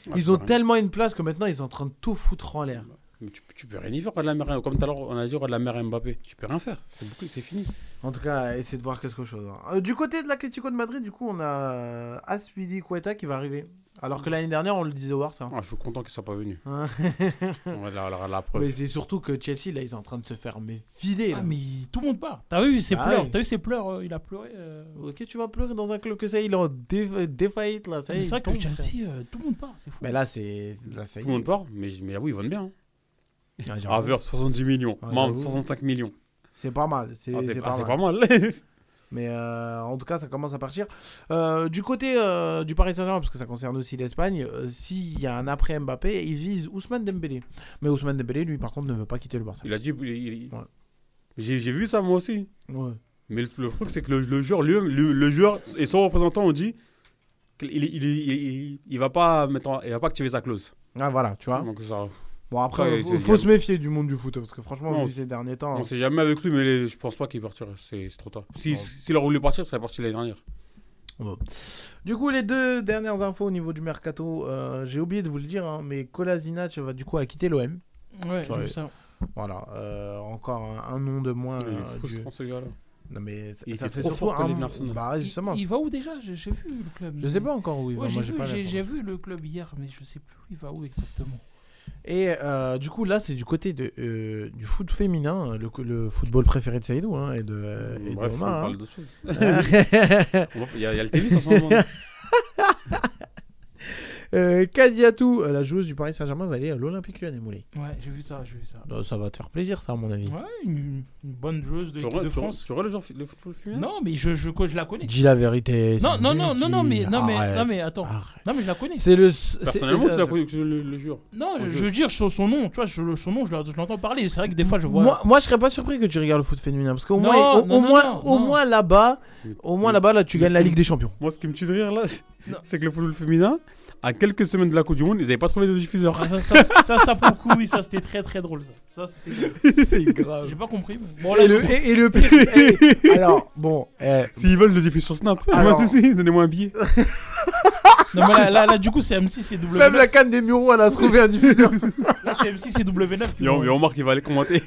Ah, Ils ont vrai. tellement une place que maintenant ils sont en train de tout foutre en l'air. Mais tu, tu peux rien y faire, de la mer, comme tout à l'heure, on a dit, de la mer Mbappé. Tu peux rien faire, c'est fini. En tout cas, essayer de voir quelque chose. hein. Euh, du côté de l'Atlético de Madrid, du coup, on a Aspidi Cueta qui va arriver. Alors que l'année dernière, on le disait au Barça. Ah, je suis content qu'il soit pas venu. Hein. on va la, la, la preuve. Mais c'est surtout que Chelsea, là, ils sont en train de se faire mais vider. Ah, là. mais tout le monde part. T'as vu ses Ah pleurs ouais. T'as vu ses pleurs euh, Il a pleuré. euh. Ok, tu vas pleurer dans un club que ça, il est en dé- défaillite là. Ça c'est vrai que Chelsea, ça. euh, tout le monde part. C'est fou. Mais là, c'est. Ça Tout le monde part, mais, mais avoue, ils vendent bien. Hein. Ah, j'avoue. Havertz, 70 millions. Ah, Mount, j'avoue. 65 millions. C'est pas mal. C'est Ah, ah, mal. pas mal. Mais euh, en tout cas, ça commence à partir. Euh, du côté euh, du Paris Saint-Germain, parce que ça concerne aussi l'Espagne, s'il y a un après Mbappé, il vise Ousmane Dembélé. Mais Ousmane Dembélé, lui, par contre, ne veut pas quitter le Barça. Il a dit. il- il- Ouais. J'ai vu ça moi aussi. Ouais. Mais le, le truc, c'est que le, le joueur, lui, le, le joueur et son représentant ont dit qu'il il, il, il, il va pas il va pas activer sa clause. Ah, voilà, tu vois. Donc ça. Bon, après, Ouais, faut, se méfier du monde du foot, parce que franchement, Non, vu ces derniers temps. On sait jamais avec lui, mais les- je pense pas qu'il partirait. C'est trop tard. Si- S'il aurait voulu partir, il serait parti l'année dernière. Bon. Du coup, les deux dernières infos au niveau du mercato, euh, j'ai oublié de vous le dire, hein, mais Kolasinac va du coup à quitter l'OM. Ouais, j'ai vu ça. Voilà, euh, encore un, un nom de moins. Il est euh, frustrant du- ce gars-là. Non mais ça, Il ça fait trop fort un. Bah justement. Il, il va où déjà? J'ai vu le club. Je sais pas encore où il va, Ouais, j'ai vu- vu le club hier, mais je sais plus où il va où exactement. Et euh, du coup, là, c'est du côté de, euh, du foot féminin, le, le football préféré de Saïdou hein, et de, euh, et de Bref, on Omar, hein. parle d'autre chose. On Il y, y a le tennis en ce moment. Euh, Kadiatou, euh, la joueuse du Paris Saint-Germain, va aller à l'Olympique Lyonnais, Moulay. Ouais, j'ai vu ça, j'ai vu ça. Donc, ça va te faire plaisir, ça, à mon avis. Ouais, une, une bonne joueuse de, Tu de tu aurais- France. tu aurais le genre le football féminin? Non, mais je, je, je la connais. Dis la vérité. Non, non, non, non, non, mais, non, mais, Arrête. non, mais attends. Non, mais je la connais. C'est le. Personnellement, tu l'as connu que je le, le jure. Non, je, je veux dire son, son nom, tu vois, je- son nom, je l'en- je l'entends parler. C'est vrai que des fois, je vois. Moi, moi, je serais pas surpris que tu regardes le foot féminin parce qu'au moins, au, moins, au moins là-bas, au moins là-bas, là, tu gagnes la Ligue des Champions. Moi, ce qui me tue de rire là, c'est que le football féminin, à quelques semaines de la Coupe du Monde, ils n'avaient pas trouvé de diffuseur. Ah, ça, ça, ça, ça, pour le coup, oui, ça c'était très très drôle. Ça, ça c'était. c'est grave. J'ai pas compris. mais- Bon, là, et, le, je- et, et le pire. eh, alors, bon. eh, S'ils veulent le diffuser sur Snap, Alors- donnez-moi un billet. Non, mais là, là, là, du coup, c'est M6 et W9. Même la canne des Mureaux, elle a trouvé un diffuseur. Là, c'est M6 et W9. qui Et on, vont- et on marque, il va aller commenter.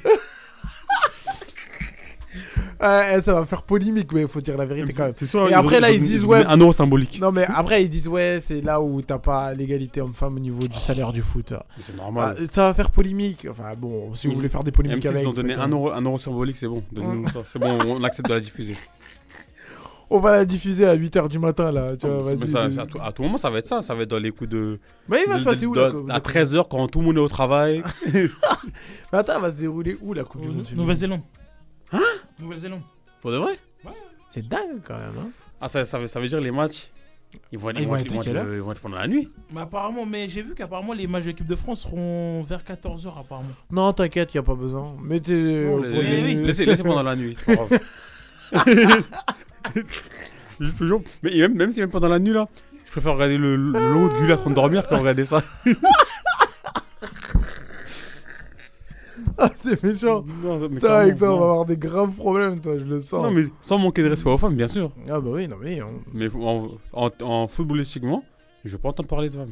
Ouais, ça va faire polémique, mais il faut dire la vérité quand même. C'est sûr, Et ils après, ont- là, ils disent, ouais. donné un euro symbolique. Non, mais après, ils disent, ouais, c'est là où t'as pas l'égalité homme-femme au niveau du salaire du foot. C'est normal. Ah, ça va faire polémique. Enfin, bon, si vous voulez faire des polémiques M6, avec. ils ont donné un euro, un euro symbolique, c'est bon. Donnez-nous ça. C'est bon, on accepte de la diffuser. On va la diffuser à 8h du matin, là. Tu vois, Mais ça- à, tout, à tout moment, ça va être ça. Ça va être dans les coups de. Mais il va de- se passer de- où, de- là, que- À 13h, quand tout le monde est au travail? Mais attends, elle va se dérouler où la Coupe du Monde Nouvelle-Zélande. Nouvelle-Zélande. Pour de vrai? C'est dingue quand même. Hein Ah, ça, ça, veut, ça veut dire les matchs. Ils vont, Ils ils vont être ils vont à quelle être- ils vont être pendant la nuit. Mais apparemment, mais j'ai vu qu'apparemment les matchs de l'équipe de France seront vers 14h apparemment. Non, t'inquiète, y a pas besoin. Mettez. Non, les- premier- les- laissez, laissez pendant la nuit. c'est pas grave. Mais même, même si même pendant la nuit, là, je préfère regarder le, le lot de train de dormir que regarder ça. Ah, c'est méchant. Non, mais Putain, avec toi, on non. va avoir des graves problèmes, toi, je le sens. Non, mais sans manquer de respect aux femmes, bien sûr. Ah, bah oui, non, mais. on- Mais en, en, en footballistiquement, je veux pas entendre parler de femmes.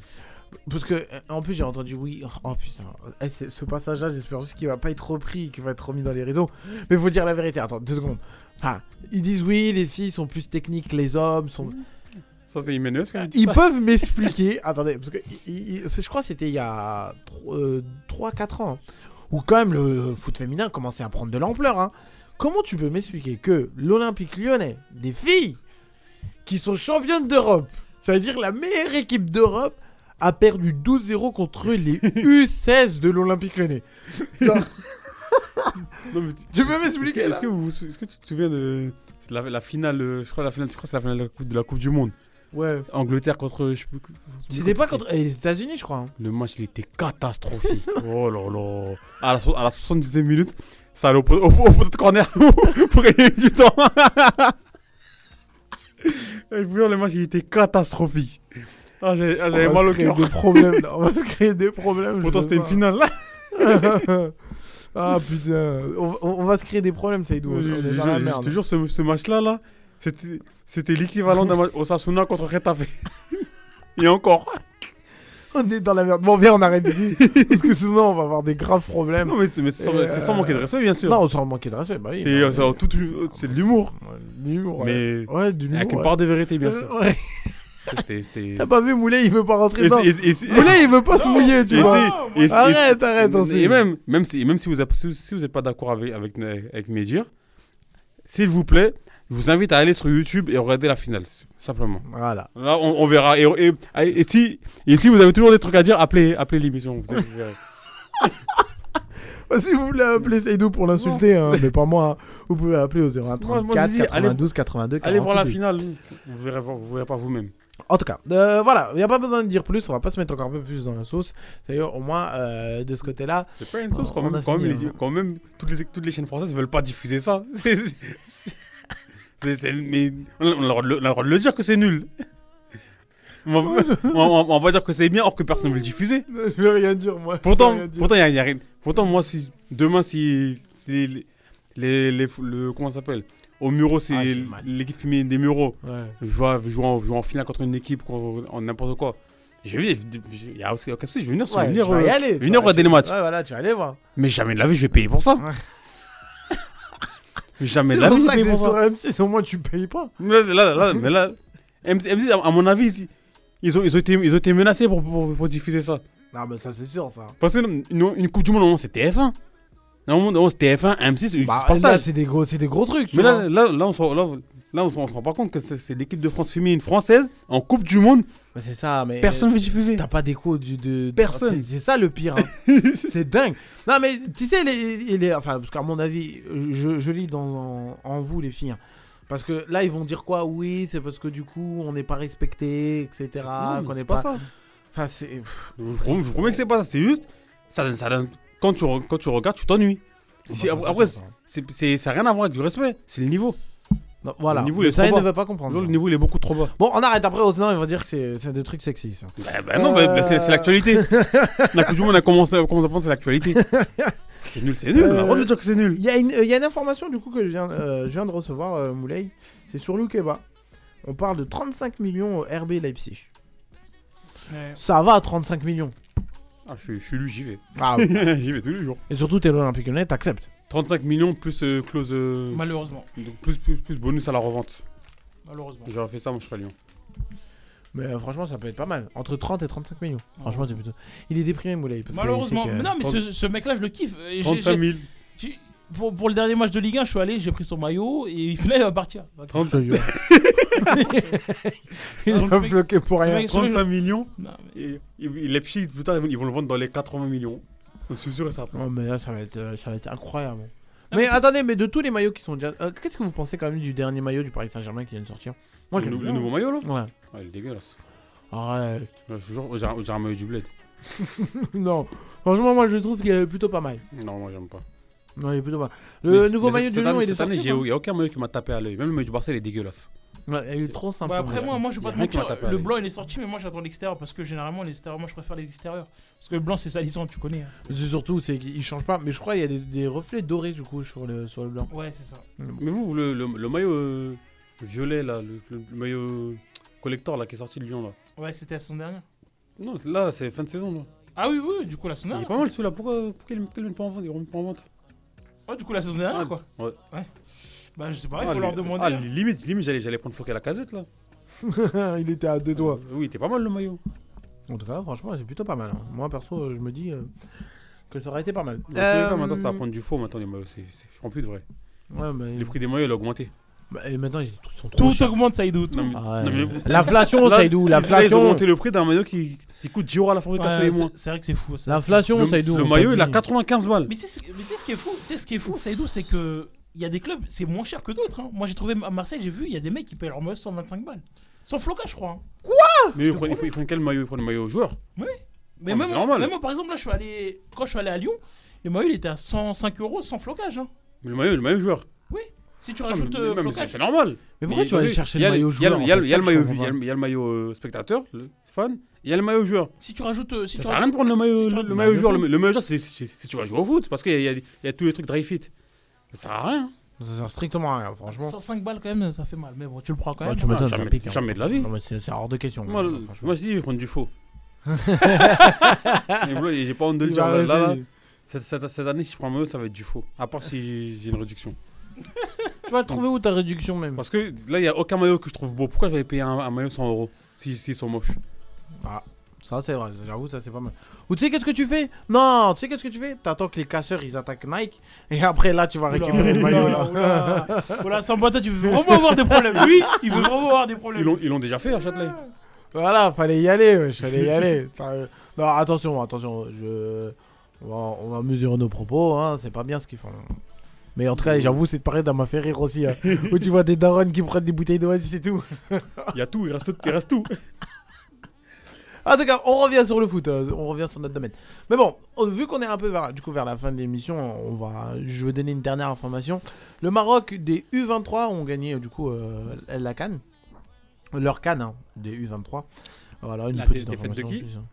Parce que, euh, en plus, j'ai entendu oui. Oh putain, Eh, c'est- ce passage-là, j'espère juste qu'il va pas être repris, qu'il va être remis dans les réseaux. Mais faut dire la vérité. Attends, deux secondes. Enfin, ils disent oui, les filles sont plus techniques que les hommes. Sont... Ça, c'est qui a dit Ils peuvent m'expliquer. Attendez, parce que c'est- je crois que c'était il y a 3-4 ans. hein, où quand même le foot féminin commençait à prendre de l'ampleur. hein. Comment tu peux m'expliquer que l'Olympique lyonnais, des filles qui sont championnes d'Europe, c'est-à-dire la meilleure équipe d'Europe, a perdu 12-0 contre les U16 de l'Olympique lyonnais Non. Non, mais Tu peux m'expliquer est-ce que, que tu te souviens de la, la finale, je crois la finale, je crois que c'est la finale de la coupe du Monde? Ouais. Angleterre contre, C'était pas contre eh, les États-Unis, je crois. hein. Le match, il était catastrophique. oh là là. À la, so- à la 70e minute, ça allait au, pot- au, au poteau de corner pour gagner du temps. Et puis, le match, il était catastrophique. Ah, j'ai- ah, On j'avais va mal se au créer cœur. des problèmes, là. On va se créer des problèmes. Pourtant, c'était une pas. finale. ah putain, on, on va se créer des problèmes, Saïdou. On est dans la je- merde. Jure, ce, ce match-là, là, c'était c'était l'équivalent d'un match Osasuna contre Retafe. Et encore. On est dans la merde. Bon, viens, on arrête ici. parce que sinon, on va avoir des graves problèmes. Non, mais c'est mais c'est sans, Et, c'est sans euh, manquer de respect, bien sûr. Non, sans manquer de respect, bah oui. C'est bah, euh, c'est une- c'est de l'humour. de l'humour, ouais. Mais Ouais, de avec l'humour, une ouais. part de vérité, bien Euh, sûr. ouais. C'était- c'était- T'as pas vu Moulay, il veut pas rentrer Et dedans. c'est- et c'est- et c'est- Moulay, il veut pas se mouiller, tu Et vois. c'est- et c'est- arrête, arrête, on Et même, même si, même si vous n'êtes si, si vous êtes pas d'accord avec, avec, avec mes dires, s'il vous plaît, je vous invite à aller sur YouTube et regarder la finale, simplement. Voilà. Là, on, on verra. Et, et, et si, et si vous avez toujours des trucs à dire, appelez, appelez l'émission. Vous. Bah, si vous voulez appeler Seydou pour l'insulter, hein, mais pas moi, hein, vous pouvez appeler au 01 Moi, 34 moi, je dis, allez- 92 82 Allez voir la 42. finale. Vous verrez, vous verrez pas vous-même. En tout cas, euh, voilà, il n'y a pas besoin de dire plus, on va pas se mettre encore un peu plus dans la sauce. D'ailleurs, au moins, euh, de ce côté-là. C'est pas une sauce quand même. les- hein. quand même toutes, les, toutes les chaînes françaises veulent pas diffuser ça. C'est- c'est- c'est- c'est- mais on a, le droit de le- dire que c'est nul. On va, on- on- va dire que c'est bien, or que personne ne veut le diffuser. Je vais rien dire, moi. Pourtant, dire. pourtant, y a, y a rien. Pourtant, moi, si demain, si, si les, les, les- le comment ça s'appelle, au Muro, c'est Ah, l'équipe féminine des Mureaux. Ouais. Je vois, je joue en, en finale contre une équipe, en en n'importe quoi. Je vais, il y a aussi aucun souci, je vais venir, Ouais, venir, euh, aller. venir regarder les matchs. Ouais, voilà, tu vas aller voir. Mais jamais de la vie, je vais payer pour ça. Jamais de la vie, c'est sur M6, au moins tu payes pas. Mais là, là, là, mais là, M6, M6, à mon avis, ils ont, ils ont, été, ils ont été menacés pour, pour, pour diffuser ça. Non, mais ça, c'est sûr, ça. Parce que une, Coupe du Monde, c'est TF1. Normalement, c'était TF1, M6, ils Bah, là, c'est des, gros, c'est des gros trucs. Mais vois. là, là, là, on là, là, on se on se rend pas compte que c'est l'équipe de France féminine française en Coupe du Monde. C'est ça, mais. Personne veut diffuser. T'as pas d'écho du. De, Personne. C'est ça le pire. hein. c'est dingue. Non, mais tu sais, les, les- enfin, parce qu'à mon avis, je, je lis dans, en, en vous, les filles. hein. Parce que là, ils vont dire quoi? Oui, c'est parce que du coup, on n'est pas respecté, etc. Qu'on c'est n'est pas pas. ça. Enfin, c'est. Je vous promets, que c'est pas ça. C'est juste, ça, donne- ça donne- quand, tu, quand tu regardes, tu t'ennuies. Après, ça n'a rien à voir avec du respect. C'est le niveau. Non, voilà. Le niveau, il est ça, trop ils ne veut pas comprendre. Le niveau, il est beaucoup trop bas. Bon, on arrête après, sinon, ils vont dire que c'est des trucs sexy, ça. Bah, bah non, bah, bah, c'est l'actualité. La Coupe du Monde, on a commencé, à penser c'est l'actualité. C'est nul, c'est nul. On a dire que c'est nul. Il y, a une- euh, il y a une information du coup que je viens, euh, je viens de recevoir, euh, Moulay. C'est sur Loukeba. On parle de 35 millions au RB Leipzig. Ouais. Ça va, 35 millions. Ah, je, suis- je suis lui, j'y vais. Ah, j'y vais tous les jours. Et surtout, t'es l'Olympique Lyonnais, t'acceptes. 35 millions plus euh, clause. euh, Malheureusement. donc plus, plus, plus bonus à la revente. Malheureusement. J'aurais fait ça, moi je serais Lyon. Mais euh, franchement, ça peut être pas mal. Entre 30 et 35 millions. Franchement, c'est plutôt. Il est déprimé, Moulay. parce que Malheureusement. il sait que- Mais non, mais 30 ce, ce mec-là, je le kiffe. Et j'ai- 35 000. j'ai- j'ai- Pour, pour le dernier match de Ligue 1, je suis allé, j'ai pris son maillot et là, il va partir. 30 Je te jure. Il Non, est bloqué pour ce rien. mec- ce mec- 35 millions. Non, Et, et, et Leipzig, plus tard, ils vont le vendre dans les 80 millions. Suis sûr et certain. Oh, mais là, ça va être, euh, ça va être incroyable. Mais attendez, mais de tous les maillots qui sont déjà. euh, Qu'est-ce que vous pensez quand même du dernier maillot du Paris Saint-Germain qui vient de sortir? Moi, le, j'aime nou- bien. le nouveau maillot là? Ouais. Ouais, il est dégueulasse. Arrête. Ouais, Je suis sûr, j'ai un- maillot du bled. non. Franchement, moi, je trouve qu'il est plutôt pas mal. Non, moi j'aime pas. Non, il est plutôt pas mal. Le Mais- nouveau mais maillot cette du Lyon, année- il est cette année, j'ai- Il n'y a aucun maillot qui m'a tapé à l'œil. Même le maillot du Barça, il est dégueulasse. pas Ouais, il est trop sympa. Bah après moi, moi je vais Y pas a te rien qui m'a mentir, tapé à le l'œil. blanc il est sorti mais moi j'attends l'extérieur parce que généralement l'extérieur moi je préfère l'extérieur parce que le blanc c'est salissant tu connais. hein. C'est surtout, c'est qu'il change pas. Mais je crois qu'il y a des, des reflets dorés du coup sur le, sur le blanc. Ouais c'est ça. Mais vous, le, le, le maillot euh, violet, là, le, le- le maillot collector là, qui est sorti de Lyon, là. Ouais c'était la saison dernière. Non, là, c'est fin de saison. Là. Ah oui oui du coup la saison Il est dernière. pas mal celui-là. Pourquoi, pourquoi ils ne mettent pas en vente Ils pas en vente? Ouais du coup la saison dernière Ah, quoi. Ouais. Bah je sais pas, il Ah, faut leur demander. Ah, hein. limite, limite j'allais, j'allais prendre Floquet à la casette là. il était à deux doigts. Oui, t'es pas mal le maillot. En tout cas, franchement, c'est plutôt pas mal. hein. Moi, perso, je me dis euh, que ça aurait été pas mal. Dans tous les cas, Euh, maintenant, ça va prendre du faux maintenant les maillots. C'est, c'est, je prends plus de vrai. Ouais, mais. Les prix des maillots, ils ont augmenté. Bah, et maintenant, ils sont trop Tout chers. augmente Saïdou. Tout. Non, mais- Ah non, ouais. mais- L'inflation, Là, Saïdou, là, l'inflation. Ils ont augmenté le prix d'un maillot qui, qui coûte 10 euros à la fabrication Ouais, et c'est- moins. c'est vrai que c'est fou ça. L'inflation, Saïdou. le on maillot, il a dit. 95 balles. Mais tu sais ce mais tu sais ce qui est fou, tu sais ce qui est fou, Saïdou, c'est que il y a des clubs, c'est moins cher que d'autres. hein. Moi j'ai trouvé à Marseille, j'ai vu, il y a des mecs qui payent leur maillot 125 balles. Sans flocage, je crois. hein. Mais ils prennent, ils prennent quel maillot? Ils prennent le maillot joueur. Oui. Mais Ah, mais même, c'est moi, normal. même moi, par exemple, là, je suis allé, quand je suis allé à Lyon, le maillot il était à 105 euros sans flocage. hein. Mais le maillot, le maillot joueur. Oui. Si tu Ah, rajoutes mais- euh, mais- mais flocage. c'est normal. Mais pourquoi tu vas aller chercher il y a le maillot il y a joueur, Il y a le- fait, il y a le ça, je maillot comprends il y a le- il y a le maillot euh, spectateur, le fan. Il y a le maillot joueur. Si tu rajoutes, euh, si Ça tu sert à rien de rajoutes- prendre le maillot, si tu le, rajoutes- maillot joueur. Le, le maillot joueur, c'est c'est- si tu vas jouer au foot. Parce qu'il y, a- il y a- il y a tous les trucs dry fit. Ça sert à rien. Ça sert strictement à rien, franchement. 105 balles quand même, ça fait mal. Mais bon, tu le prends quand même. Tu m'étonnes, jamais- ça pique, hein. jamais de la vie. Non, mais c'est c'est hors de question. Moi, le- franchement. moi, je dis, ils prennent du faux. J'ai pas honte de le Il dire. va Là, là, là, rester. cette, cette- cette année, si je prends un maillot, ça va être du faux. À part si j'ai- j'ai une réduction. Tu vas le trouver où ta réduction même? Parce que là, il n'y a aucun maillot que je trouve beau. Pourquoi je vais payer un, un maillot 100 euros si- s'ils sont moches? Ah, ça c'est vrai, j'avoue, ça c'est pas mal. Ou tu sais qu'est-ce que tu fais? Non, tu sais qu'est-ce que tu fais? T'attends que les casseurs ils attaquent Nike et après là tu vas récupérer le maillot là. Oula, oula, Sambata, tu veux vraiment avoir des problèmes. Lui, il veut vraiment avoir des problèmes. Ils l'ont- Ils l'ont déjà fait à Châtelet. Voilà, fallait y aller, wesh, fallait y aller. Euh, non, attention, attention, je... on, va, on va mesurer nos propos, hein, c'est pas bien ce qu'ils font. Mais en tout cas, j'avoue, cette période, elle m'a fait rire aussi. hein, où tu vois des darons qui prennent des bouteilles d'oasis et tout. Il y a tout, il reste, il reste tout. En tout cas, on revient sur le foot, euh, on revient sur notre domaine. Mais bon, on- vu qu'on est un peu vers, du coup, vers la fin de l'émission, on va, je vais donner une dernière information. Le Maroc des U23 ont gagné euh, du coup euh, la Cannes. Leur Cannes hein, des U23. Voilà, une La petite dé- défaite de information qui plus, hein.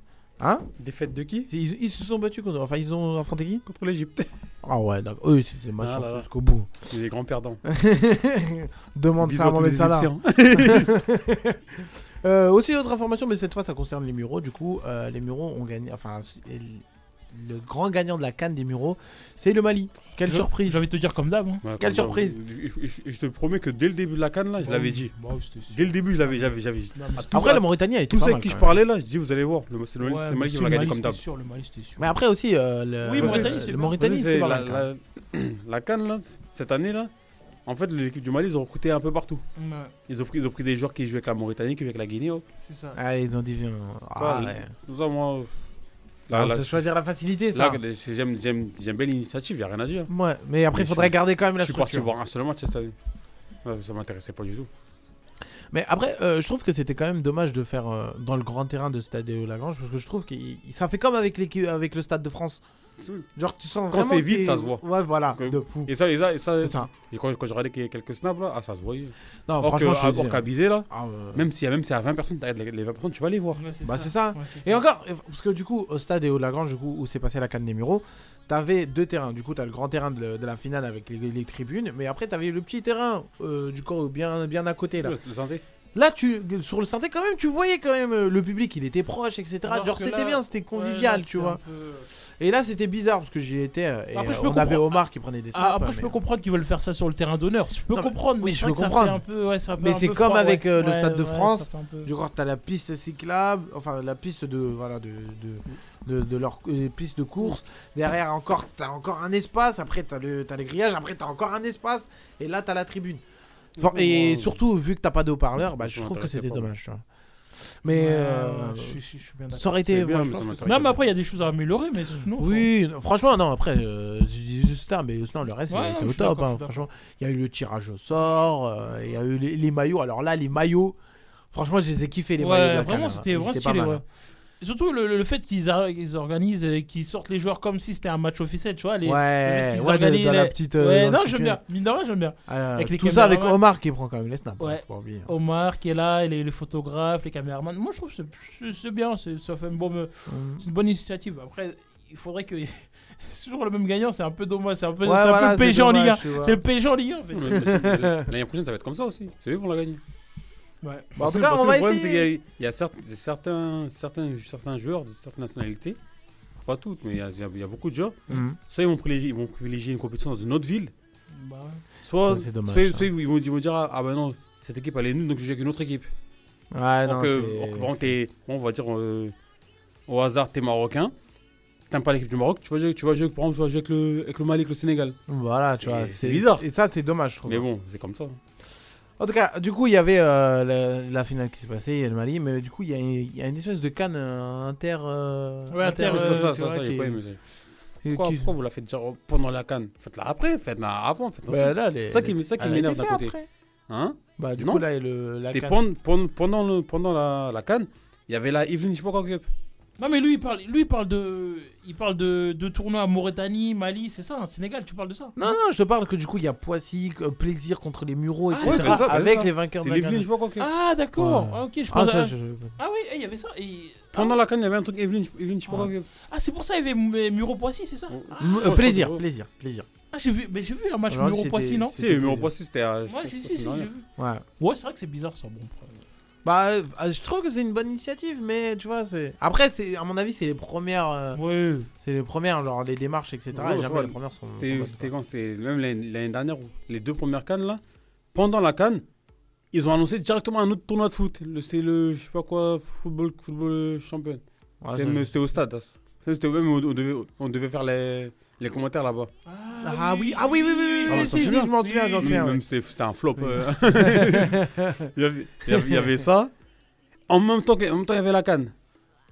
Hein Défaite de qui ils, ils se sont battus contre. Enfin, ils ont affronté qui Contre l'Egypte. Ah ouais, d'accord. Oui, c'était match Ah jusqu'au bout. C'est les grands perdants. Demande Bisous ça à Mohamed Salah. Euh, aussi, autre information, mais cette fois ça concerne les Mureaux. Du coup, euh, les Mureaux ont gagné. Enfin, le grand gagnant de la canne des Mureaux, c'est le Mali. Quelle Je- surprise J'ai envie de te dire comme d'hab. hein. Quelle surprise je, je- je te promets que dès le début de la canne, là, je Bah l'avais dit. bah. Dès le début, je l'avais. J'avais, Après, à- la Mauritanie, elle était Tous ceux avec qui je parlais, là, je dis, vous allez voir. C'est le, Ouais, c'est le Mali qui va la gagner comme d'hab. sûr, Le Mali, c'était sûr. Mais après aussi, euh, le, Oui, le- Mauritanie, le c'est Mauritanie, c'est la, la canne, là, cette année, là, en fait, l'équipe du Mali, ils ont recruté un peu partout. Ouais, Ils ont pris, ils ont pris des joueurs qui jouaient avec la Mauritanie, qui jouaient avec la Guinée. oh. c'est ça. Ah, ils ont dit, viens. Ah, Ça, ouais. Tout ça, moi. Là, je- choisir la facilité, ça. Là, c'est- j'aime, bien l'initiative, il n'y a rien à dire. Ouais, mais après, il faudrait garder quand même la Je suis parti structure. voir un seul match cette année. Ça m'intéressait pas du tout. Mais après, euh, je trouve que c'était quand même dommage de faire euh, dans le grand terrain de Stade Lagrange parce que je trouve que ça fait comme avec, l'équipe- avec le Stade de France. Genre, tu sens Quand vraiment. c'est vide, que- ça se voit. Ouais, voilà, Que- de fou. Et ça, et ça, et ça, C'est ça. et quand, quand je regardais quelques snaps là, ah, ça se voyait. Non, Or franchement, que- je qu'à hein. Bizet, là, Ah, ouais. même a même y a 20 personnes, les les 20 personnes, tu vas les voir. Ouais, c'est Bah c'est ça. Ouais, c'est Et ça. encore, parce que du coup, au stade et au Lagrange, du coup, où s'est passé la canne des Mureaux, t'avais deux terrains. Du coup, t'as le grand terrain de, la finale avec les, les tribunes, mais après, t'avais le petit terrain, euh, du coup, bien, bien à côté là. Le, le santé Là, tu, sur le synthé, quand même, tu voyais quand même euh, le public, il était proche, etc. Alors Genre, c'était là- bien, c'était ouais, convivial, là, tu c'est vois. un peu- Et là, c'était bizarre parce que j'y étais euh, et Après, je euh, peux on avait Omar qui prenait des snaps. Ah, après, je mais- peux comprendre qu'ils veulent faire ça sur le terrain d'honneur. Je peux Non, comprendre, mais je peux comprendre. un peu. Ouais, ça fait Mais c'est comme froid, avec ouais. euh, le Ouais, Stade de France. peu- Je crois que t'as la piste cyclable, enfin la piste de voilà de de, de, de leur les pistes de course. Derrière encore t'as encore un espace. Après t'as le t'as les grillages. Après t'as encore un espace. Et là t'as la tribune. Enfin, et surtout vu que t'as pas de haut-parleur, bah, je trouve que c'était dommage. tu vois. Mais Ouais, euh, je suis- je suis bien d'accord. ça aurait été. Ouais, je pense que Non, après, il y a des choses à améliorer, mais sinon. oui, non, franchement, non, après, euh, je dis juste ça, mais sinon, le reste, Ouais, c'était je au suis top. d'accord, hein, je suis franchement, il y a eu le tirage au sort, euh, il y a eu les, les maillots. Alors là, les maillots, franchement, je les ai kiffés, les Ouais, maillots de la vraiment, c'était vraiment étaient pas stylé. mal, ouais. hein. Surtout le, le- fait qu'ils a- qu'ils organisent et qu'ils sortent les joueurs comme si c'était un match officiel, tu vois. Les, Ouais, qu'ils ouais, organisent dans la les- petite, euh, ouais, dans non, le j'aime bien. Mine de rien, j'aime bien. Euh, Avec les tout ça avec caméramans. Omar qui prend quand même les snaps. hein, Ouais. faut pas oublier. Omar qui est là, et les, les photographes, les caméramans. Moi, je trouve que c'est- c'est- c'est bien, c'est- ça fait une bonne, Mhm. c'est une bonne initiative. Après, il faudrait que. C'est toujours le même gagnant, c'est un peu dommage, c'est un peu, Ouais, c'est un voilà, peu le c'est PSG en Ligue 1. dommage, tu vois. C'est le PSG en Ligue 1 en fait. L'année prochaine, ça va être comme ça aussi. C'est eux qui vont la gagner. Ouais. Bah, en tout cas, on va le problème, c'est qu'il y a- essayer. il y a, certes- certains, certains, certains joueurs de certaines nationalités, pas toutes, mais il y a, il y beaucoup de joueurs. Mhm. Soit ils vont, privilégier, ils vont privilégier une compétition dans une autre ville, Bah, soit, dommage, ils, vont, ils vont dire Ah, bah non, cette équipe elle est nulle, donc je joue avec une autre équipe. Ouais, non, donc, euh, bon, bon, on va dire euh, au hasard, t'es marocain, t'aimes pas l'équipe du Maroc, tu vas jouer, tu vas jouer, par exemple, tu vas jouer avec le, avec le Mali, avec le Sénégal. Voilà, tu vois. c'est bizarre. Et ça, c'est dommage, je trouve. Mais bon, c'est comme ça. En tout cas, du coup, il y avait euh, la, la finale qui s'est passée, il y a le Mali, mais du coup, il y, a- il y a une espèce de canne euh, inter. euh, Ouais, inter, euh, ça, ça, ça, ça, pas aimé. Pourquoi, vous la faites dire pendant la canne? Faites-la après, faites-la avant. Faites Bah, là, les- ça qui, les- ça qui m'énerve d'un côté. après. Hein? Bah, du Non. coup, là, le, la canne. pendant, pendant, pendant, la, la canne, il y avait la Evelyn, je sais pas quoi. Non mais lui il parle, lui il parle de, il parle de, de tournois à Mauritanie, Mali, c'est ça, hein, Sénégal, tu parles de ça? Non, non, je te parle que du coup, il y a Poissy, euh, Plaisir contre les Mureaux, Ah, etc. ouais, bah ça, bah avec ça. les vainqueurs de C'est la canne. je sais pas quoi. Ah d'accord, Ouais. Ah, ok, je Ah, pense. ça, je- Ah oui, eh, il y avait ça. et- Pendant la canne, il y avait un truc Evelyn, Evelyn, je sais pas quoi. Ah c'est pour ça il y avait M- Muro Poissy, c'est ça? M- euh, plaisir, plaisir, plaisir. Ah j'ai vu, mais j'ai vu un match Alors, Muro c'était- Poissy, non? Si, C'était mais au plaisir. Poissy, c'était à. Ouais, j'ai- si si, j'ai vu. Ouais. Ouais, c'est vrai que c'est bizarre ça. Bon. après. Bah, euh, je trouve que c'est une bonne initiative, mais tu vois, c'est. Après, c'est à mon avis, c'est les premières. euh, Ouais. C'est les premières, genre les démarches, etc. Ouais, et ça jamais les premières sont. sont C'était bonnes, quand? C'était même l'année l'année dernière, où les deux premières cannes là. Pendant la canne, ils ont annoncé directement un autre tournoi de foot. Le- C'était le, je sais pas quoi, football, football champion. Ouais, C'est- C'était au stade. hein. C'était même, on devait, on devait faire les, les commentaires là-bas. Ah oui, ah oui, oui, oui, oui, Ah, oui, bah, si, souviens je m'en souviens, j'en souviens. même C'était un flop. Oui. euh. il, y avait, il y avait- il y avait ça. En même temps, que- en même temps, il y avait la canne.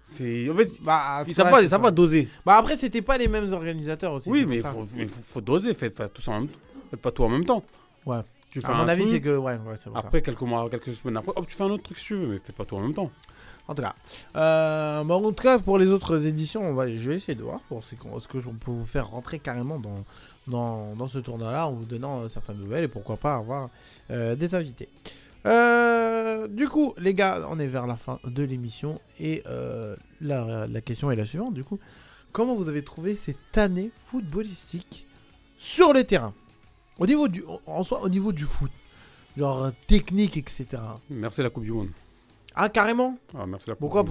C'est, en fait, Bah, savent vrai, pas, ça. pas doser. Bah, après, c'était pas les mêmes organisateurs aussi. Oui, mais ça. faut, faut, doser. Faites pas tout ça en même temps. Faites pas tout en même temps. Ouais. Tu fais À mon un avis, c'est que. Ouais, ouais, ça. Après, quelques mois, quelques semaines après, hop, tu fais un autre truc si tu veux, mais fais pas tout en même temps. En tout cas, euh, bah, en tout cas, pour les autres éditions, on va, je vais essayer de voir pour ce que on peut vous faire rentrer carrément dans, dans, dans ce tournoi-là en vous donnant euh, certaines nouvelles et pourquoi pas avoir euh, des invités. Du coup, les gars, on est vers la fin de l'émission et la, la question est la suivante. Du coup, comment vous avez trouvé cette année footballistique sur les terrains au niveau du, en soi, au niveau du foot, genre technique, etc. Merci la Coupe du Monde. Ah, carrément Ah, merci la Coupe pourquoi,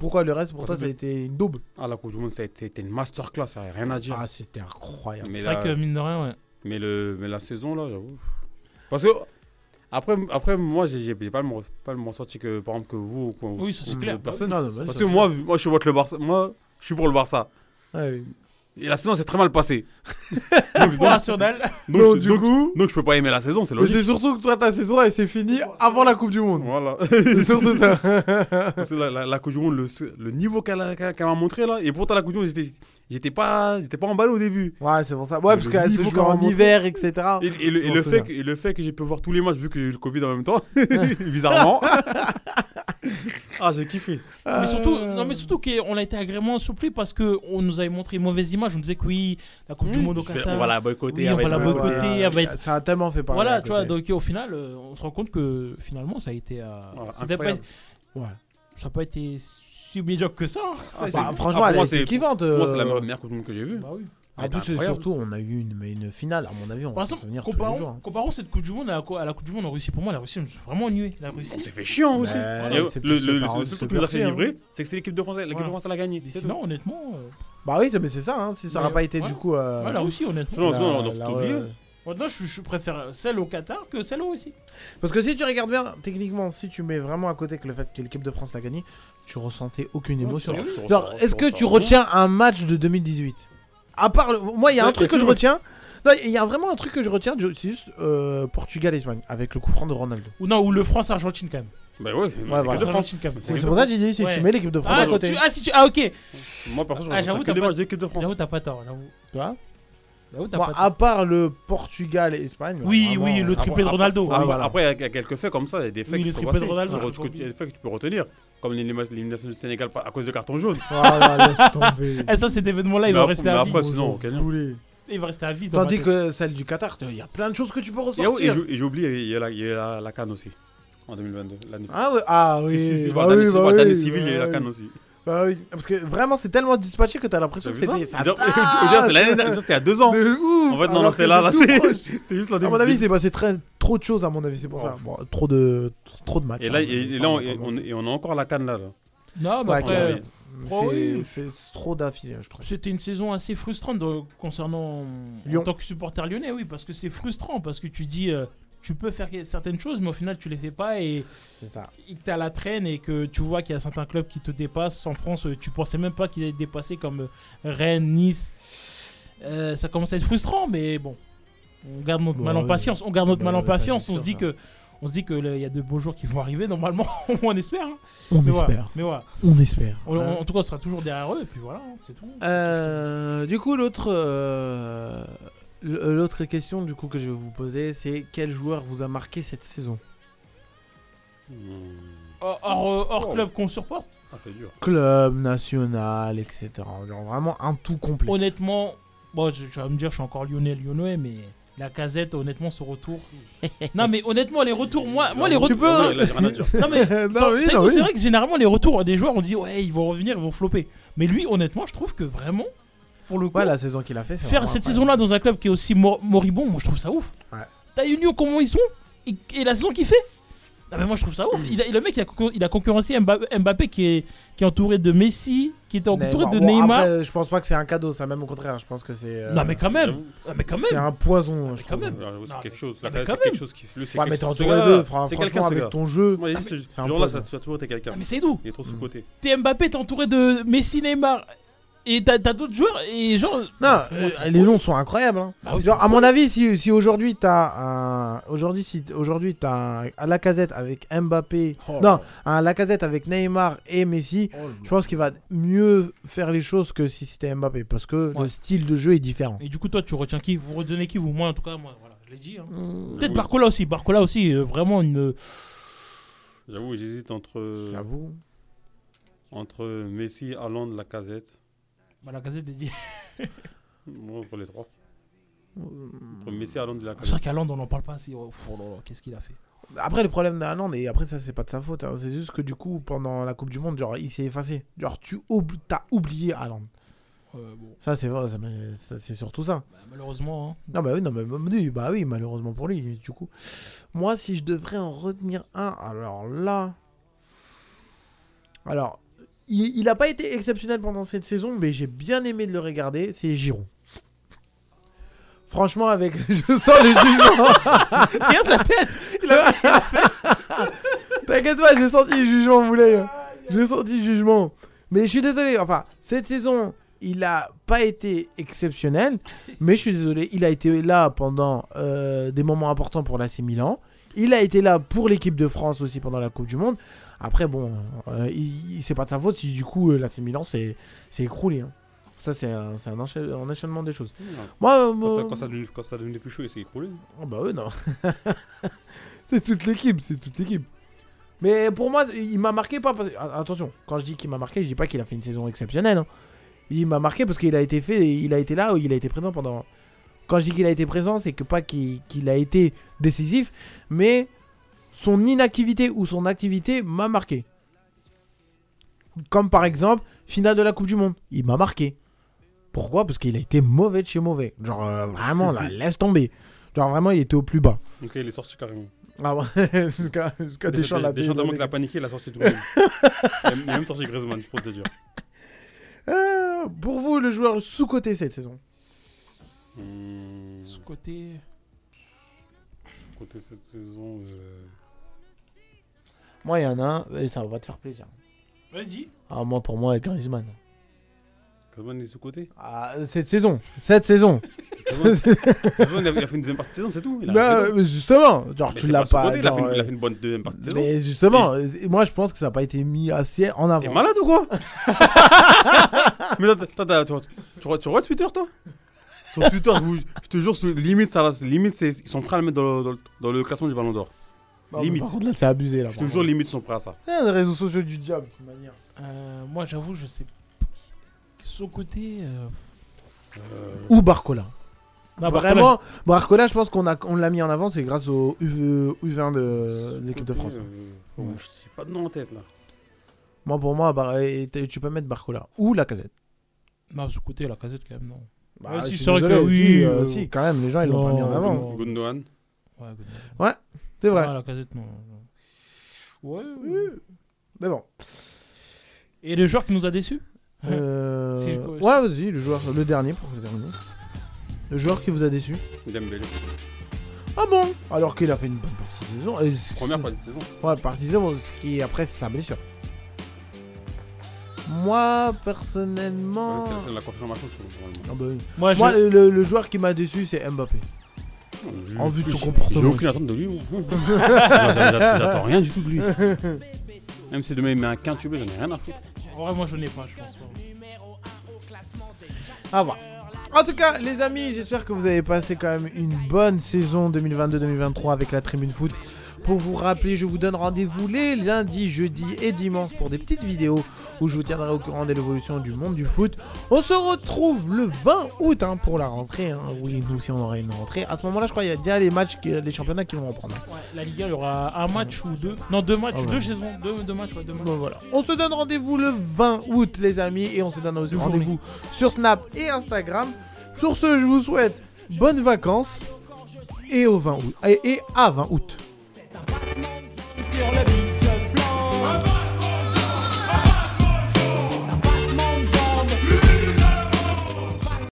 pourquoi, le reste pour toi ça a été une daube Ah, la Coupe du Monde, ça a été, c'était une masterclass, ça rien à dire. Ah, c'était incroyable. Mais C'est vrai que mine de rien, ouais. Mais, le, mais la saison, là, j'avoue. Parce que, après, après moi, j'ai pas le pas le même ressenti que, par exemple, que vous ou, Oui, ça, c'est clair. d'autres personnes. Non, non, mais Parce ça, que moi, moi, je supporte le Barça. Moi, je suis pour le Barça. Ouais. Et la saison s'est très mal passée. National. Donc, Donc, je- du donc- coup- donc, je peux pas aimer la saison, c'est Mais logique. c'est surtout que toi, ta saison, elle s'est finie avant la Coupe du Monde. Voilà. C'est surtout ça. Parce que la, la- la Coupe du Monde, le, le niveau qu'elle m'a montré là, et pourtant la Coupe du Monde, j'étais, pas, j'étais pas emballé au début. Ouais, c'est pour ça. Ouais, parce Le qu'elle se joue en hiver, etc. Et, et le, et fait que, et le fait que j'ai pu voir tous les matchs vu que j'ai eu le Covid en même temps, bizarrement. Ah, j'ai kiffé. Mais surtout, non, mais surtout qu'on a été agréablement surpris parce qu'on nous avait montré une mauvaise image. On disait que oui, la Coupe du Monde au Qatar. on va la boycotter, on va la Ça a tellement fait parler. Voilà, tu vois, donc au final, euh, on se rend compte que finalement, ça a été. euh, c'était pas. Ouais. ça n'a pas été si médiocre que ça. hein. Ah, Ça, Bah, franchement, pour elle moi, kiffante. Pour moi, c'est la euh, meilleure Coupe du Monde que j'ai vue. Bah oui. En plus, c'est surtout, on a eu une, finale, à mon avis, on va exemple, souvenir tous les comparons, jours. hein. comparons cette Coupe du Monde à la, co- à la Coupe du Monde en Russie. Pour moi, la Russie, s'est vraiment ennuyé. La Russie. On s'est fait chiant aussi. C'est le, plus le- se le- le se seul truc qui nous a fait vibrer, c'est que c'est l'équipe de France. L'équipe de France, elle a gagné. C'est sinon, honnêtement. euh, Bah oui, mais c'est ça, hein, si ça Ouais, n'aurait pas été ouais. du coup. euh, ouais, la Russie, honnêtement. Sinon, la- sinon, on a tout oublié. Maintenant, je, je préfère celle au Qatar que celle au Russie. Parce que si tu regardes bien, techniquement, si tu mets vraiment à côté que le fait que l'équipe de France l'a gagné, tu ressentais aucune émotion. est-ce que tu retiens un match de 2018 À part, le- moi, il y a un truc que je retiens. Non, il y a vraiment un truc que je retiens, je- c'est juste euh, Portugal-Espagne, avec le coup franc de Ronaldo. Ou non, ou le France-Argentine quand même. Bah ouais, l'équipe voilà. de France. Argentine quand même. C'est pour ça que j'ai dit, si Ouais. tu mets l'équipe de France Ah, à si côté. tu, ah, si tu, ah, ok. Moi, perso, je Ah, retiens j'avoue, que t'as des pas- matchs d'équipe de France. J'avoue, t'as pas tort. J'avoue. Tu vois J'avoue, t'as pas tort. à part le Portugal-Espagne. Oui, vraiment, oui, le euh, triplé de Ronaldo. Ah, Après, voilà. Après, il y a- il y a quelques faits comme ça, il y a des faits Oui, qui le sont triplé de passés. Ronaldo, des faits que tu peux retenir, comme l'élimination du Sénégal à cause de carton jaune. Voilà, laisse tomber. Eh, ça, cet événement-là, il Mais va rester mais à vie. après, sinon. Il va rester à vie. Tandis que celle du Qatar, il y a plein de choses que tu peux Et, ressortir. et j'ai- et oublié, il y a la, canne aussi, en 2022. l'année- Ah, ouais, ah oui. Si, si, si, bah bah, oui, bah bah, oui, civile, il y a bah la canne oui. aussi. Bah oui, parce que vraiment c'est tellement dispatché que t'as l'impression que c'était. ça Genre, date, déjà, c'est l'année dernière, c'était il y a deux ans. En fait, non, non, c'est là, là, c'est- c'était juste la À mon avis, c'est passé très trop de choses à mon avis, c'est pour ça. Bon, trop de trop de matchs. Et là, hein, et, et là, on, et on, et on a encore la canne là. là. Non, mais Ouais, après, carrément. Oh, C'est- oui. c'est c'est trop d'affilée, je trouve. C'était une saison assez frustrante de- concernant Lyon. en tant que supporter lyonnais, oui, parce que c'est frustrant, parce que tu dis euh, tu peux faire certaines choses, mais au final tu les fais pas et t'es à la traîne et que tu vois qu'il y a certains clubs qui te dépassent. En France, euh, tu pensais même pas qu'ils allaient te dépasser comme euh, Rennes, Nice. Euh, ça commence à être frustrant, mais bon, on garde notre mal en oui. patience. On garde notre mal en patience. On se dit ça. que on se dit que il y a de beaux jours qui vont arriver normalement. on espère. hein. On mais Voilà, espère. mais voilà. On espère. On- Hein. en tout cas, on sera toujours derrière eux et puis voilà, hein, c'est tout. Euh, du coup, l'autre euh, l'autre question du coup que je vais vous poser, c'est quel joueur vous a marqué cette saison? Hors, hors, euh, hors Oh. club qu'on supporte? Ah, c'est dur. Club, national, etc. Genre vraiment un tout complet. Honnêtement, bon, je- tu vas me dire, je suis encore lyonnais, lyonnais, mais la casette, honnêtement, ce retour. non, mais honnêtement, les retours, moi, moi les Tu retours. peux, hein. Non, mais oui, c'est non, c'est oui. vrai que généralement, les retours des joueurs, on dit, ouais, ils vont revenir, ils vont flopper. Mais lui, honnêtement, je trouve que vraiment, pour le coup, Ouais, la saison qu'il a fait, c'est faire cette saison-là dans un club qui est aussi mor- moribond, moi, je trouve ça ouf. Ouais. T'as Union, comment ils sont et, et la saison qu'il fait non mais moi je trouve ça ouf. Il a- le mec il a, concur- il a concurrencé Mbappé, Mbappé qui, est, qui est entouré de Messi, qui est entouré Neymar. de Bon, Neymar. après, je pense pas que c'est un cadeau, ça même au contraire. Je pense que c'est. euh, Non mais quand même. Ah, mais quand C'est même. un poison, je quand trouve. même. Ah, C'est Non, quelque mais- chose. La mais quand c'est quelque chose qui. lui, c'est Ouais, quelque mais t'es entouré d'eux, gars, fra- c'est franchement, quelqu'un, ce avec gars. ton jeu. Moi, j'ai Ah, dit, ce mais- c'est un jour-là, poison. ça ça a toujours été quelqu'un. Ah, mais c'est nous. Il est trop sous-côté. T'es Mbappé, t'es entouré de Messi, Neymar. Et t'as d'autres joueurs et genre. Non, euh, les noms sont incroyables. hein. Ah oui, Genre, c'est à mon avis, si, si aujourd'hui t'as un, aujourd'hui si aujourd'hui t'as un, à la casette avec Mbappé, Oh non, un la casette avec Neymar et Messi, Oh je pense qu'il va mieux faire les choses que si c'était Mbappé parce que Ouais. le style de jeu est différent. Et du coup, toi, tu retiens qui? Vous retenez qui Vous, moi, en tout cas, moi, voilà, je l'ai dit. hein. Mmh. Peut-être Oui. Barcola aussi. Barcola aussi, euh, vraiment une. J'avoue, j'hésite entre. J'avoue. Entre Messi, Haaland, Lacazette. Bah, la gazette l'a dit. Moi, entre les trois. Entre Messi, Haaland et C'est vrai qu'Aland, on n'en parle pas assez. Oh, oh Qu'est-ce qu'il a fait? Après le problème d'Haaland et après ça c'est pas de sa faute, hein, c'est juste que du coup pendant la Coupe du Monde genre il s'est effacé, genre tu oubli- t'as oublié. Euh, bon, Ça c'est vrai, c'est surtout ça. bah, malheureusement. hein. Non, bah oui, non, mais bah bah oui, malheureusement pour lui, du coup. Moi, si je devrais en retenir un, alors là. Alors, il il a pas été exceptionnel pendant cette saison, mais j'ai bien aimé de le regarder, c'est Giroud. Franchement, avec. Je sens le jugement. Regarde sa tête Il a- T'inquiète pas, j'ai senti le jugement, Moulay. J'ai senti le jugement. Mais je suis désolé, enfin, cette saison, il a pas été exceptionnel, mais je suis désolé, il a été là pendant euh, des moments importants pour l'AC Milan. Il a été là pour l'équipe de France aussi pendant la Coupe du Monde. Après, bon, euh, c'est pas de sa faute si du coup euh, l'AC Milan s'est écroulé. hein. Ça, c'est un, c'est un, enchaî- un enchaînement des choses. Moi, euh, Quand ça, moi- quand ça quand ça devenait plus chaud, il s'est écroulé. Oh bah oui, non. c'est toute l'équipe, c'est toute l'équipe. Mais pour moi, il m'a marqué pas parce... Attention, quand je dis qu'il m'a marqué, je dis pas qu'il a fait une saison exceptionnelle. hein. Il m'a marqué parce qu'il a été fait, il a été là, il a été présent pendant... Quand je dis qu'il a été présent, c'est que pas qu'il qu'il a été décisif, mais son inactivité ou son activité m'a marqué. Comme par exemple, finale de la Coupe du Monde, il m'a marqué. Pourquoi? Parce qu'il a été mauvais de chez mauvais. Genre, euh, vraiment, là, laisse tomber. Genre, vraiment, il était au plus bas. Ok, il est sorti carrément. Ah ouais, jusqu'à jusqu'à Deschamps l'a Deschamps, tellement qu'il a paniqué, il a sorti tout le monde. il, a, même sorti Griezmann, pour te dire. Euh, pour vous, le joueur sous-côté cette saison Hmm, Sous-côté. côté cette saison. euh, Moi, il y en a un, et ça va te faire plaisir. Vas-y. Ah, moi, pour moi, Griezmann. Griezmann est sous-côté Ah, cette saison. Cette saison. Griezmann, Griezmann, il, a, fait une deuxième partie de saison, c'est tout. Il a Bah, mais justement, genre Mais tu c'est l'as pas. sous-côté, il, a fait une, genre, il a fait une bonne deuxième partie de saison. Mais justement, euh, moi je pense que ça n'a pas été mis assez en avant. T'es malade ou quoi? Mais attends, attends, attends, tu, tu, vois- tu vois Twitter, toi? Sur Twitter, je, vous- je te jure, limite, ça, limite c'est- ils sont prêts à le mettre dans le, dans le- dans le classement du Ballon d'Or. Bah, limite. Par contre, là, c'est abusé. Là, Je te jure, limite, sont prêts à ça. Eh, les réseaux sociaux du diable, de toute manière. Euh, moi, j'avoue, je sais. Sous-côté. euh, Ou Barcola. Non, Barcola, Vraiment, Barcola, je pense qu'on a- on l'a mis en avant, c'est grâce au U- U20 de, de l'équipe de France. Euh, Je sais pas de nom en tête, là. Moi, pour moi, Bar- et t- tu peux mettre Barcola. Ou la casette. Non, sous-côté, la casette, quand même, non. Bah, Ouais, je si, suis c'est vrai désolé, que oui. si, euh, euh, si, quand même, les gens, ils l'ont pas mis en non, avant. non. Gundogan. Ouais, good. Ouais, c'est vrai. Ah, la casette, non. Ouais, Mais bon. Et le joueur qui nous a déçus Euh, Si je- Ouais, vas-y, le joueur, le dernier pour terminer. Le joueur qui vous a déçu. Dembélé. Ah bon? Alors qu'il a fait une bonne partie de saison. Et Première partie de saison. Ouais, partie de saison, ce qui après c'est sa blessure. Moi, personnellement. Ouais, c'est- la confirmation, c'est normalement. Ah bah oui. Moi, Moi, je- le, le- le joueur qui m'a déçu, c'est Mbappé. En vue de son comportement. J'ai aucune attente de lui, moi. J'attends j'attends rien du tout de lui. Même si demain il met un quintubé, j'en ai rien à foutre. En vrai, moi, je n'ai pas, je pense pas. Ah voir. En tout cas, les amis, j'espère que vous avez passé quand même une bonne saison 2022-2023 avec la Tribune Foot. Pour vous rappeler, je vous donne rendez-vous les lundis, jeudis et dimanches pour des petites vidéos où je vous tiendrai au courant de l'évolution du monde du foot. On se retrouve le 20 août hein, pour la rentrée. hein. Oui, nous aussi on aura une rentrée. À ce moment-là, je crois qu'il y a déjà les matchs, les championnats qui vont reprendre. Ouais, la Liga, il y aura un match ou deux. Non, deux matchs, Ah ouais. deux saisons. Deux, deux matchs, ouais, deux matchs. Bon, voilà. On se donne rendez-vous le 20 août, les amis, et on se donne aussi rendez-vous sur Snap et Instagram. Sur ce, je vous souhaite bonnes vacances et au 20 août et, à 20 août.